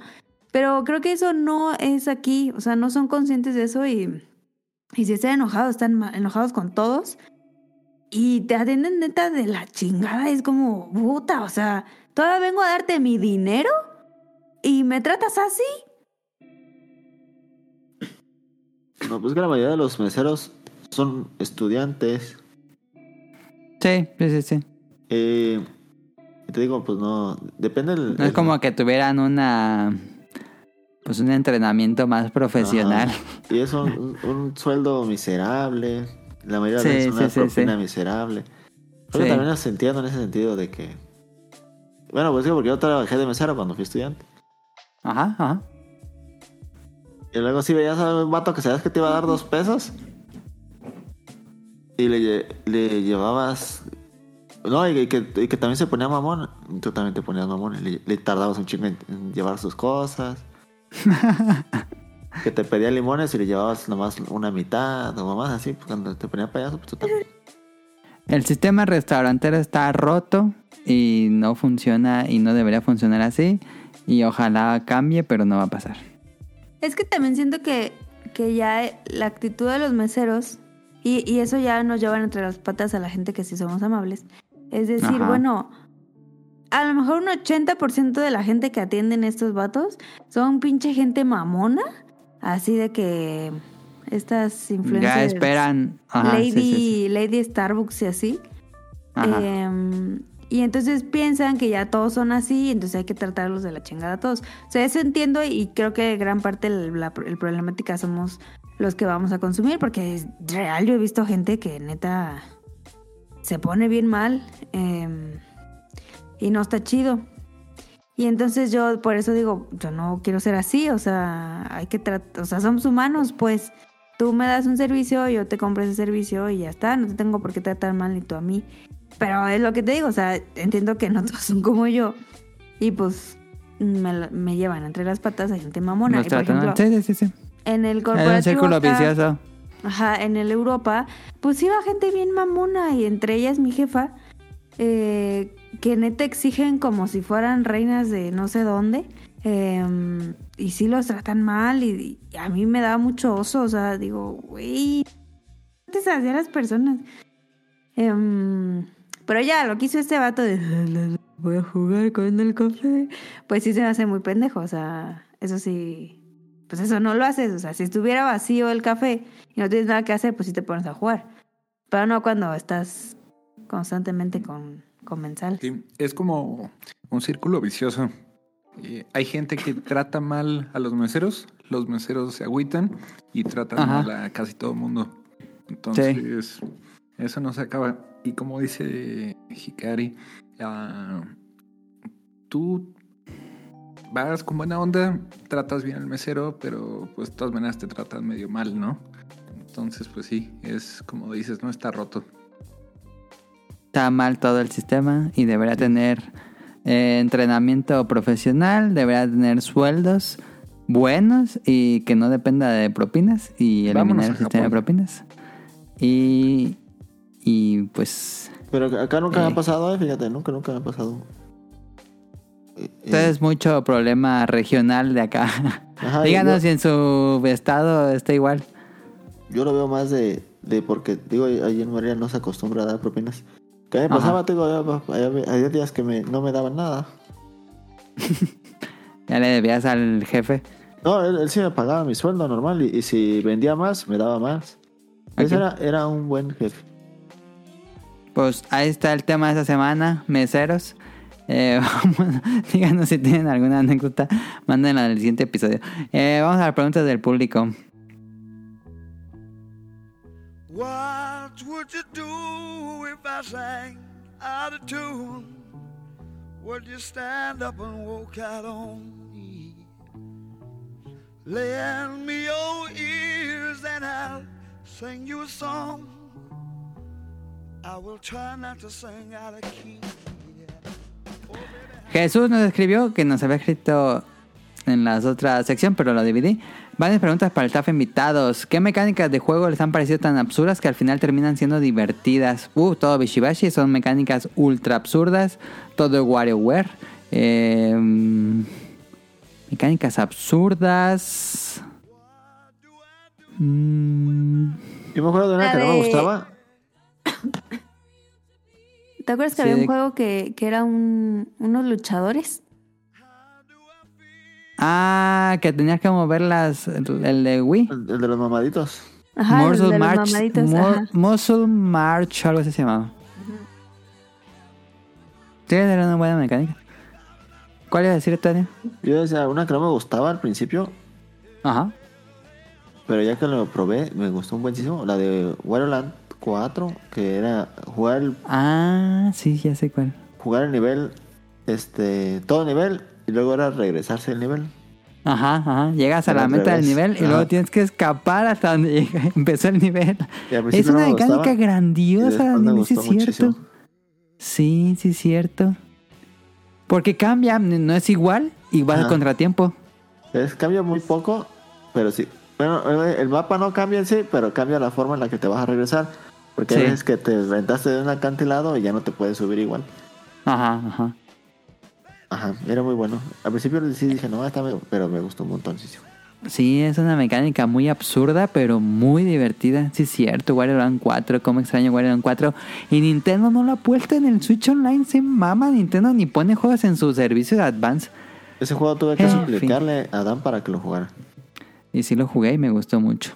Pero creo que eso no es aquí. O sea, no son conscientes de eso y, y si están enojados, están enojados con todos. y te atienden neta de la chingada. Es como, puta, o sea, todavía vengo a darte mi dinero y me tratas así. No, pues que la mayoría de los meseros son estudiantes. Sí, sí, sí, sí. Eh, y te digo, pues no, depende del... No es como que tuvieran una... Pues un entrenamiento más profesional. Ajá. Y es un, sueldo miserable. La mayoría Sí, de veces una sí, sí, propina sí. miserable. Pero Sí. también los entiendo en ese sentido de que... Bueno, pues digo, porque yo trabajé de mesero cuando fui estudiante. Ajá, ajá. Y luego si veías a un vato que sabías que te iba a dar dos pesos. Y le, lle- le llevabas... No, y que, y que también se ponía mamón. Tú también te ponías mamón. Le, le tardabas un chingo en, en llevar sus cosas. que te pedía limones y le llevabas nomás una mitad o mamás así. Pues cuando te ponía payaso, pues tú también. El sistema restaurantero está roto y no funciona y no debería funcionar así. Y ojalá cambie, pero no va a pasar. Es que también siento que, que ya la actitud de los meseros, y, y eso ya nos llevan entre las patas a la gente que sí somos amables, es decir, Ajá. bueno, a lo mejor un 80% de la gente que atienden estos vatos son pinche gente mamona, así de que estas influencers... Ya esperan. Ajá, Lady, sí, sí, sí. Lady Starbucks y así. Ajá. Em, y entonces piensan que ya todos son así, entonces hay que tratarlos de la chingada a todos. O sea, eso entiendo y creo que gran parte de la problemática somos los que vamos a consumir, porque es real, yo he visto gente que neta se pone bien mal em, y no está chido. Y entonces yo por eso digo, yo no quiero ser así, o sea, hay que tratar, o sea, somos humanos, pues tú me das un servicio, yo te compro ese servicio y ya está, no te tengo por qué tratar mal ni tú a mí. Pero es lo que te digo, o sea, entiendo que no todos son como yo y pues me, me llevan entre las patas a gente mamona. Nos Y por ejemplo, Sí, sí, sí, en el corporativo un círculo acá- vicioso. Ajá, en el Europa, pues iba gente bien mamona y entre ellas mi jefa, eh, que neta exigen como si fueran reinas de no sé dónde. eh, y sí los tratan mal y, a mí me da mucho oso, o sea, digo, güey, antes hacía las personas. Em, pero ya, lo que hizo este vato de voy a jugar con el café, pues sí se me hace muy pendejo, o sea, eso sí, pues eso no lo haces, o sea, si estuviera vacío el café y no tienes nada que hacer, pues sí te pones a jugar, pero no cuando estás constantemente con comensal. Sí, es como un círculo vicioso. Eh, hay gente que trata mal a los meseros, los meseros se agüitan y tratan Ajá. mal a casi todo el mundo. Entonces, eso no se acaba. Y como dice Hikari, ah, tú vas con buena onda, tratas bien al mesero, pero pues de todas maneras te tratan medio mal, ¿no? Entonces, pues sí, es como dices, no está roto. Está mal todo el sistema y debería tener eh, entrenamiento profesional, debería tener sueldos buenos y que no dependa de propinas y eliminar el sistema de propinas. Y, y pues Pero acá nunca me Eh. ha pasado, eh, fíjate, nunca, nunca me ha pasado. Eh, eh, es mucho problema regional de acá. Ajá, Díganos yo- si en su estado está igual. Yo lo veo más de, de porque, digo, ahí en Morelia no se acostumbra a dar propinas. Que me pasaba, te digo, había, días que me, no me daban nada. Ya le debías al jefe. No, él, él sí me pagaba mi sueldo normal y, y si vendía más, me daba más. Ese era, era un buen jefe. Pues ahí está el tema de esta semana, meseros. Eh, vamos- díganos si tienen alguna anécdota, mándenla al siguiente episodio. Eh, vamos a las preguntas del público. What would you do if I sang out of tune? Would you stand up and walk out on me? Me and I'll sing you a song. I will try not to sing out of. Jesús nos escribió que nos había escrito en la otra sección, pero lo dividí. Varias preguntas para el staff invitados. ¿Qué mecánicas de juego les han parecido tan absurdas que al final terminan siendo divertidas? Uh, todo Bishibashi son mecánicas ultra absurdas. Todo WarioWare. Eh, mecánicas absurdas. Mm, Yo me acuerdo de una que no me gustaba. ¿Te acuerdas que Sí. había un juego que, que era un, unos luchadores? Ah, que tenías que mover las, el, el de Wii. El, el de los mamaditos. Ajá, el Muscle de los March. mamaditos, Mo- ajá. Muscle March, algo así se llamaba. Sí, era una buena mecánica. ¿Cuál iba a decir, Tania? Yo decía, una que no me gustaba al principio, Ajá. pero ya que lo probé, me gustó muchísimo. La de Wario Land 4, que era jugar el, Ah, sí, ya sé cuál. jugar el nivel, este, todo nivel, y luego era regresarse el nivel. Ajá, ajá. Llegas a la meta del nivel y luego tienes que escapar hasta donde llega- empezó el nivel. Es una me mecánica gustaba, grandiosa, me sí es cierto. muchísimo. Sí, sí es cierto. Porque cambia, no es igual y vas a Ajá. contratiempo. Es, cambia muy poco, pero sí. Bueno, el mapa no cambia en sí, pero cambia la forma en la que te vas a regresar. Porque Sí. hay veces que te rentaste de un acantilado y ya no te puedes subir igual. Ajá, ajá. Ajá, era muy bueno. Al principio sí dije, no, está pero me gustó un montón. Sí, sí. Sí, es una mecánica muy absurda, pero muy divertida. Sí, es cierto. Wario Land 4, como extraño Wario Land 4. Y Nintendo no lo ha puesto en el Switch Online. Se mama Nintendo ni pone juegos en su servicio de Advance. Ese juego tuve que En suplicarle a Dan para que lo jugara. Y sí lo jugué y me gustó mucho.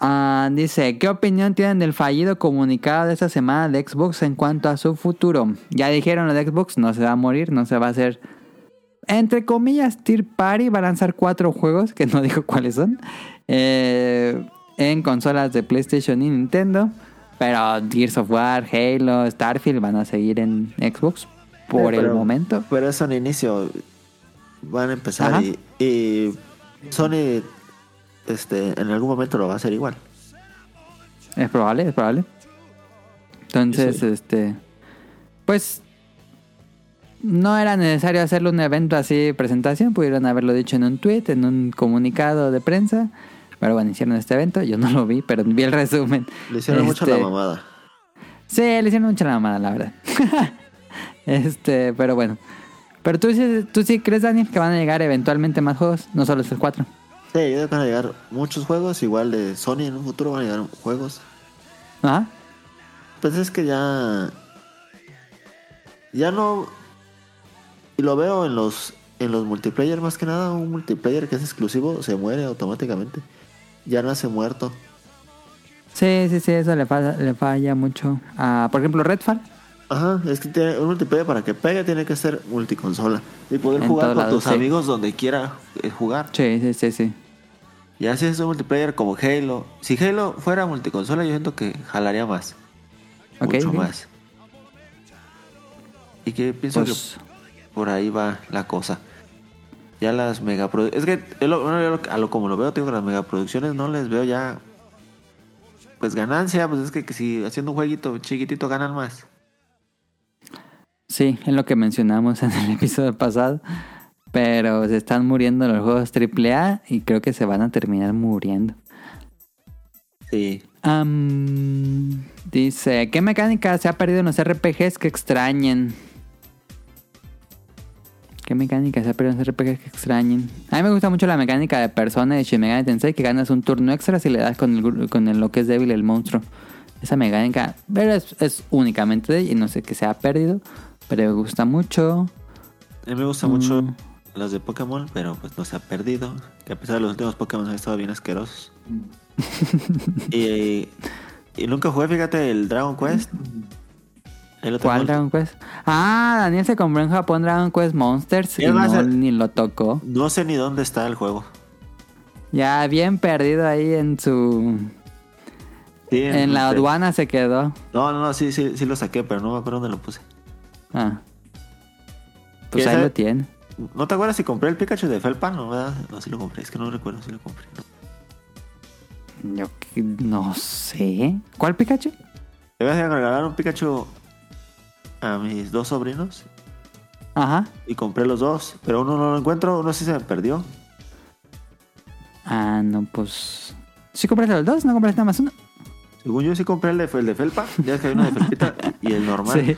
Ah, dice, ¿qué opinión tienen del fallido comunicado de esta semana de Xbox en cuanto a su futuro? Ya dijeron lo de Xbox, no se va a morir, no se va a hacer... Entre comillas, Tier Party va a lanzar cuatro juegos, que no dijo cuáles son, eh, en consolas de PlayStation y Nintendo. Pero Gears of War, Halo, Starfield van a seguir en Xbox por Eh, el momento. Pero eso en inicio van a empezar Ajá. y, y Sony este, en algún momento lo va a hacer igual. Es probable, es probable. Entonces, Sí. este. Pues. No era necesario hacerle un evento así, presentación. Pudieron haberlo dicho en un tweet, en un comunicado de prensa. Pero bueno, hicieron este evento. Yo no lo vi, pero vi el resumen. Le hicieron mucho la Este, mamada. Sí, le hicieron mucha la mamada, la verdad. este, pero bueno. Pero tú, tú sí crees, Daniel, que van a llegar eventualmente más juegos, no solo estos cuatro. Sí, yo creo que van a llegar muchos juegos, igual de Sony en un futuro van a llegar juegos. Ajá. Pues es que ya. Ya no. Y lo veo en los. En los multiplayer más que nada, un multiplayer que es exclusivo se muere automáticamente. Ya nace muerto. Sí, sí, sí, eso le, falla- le falla mucho. a, por ejemplo, Redfall. Ajá, es que tiene, un multiplayer para que pegue tiene que ser multiconsola. Y poder En jugar con tus sí. amigos donde quiera eh, jugar. Sí, sí, sí, sí. Ya si es un multiplayer como Halo. Si Halo fuera multiconsola, yo siento que jalaría más. Ok, mucho más. Y que pienso Pues, que por ahí va la cosa. Ya las megaproducciones. Es que lo- a lo como lo veo, tengo que las megaproducciones no les veo ya. Pues ganancia, pues es que, que si haciendo un jueguito chiquitito ganan más. sí, es lo que mencionamos en el episodio pasado. Pero se están muriendo los juegos AAA y creo que se van a terminar muriendo. Sí. Dice, ¿qué mecánica se ha perdido en los RPGs que extrañen? ¿Qué mecánica se ha perdido en los RPGs que extrañen? A mí me gusta mucho la mecánica de Persona de Shin Megami Tensei que ganas un turno extra si le das con, el, con el- lo que es débil el monstruo. Esa mecánica, pero es, es únicamente de ella y no sé qué se ha perdido, pero me gusta mucho. A mí me gustan mucho Mm. las de Pokémon, pero pues no se ha perdido. Que a pesar de los últimos Pokémon han estado bien asquerosos. y, y nunca jugué, fíjate, el Dragon Quest. Tengo. ¿Cuál Dragon Quest? Ah, Daniel se compró en Japón Dragon Quest Monsters y no, el- ni lo tocó. No sé ni dónde está el juego. Ya bien perdido ahí en su... Sí, En la aduana se quedó. No, no, no, sí, sí, sí lo saqué, pero no me acuerdo dónde lo puse. Ah. Pues ¿Qué ahí lo tiene. ¿No te acuerdas si compré el Pikachu de Felpa? No, ¿verdad? No, sí lo compré. Es que no recuerdo si lo compré. Yo que- no sé. ¿Cuál Pikachu? Le voy a regalar un Pikachu a mis dos sobrinos Ajá. y compré los dos. Pero uno no lo encuentro, uno sí se me perdió. Ah, no, pues... ¿Sí compraste los dos? ¿No compraste nada más uno? Según yo sí compré el de, el de Felpa. Ya es que hay uno de Felpita y el normal. Sí.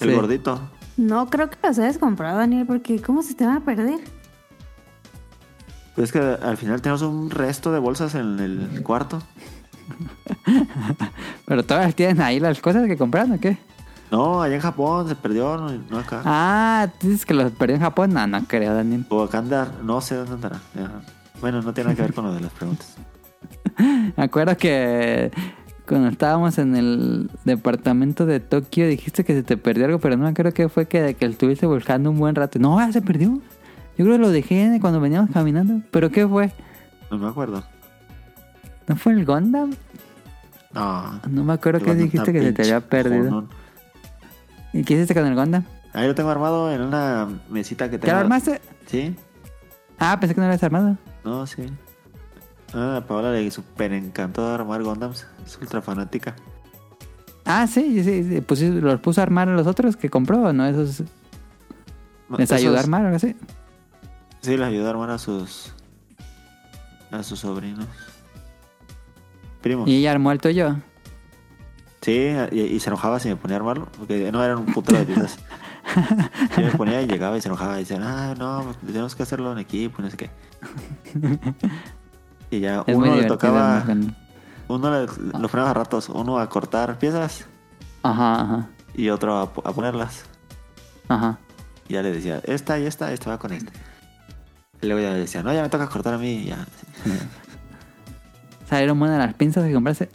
El Sí. gordito. No creo que los hayas comprado, Daniel, porque ¿cómo se te van a perder? Pues es que al final tenemos un resto de bolsas en el cuarto. ¿Pero todavía tienen ahí las cosas que compraron o qué? No, allá en Japón se perdió, no, no acá. Ah, dices que los perdió en Japón. No, no creo, Daniel. O acá andar, no sé dónde andará. Bueno, no tiene nada que ver con lo de las preguntas. Me acuerdo que cuando estábamos en el departamento de Tokio dijiste que se te perdió algo, pero no me acuerdo que fue que, que estuviste buscando un buen rato. No, ya se perdió. Yo creo que lo dejé cuando veníamos caminando. ¿Pero qué fue? No me acuerdo. ¿No fue el Gundam? No. No me acuerdo que dijiste que se te había perdido. ¿Y qué hiciste con el Gundam? Ahí lo tengo armado en una mesita que ¿Qué tengo. lo armaste? Sí, Ah, pensé que no lo habías armado. no, sí. Ah, a Paola le super encantó armar Gundams. Es ultra fanática. Ah, sí, sí, sí. Pues, ¿Los puso a armar a los otros que compró no? Esos les Esos- ayudó a armar algo así. Sí, les ayudó a armar a sus. a sus sobrinos. Primos. Y ella armó el tuyo. Sí, y, y se enojaba si me ponía a armarlo, porque no eran un putero de piezas. Yo me ponía y llegaba y se enojaba y decían, ah, no, pues, tenemos que hacerlo en equipo, no sé qué. Y ya Es uno le tocaba, uno le, los primeros ratos, uno a cortar piezas Ajá, ajá, y otro a, a ponerlas. ajá. Y ya le decía, esta y esta, esta va con esta. Y luego ya le decía, no, ya me toca cortar a mí, y ya. ¿Salieron buenas las pinzas que compraste?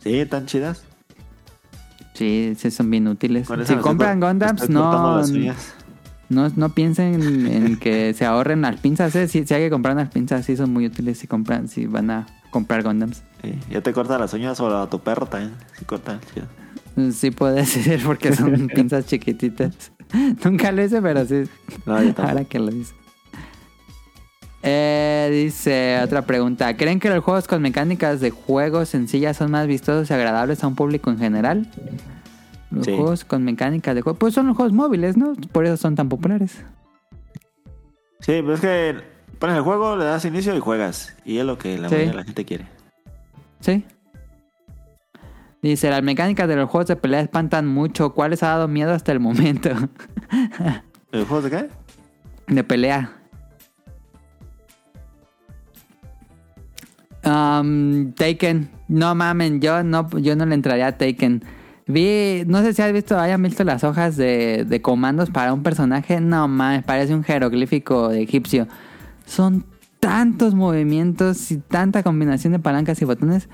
Sí, tan chidas. Sí, sí, son bien útiles. Si compran Gundams, no, las uñas. No, no piensen en que se ahorren las pinzas. ¿eh? Si, si hay que comprar unas pinzas, sí son muy útiles si compran, si van a comprar Gundams. Sí, ya te cortan las uñas o a tu perro también. Sí, cortan, chido. Sí puede ser porque son pinzas chiquititas. Nunca lo hice, pero sí. No, yo tampoco. Ahora que lo dice. Eh, dice otra pregunta. ¿Creen que los juegos con mecánicas de juego sencillas son más vistosos y agradables a un público en general? Los Sí. juegos con mecánicas de juego. Pues son los juegos móviles, ¿no? Por eso son tan populares. Sí, pero es que pones el juego, le das inicio y juegas. Y es lo que la Sí. mayoría de la gente quiere. Sí. Dice, las mecánicas de los juegos de pelea espantan mucho. ¿Cuáles ha dado miedo hasta el momento? ¿El juego de qué? De pelea. Um, Taken. No mamen, yo no, yo no le entraría a Taken. Vi, no sé si has visto, hayan visto las hojas de, de comandos para un personaje. No mames, parece un jeroglífico de egipcio. Son tantos movimientos y tanta combinación de palancas y botones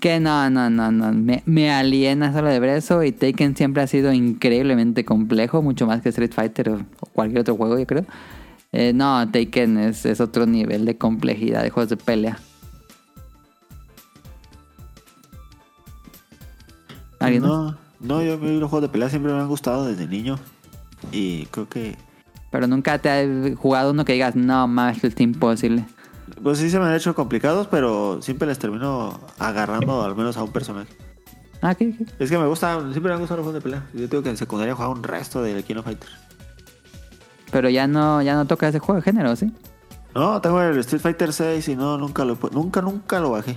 que no, no, no, no. Me, aliena solo de ver eso. Y Taken siempre ha sido increíblemente complejo, mucho más que Street Fighter o, o cualquier otro juego, yo creo. Eh, no, Taken es, es otro nivel de complejidad de juegos de pelea. ¿Alguien más? No, no, yo los juegos de pelea siempre me han gustado desde niño. Y creo que. Pero nunca te has jugado uno que digas, no, mames, es imposible. Pues sí se me han hecho complicados, pero siempre les termino agarrando al menos a un personaje. Ah, ¿qué? qué? Es que me gusta, siempre me han gustado los juegos de pelea. Yo tengo que en secundaria jugaba un resto de King of Fighters. Pero ya no, ya no toca ese juego de género, ¿sí? No, tengo el Street Fighter 6 y no, nunca lo, nunca, nunca lo bajé.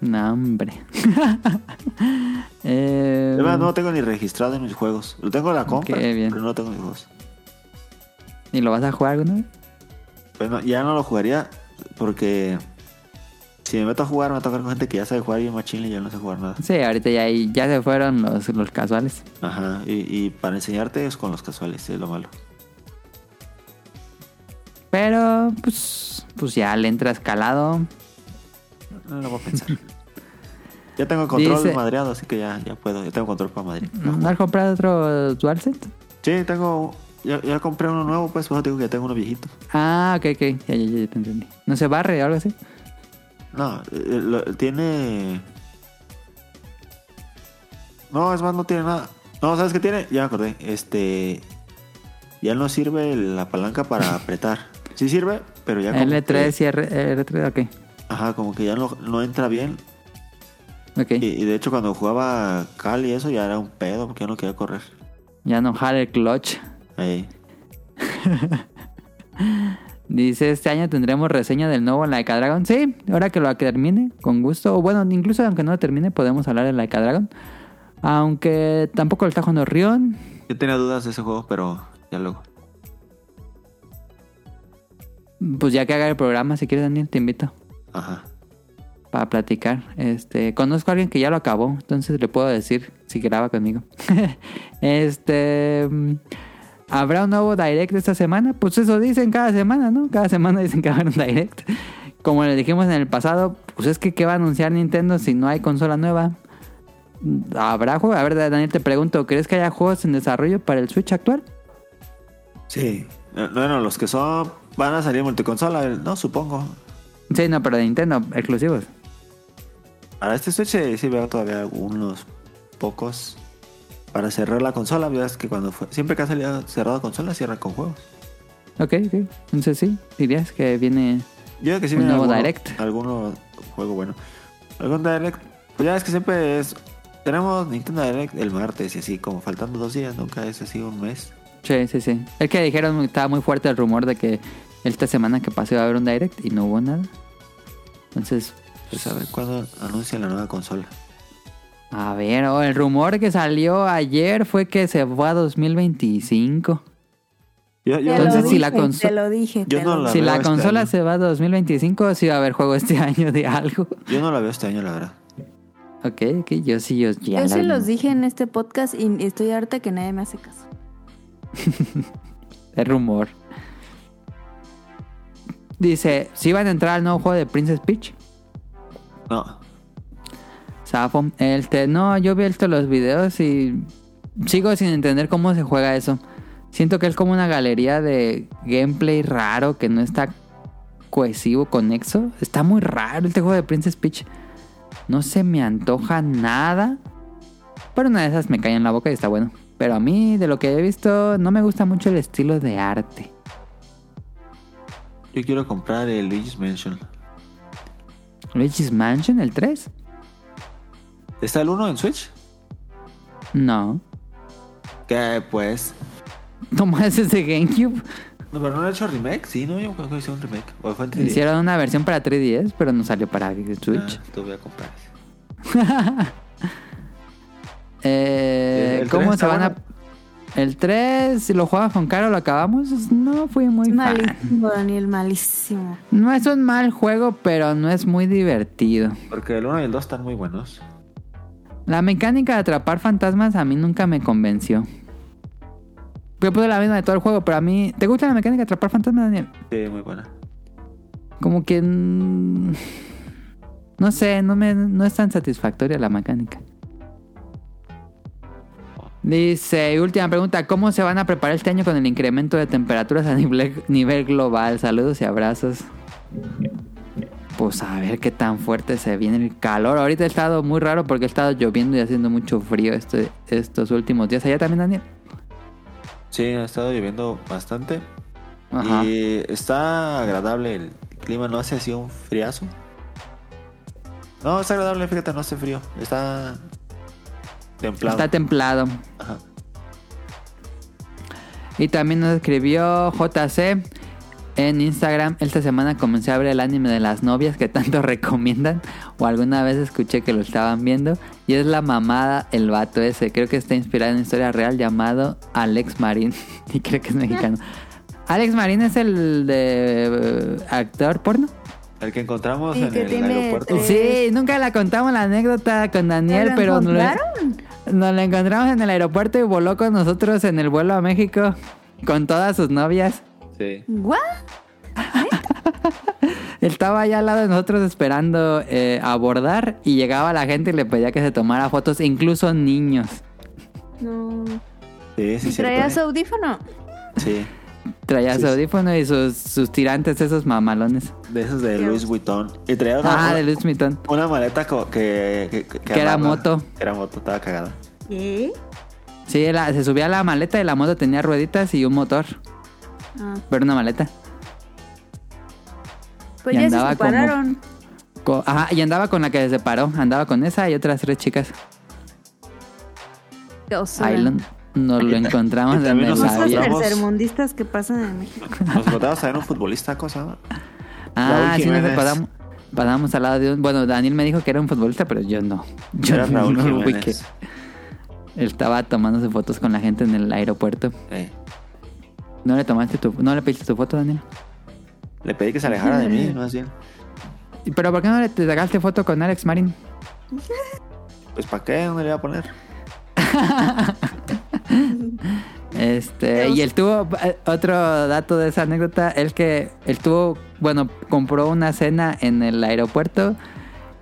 No, hombre. eh, Además, no lo tengo ni registrado en mis juegos. Lo tengo en la compra, bien. pero no lo tengo en mis juegos. ¿Y lo vas a jugar alguna vez? Pues no, ya no lo jugaría porque si me meto a jugar me va a tocar con gente que ya sabe jugar y machín y yo no sé jugar nada. Sí, ahorita ya, ya se fueron los, los casuales. Ajá, y, y para enseñarte es con los casuales, es lo malo. Pero, pues, pues ya le entra escalado. No lo voy a pensar. ya tengo control Dice- madreado, así que ya, ya puedo. Ya tengo control para Madrid. ¿No has comprado otro DualSense? Sí, tengo. Ya, ya compré uno nuevo, pues, por eso digo que ya tengo uno viejito. Ah, ok, ok. Ya, ya, ya, ya te entendí. ¿No se barre o algo así? No, eh, lo- tiene. No, es más, no tiene nada. No, ¿sabes qué tiene? Ya me acordé. Este. Ya no sirve la palanca para apretar. Sí sirve, pero ya como L3 que- y R, R3, ok. Ajá, como que ya no, no entra bien. Ok. Y, y de hecho, cuando jugaba Cal y eso, ya era un pedo porque ya no quería correr. Ya no jala el clutch. Ahí. Dice, este año tendremos reseña del nuevo Laika Dragon. Sí, ahora que lo termine, con gusto. O bueno, incluso aunque no lo termine, podemos hablar de Laika Dragon. Aunque tampoco lo está jugando Rion. Yo tenía dudas de ese juego, pero ya luego. Pues ya que haga el programa, si quieres, Daniel, te invito. Ajá. para platicar. Este, conozco a alguien que ya lo acabó, entonces le puedo decir si graba conmigo. este, mm, ¿habrá un nuevo direct esta semana? Pues eso dicen cada semana, ¿no? Cada semana dicen que va a haber un direct. Como le dijimos en el pasado, pues es que ¿qué va a anunciar Nintendo si no hay consola nueva? ¿Habrá juego? A ver, Daniel, te pregunto, ¿crees que haya juegos en desarrollo para el Switch actual? Sí. Eh, Bueno, los que son van a salir multiconsola, no supongo. Sí, no, pero de Nintendo, exclusivos. Para este Switch sí veo todavía unos pocos para cerrar la consola. Veas que cuando fue, siempre que ha salido cerrado consola cierra con juegos. Ok, ok. Entonces sí, dirías que viene... Yo creo que sí Un viene nuevo alguno- Direct. Alguno juego bueno. Algún Direct. Pues ya es que siempre es. Tenemos Nintendo Direct el martes y así, como faltando dos días, nunca es así un mes. Sí, sí, sí. Es que dijeron, estaba muy fuerte el rumor de que esta semana que pasó iba a haber un direct y no hubo nada. Entonces, Pues a ver cuándo anuncian la nueva consola. a ver, oh, el rumor que salió ayer fue que se fue a 2025. Yo, yo- Te Entonces, lo si dije, la conso- Te lo dije. Yo te no lo la- Si la este consola año. se va a 2025, sí va a haber juego este año de algo. yo no la veo este año, la verdad. Ok, ok, yo sí, yo ya. Yo la- se los dije en este podcast y estoy harta que nadie me hace caso. Es rumor. Dice, si van a entrar al nuevo juego de Princess Peach. No. Safo, este, no, yo vi esto los videos y sigo sin entender cómo se juega eso. Siento que es como una galería de gameplay raro que no está cohesivo, conexo. Está muy raro este juego de Princess Peach. No se me antoja nada. Pero una de esas me cae en la boca y está bueno. Pero a mí, de lo que he visto, no me gusta mucho el estilo de arte. Yo quiero comprar el Luigi's Mansion. ¿Luigi's Mansion, el 3? ¿Está el 1 en Switch? No. Que pues. Tomás ese GameCube. No, pero no le he hecho remake, sí, no, yo creo que hice un remake. O fue en 3D. Hicieron una versión para 3DS, pero no salió para Switch. Ah, te voy a comprar. Eh, ¿El- el ¿Cómo se van a...? El 3, si lo juegas con Caro, lo acabamos. No fui muy fan. Malísimo, Daniel, malísimo. No es un mal juego, pero no es muy divertido. Porque el 1 y el 2 están muy buenos. La mecánica de atrapar fantasmas a mí nunca me convenció. Yo puse la misma de todo el juego, pero a mí... ¿Te gusta la mecánica de atrapar fantasmas, Daniel? Sí, muy buena. Como que... mm, No sé, no, me, no es tan satisfactoria la mecánica. Dice, última pregunta, ¿cómo se van a preparar este año con el incremento de temperaturas a nivel, nivel global? Saludos y abrazos. Pues a ver qué tan fuerte se viene el calor. Ahorita ha estado muy raro porque ha estado lloviendo y haciendo mucho frío este- estos últimos días. ¿Allá también, Daniel? Sí, ha estado lloviendo bastante. Ajá. Y está agradable el clima, no hace así un friazo. No, está agradable, fíjate, no hace frío. Está templado. Está templado. Ajá. Y también nos escribió JC en Instagram. Esta semana comencé a ver el anime de las novias que tanto recomiendan. O alguna vez escuché que lo estaban viendo. Y es la mamada el vato ese. Creo que está inspirado en una historia real llamado Alex Marín. y creo que es mexicano. Alex Marín es el de eh, actor porno. El que encontramos Sí, en que el tiene aeropuerto. tres- Sí, nunca la contamos la anécdota con Daniel, ¿Lo pero lo- encontraron? Nos la encontramos en el aeropuerto y voló con nosotros en el vuelo a México con todas sus novias. Sí. ¿What? Estaba allá al lado de nosotros esperando eh, abordar y llegaba la gente y le pedía que se tomara fotos, incluso niños. No. Sí, sí, ¿Traía su cierto. audífono? Sí. Traía Sí, su sí. audífono y sus, sus tirantes, esos mamalones. De esos de Louis Vuitton. Y traía una, Ah, de Luis Mitón. una maleta que, que, que, Que era moto. Que era moto, estaba cagada. ¿Qué? Sí, la- se subía a la maleta y la moto tenía rueditas y un motor. Ah, Pero una maleta. pues Y ya se andaba como- separaron. Co- Ajá, y andaba con la que se separó. Andaba con esa y otras tres chicas. Qué osura. Nos lo encontramos en el Cosas tercermundistas que pasan en México. Nos encontramos a ver un futbolista, cosa. Ah, Raúl sí, nos pasamos, pasamos al lado de un... Bueno, Daniel me dijo que era un futbolista, pero yo no. Yo Era Raúl no lo ubiqué. Jiménez. Él estaba tomándose fotos con la gente en el aeropuerto. Eh, ¿No le tomaste tu... ¿No le pediste tu foto, Daniel? Le pedí que se alejara de mí, más bien. Pero ¿por qué no le te sacaste foto con Alex Marin? Pues ¿para qué? ¿Dónde le iba a poner? Este, y él tuvo eh, otro dato de esa anécdota, el que él tuvo, bueno, compró una cena en el aeropuerto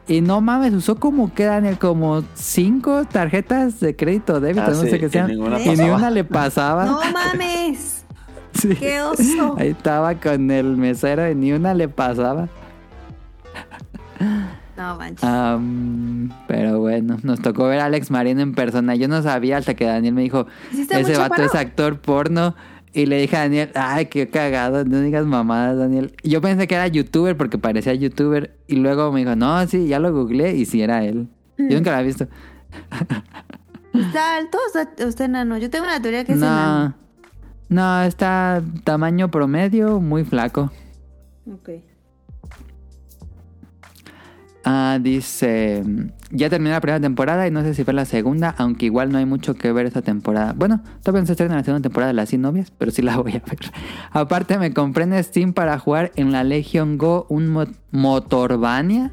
y no mames, usó como que Daniel, como cinco tarjetas de crédito, débito, Ah, no sí, sé qué y sean. ninguna Y ni una le pasaba. ¡No mames! Sí. ¡Qué oso! Ahí estaba con el mesero y ni una le pasaba. No manches. Pero bueno, nos tocó ver a Alex Marín en persona. Yo no sabía hasta que Daniel me dijo, ¿Sí está muy ese vato chaparro? es actor porno. Y le dije a Daniel, ay, qué cagado, no digas mamadas, Daniel. Yo pensé que era youtuber porque parecía youtuber. Y luego me dijo, no, sí, ya lo googleé y sí era él. Yo nunca lo había visto. ¿Está alto o está, enano? Yo tengo una teoría que es enano. No, no, está tamaño promedio, muy flaco. Ok. Ah, dice, ya terminó la primera temporada y no sé si fue la segunda, aunque igual no hay mucho que ver esta temporada. Bueno, todavía no se estrena la segunda temporada de Las Sin Novias, pero sí la voy a ver. Aparte me compré en Steam para jugar en la Legion Go un mo- Motorvania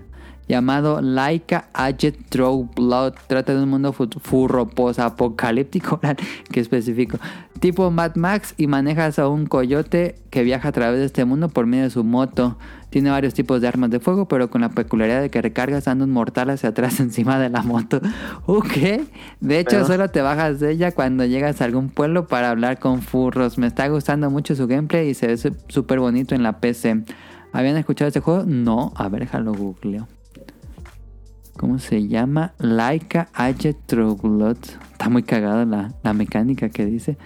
llamado Laika Agent Throw Blood. Trata de un mundo fu- furro apocalíptico, que específico. Tipo Mad Max y manejas a un coyote que viaja a través de este mundo por medio de su moto. Tiene varios tipos de armas de fuego, pero con la peculiaridad de que recargas dando un mortal hacia atrás encima de la moto. Ok. De hecho, Pero- solo te bajas de ella cuando llegas a algún pueblo para hablar con furros. Me está gustando mucho su gameplay y se ve súper bonito en la PC. ¿Habían escuchado este juego? No. A ver, déjalo googleo. ¿Cómo se llama? Laika True Blood. Está muy cagada la, la mecánica que dice.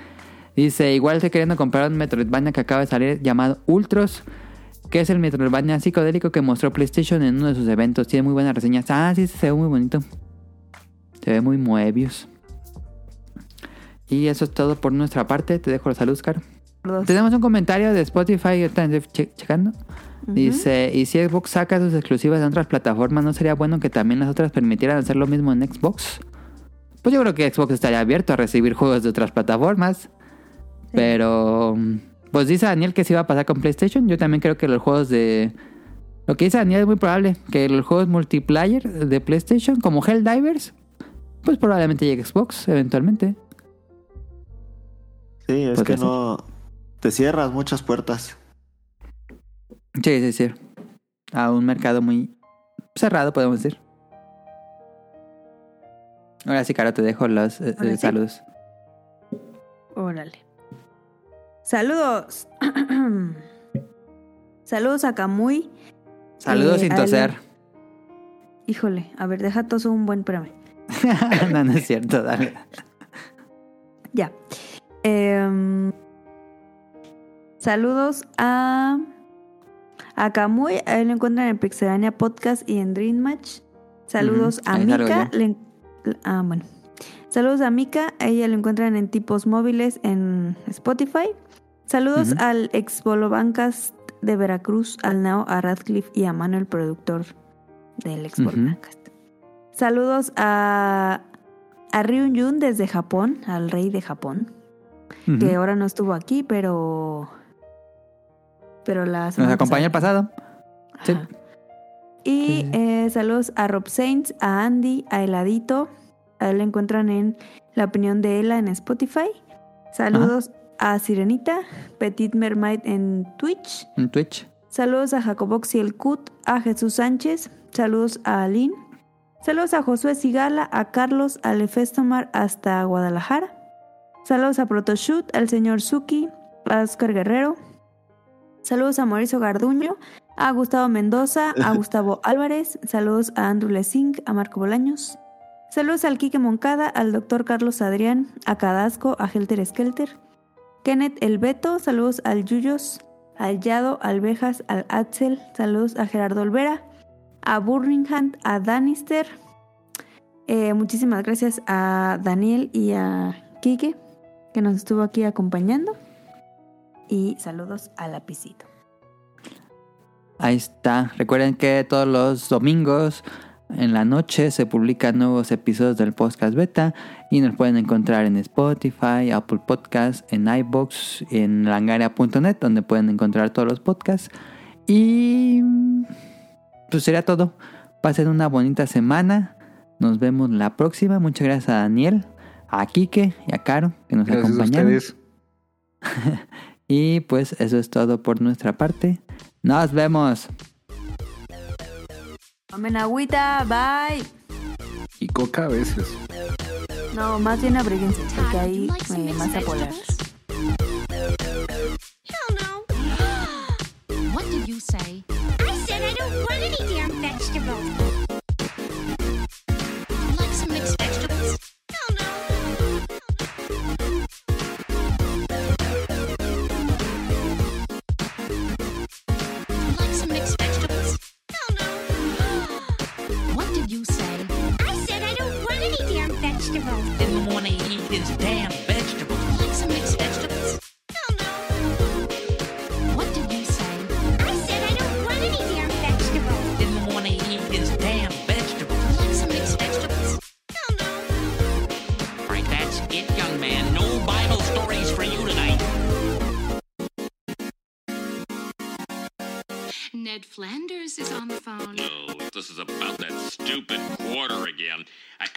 Dice, igual estoy queriendo comprar un Metroidvania que acaba de salir llamado Ultros. Que es el Metroidvania psicodélico que mostró PlayStation en uno de sus eventos. Tiene muy buenas reseñas. Ah, sí, se ve muy bonito. Se ve muy Moebius. Y eso es todo por nuestra parte. Te dejo los saludos, Caro. Dos. Tenemos un comentario de Spotify, estoy che- checando. Dice, y si Xbox saca sus exclusivas en otras plataformas, ¿no sería bueno que también las otras permitieran hacer lo mismo en Xbox? Pues yo creo que Xbox estaría abierto a recibir juegos de otras plataformas. Pero, pues dice Daniel que sí va a pasar con PlayStation. Yo también creo que los juegos de... Lo que dice Daniel es muy probable, que los juegos multiplayer de PlayStation, como Helldivers, pues probablemente llegue a Xbox eventualmente. Sí, es Podría que no... Te cierras muchas puertas. Sí, sí, sí. A un mercado muy cerrado, podemos decir. Ahora sí, Caro, te dejo los eh, eh, sí. saludos. Órale. Saludos. Saludos a Camuy. Saludos Eh, sin toser. Híjole, a ver, deja toso un buen espérame. no, no es cierto, dale. Ya. Em, saludos a. A Camuy. A él lo encuentran en Pixelania Podcast y en Dream Match. Saludos a Mika. le ah, bueno. Saludos a Mika. A ella lo encuentran en tipos móviles en Spotify. Saludos al ex Bolo Bancas de Veracruz, al Nao, a Radcliffe y a Manuel, productor del ex Bolo Ujú. Bancas. Saludos a, a Ryun Yun desde Japón, al rey de Japón que ahora no estuvo aquí, pero. Pero la Nos semana acompañó el pasado. Sí. Ajá. Y Sí, eh, saludos a Rob Saints, a Andy, a Heladito. A él le encuentran en La opinión de Ela en Spotify. Saludos a Sirenita, Petit Mermaid en Twitch. En Twitch. Saludos a Jacobox y el Cut, a Jesús Sánchez. Saludos a Aline. Saludos a Josué Sigala, a Carlos, a Lefestomar hasta Guadalajara. Saludos a Protoshoot, al señor Suki, a Oscar Guerrero. Saludos a Mauricio Garduño, a Gustavo Mendoza, a Gustavo Álvarez. Saludos a Andrew Lessing, a Marco Bolaños. Saludos al Quique Moncada, al doctor Carlos Adrián, a Cadasco, a Helter Skelter. Kenneth El Beto, saludos al Yuyos, al Yado, al Bejas, al Axel, saludos a Gerardo Olvera, a Burningham, a Danister. Eh, muchísimas gracias a Daniel y a Kike que nos estuvo aquí acompañando. Y saludos a Lapicito. Ahí está. Recuerden que todos los domingos en la noche se publican nuevos episodios del podcast beta y nos pueden encontrar en Spotify, Apple Podcasts, en iBox, en langaria.net donde pueden encontrar todos los podcasts. Y pues sería todo. Pasen una bonita semana. Nos vemos la próxima. Muchas gracias a Daniel, a Kike y a Caro que nos Gracias a acompañaron. ustedes. Y pues eso es todo por nuestra parte. Nos vemos. Tomen agüita, bye. Y coca a veces. No, más bien abríguense, porque ahí me polar. Hell no. what did you say? I said I don't want any damn vegetables. His damn vegetables. Like some mixed vegetables? Hell no. What did you say? I said I don't want any damn vegetables. Didn't want to eat his damn vegetables. Like some mixed vegetables? Hell no. Right, that's it, young man. No Bible stories for you tonight. Ned Flanders is on the phone. Oh, this is about that stupid quarter again. I...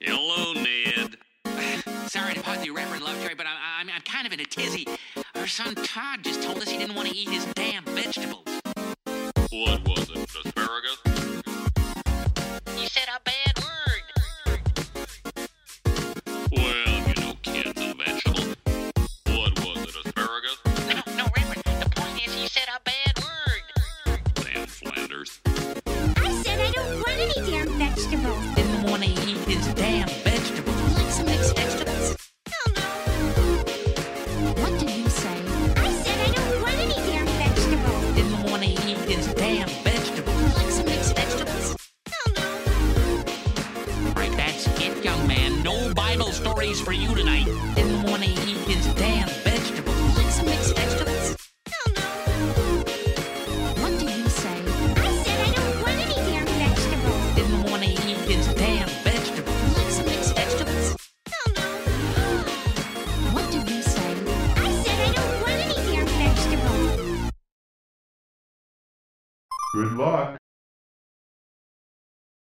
Hello, Ned. Sorry to bother you, Reverend Lovejoy, but I, I'm, I'm kind of in a tizzy. Our son Todd just told us he didn't want to eat his damn vegetables. What was it? Asparagus? You said a bad Bible for you tonight. Didn't want to eat damn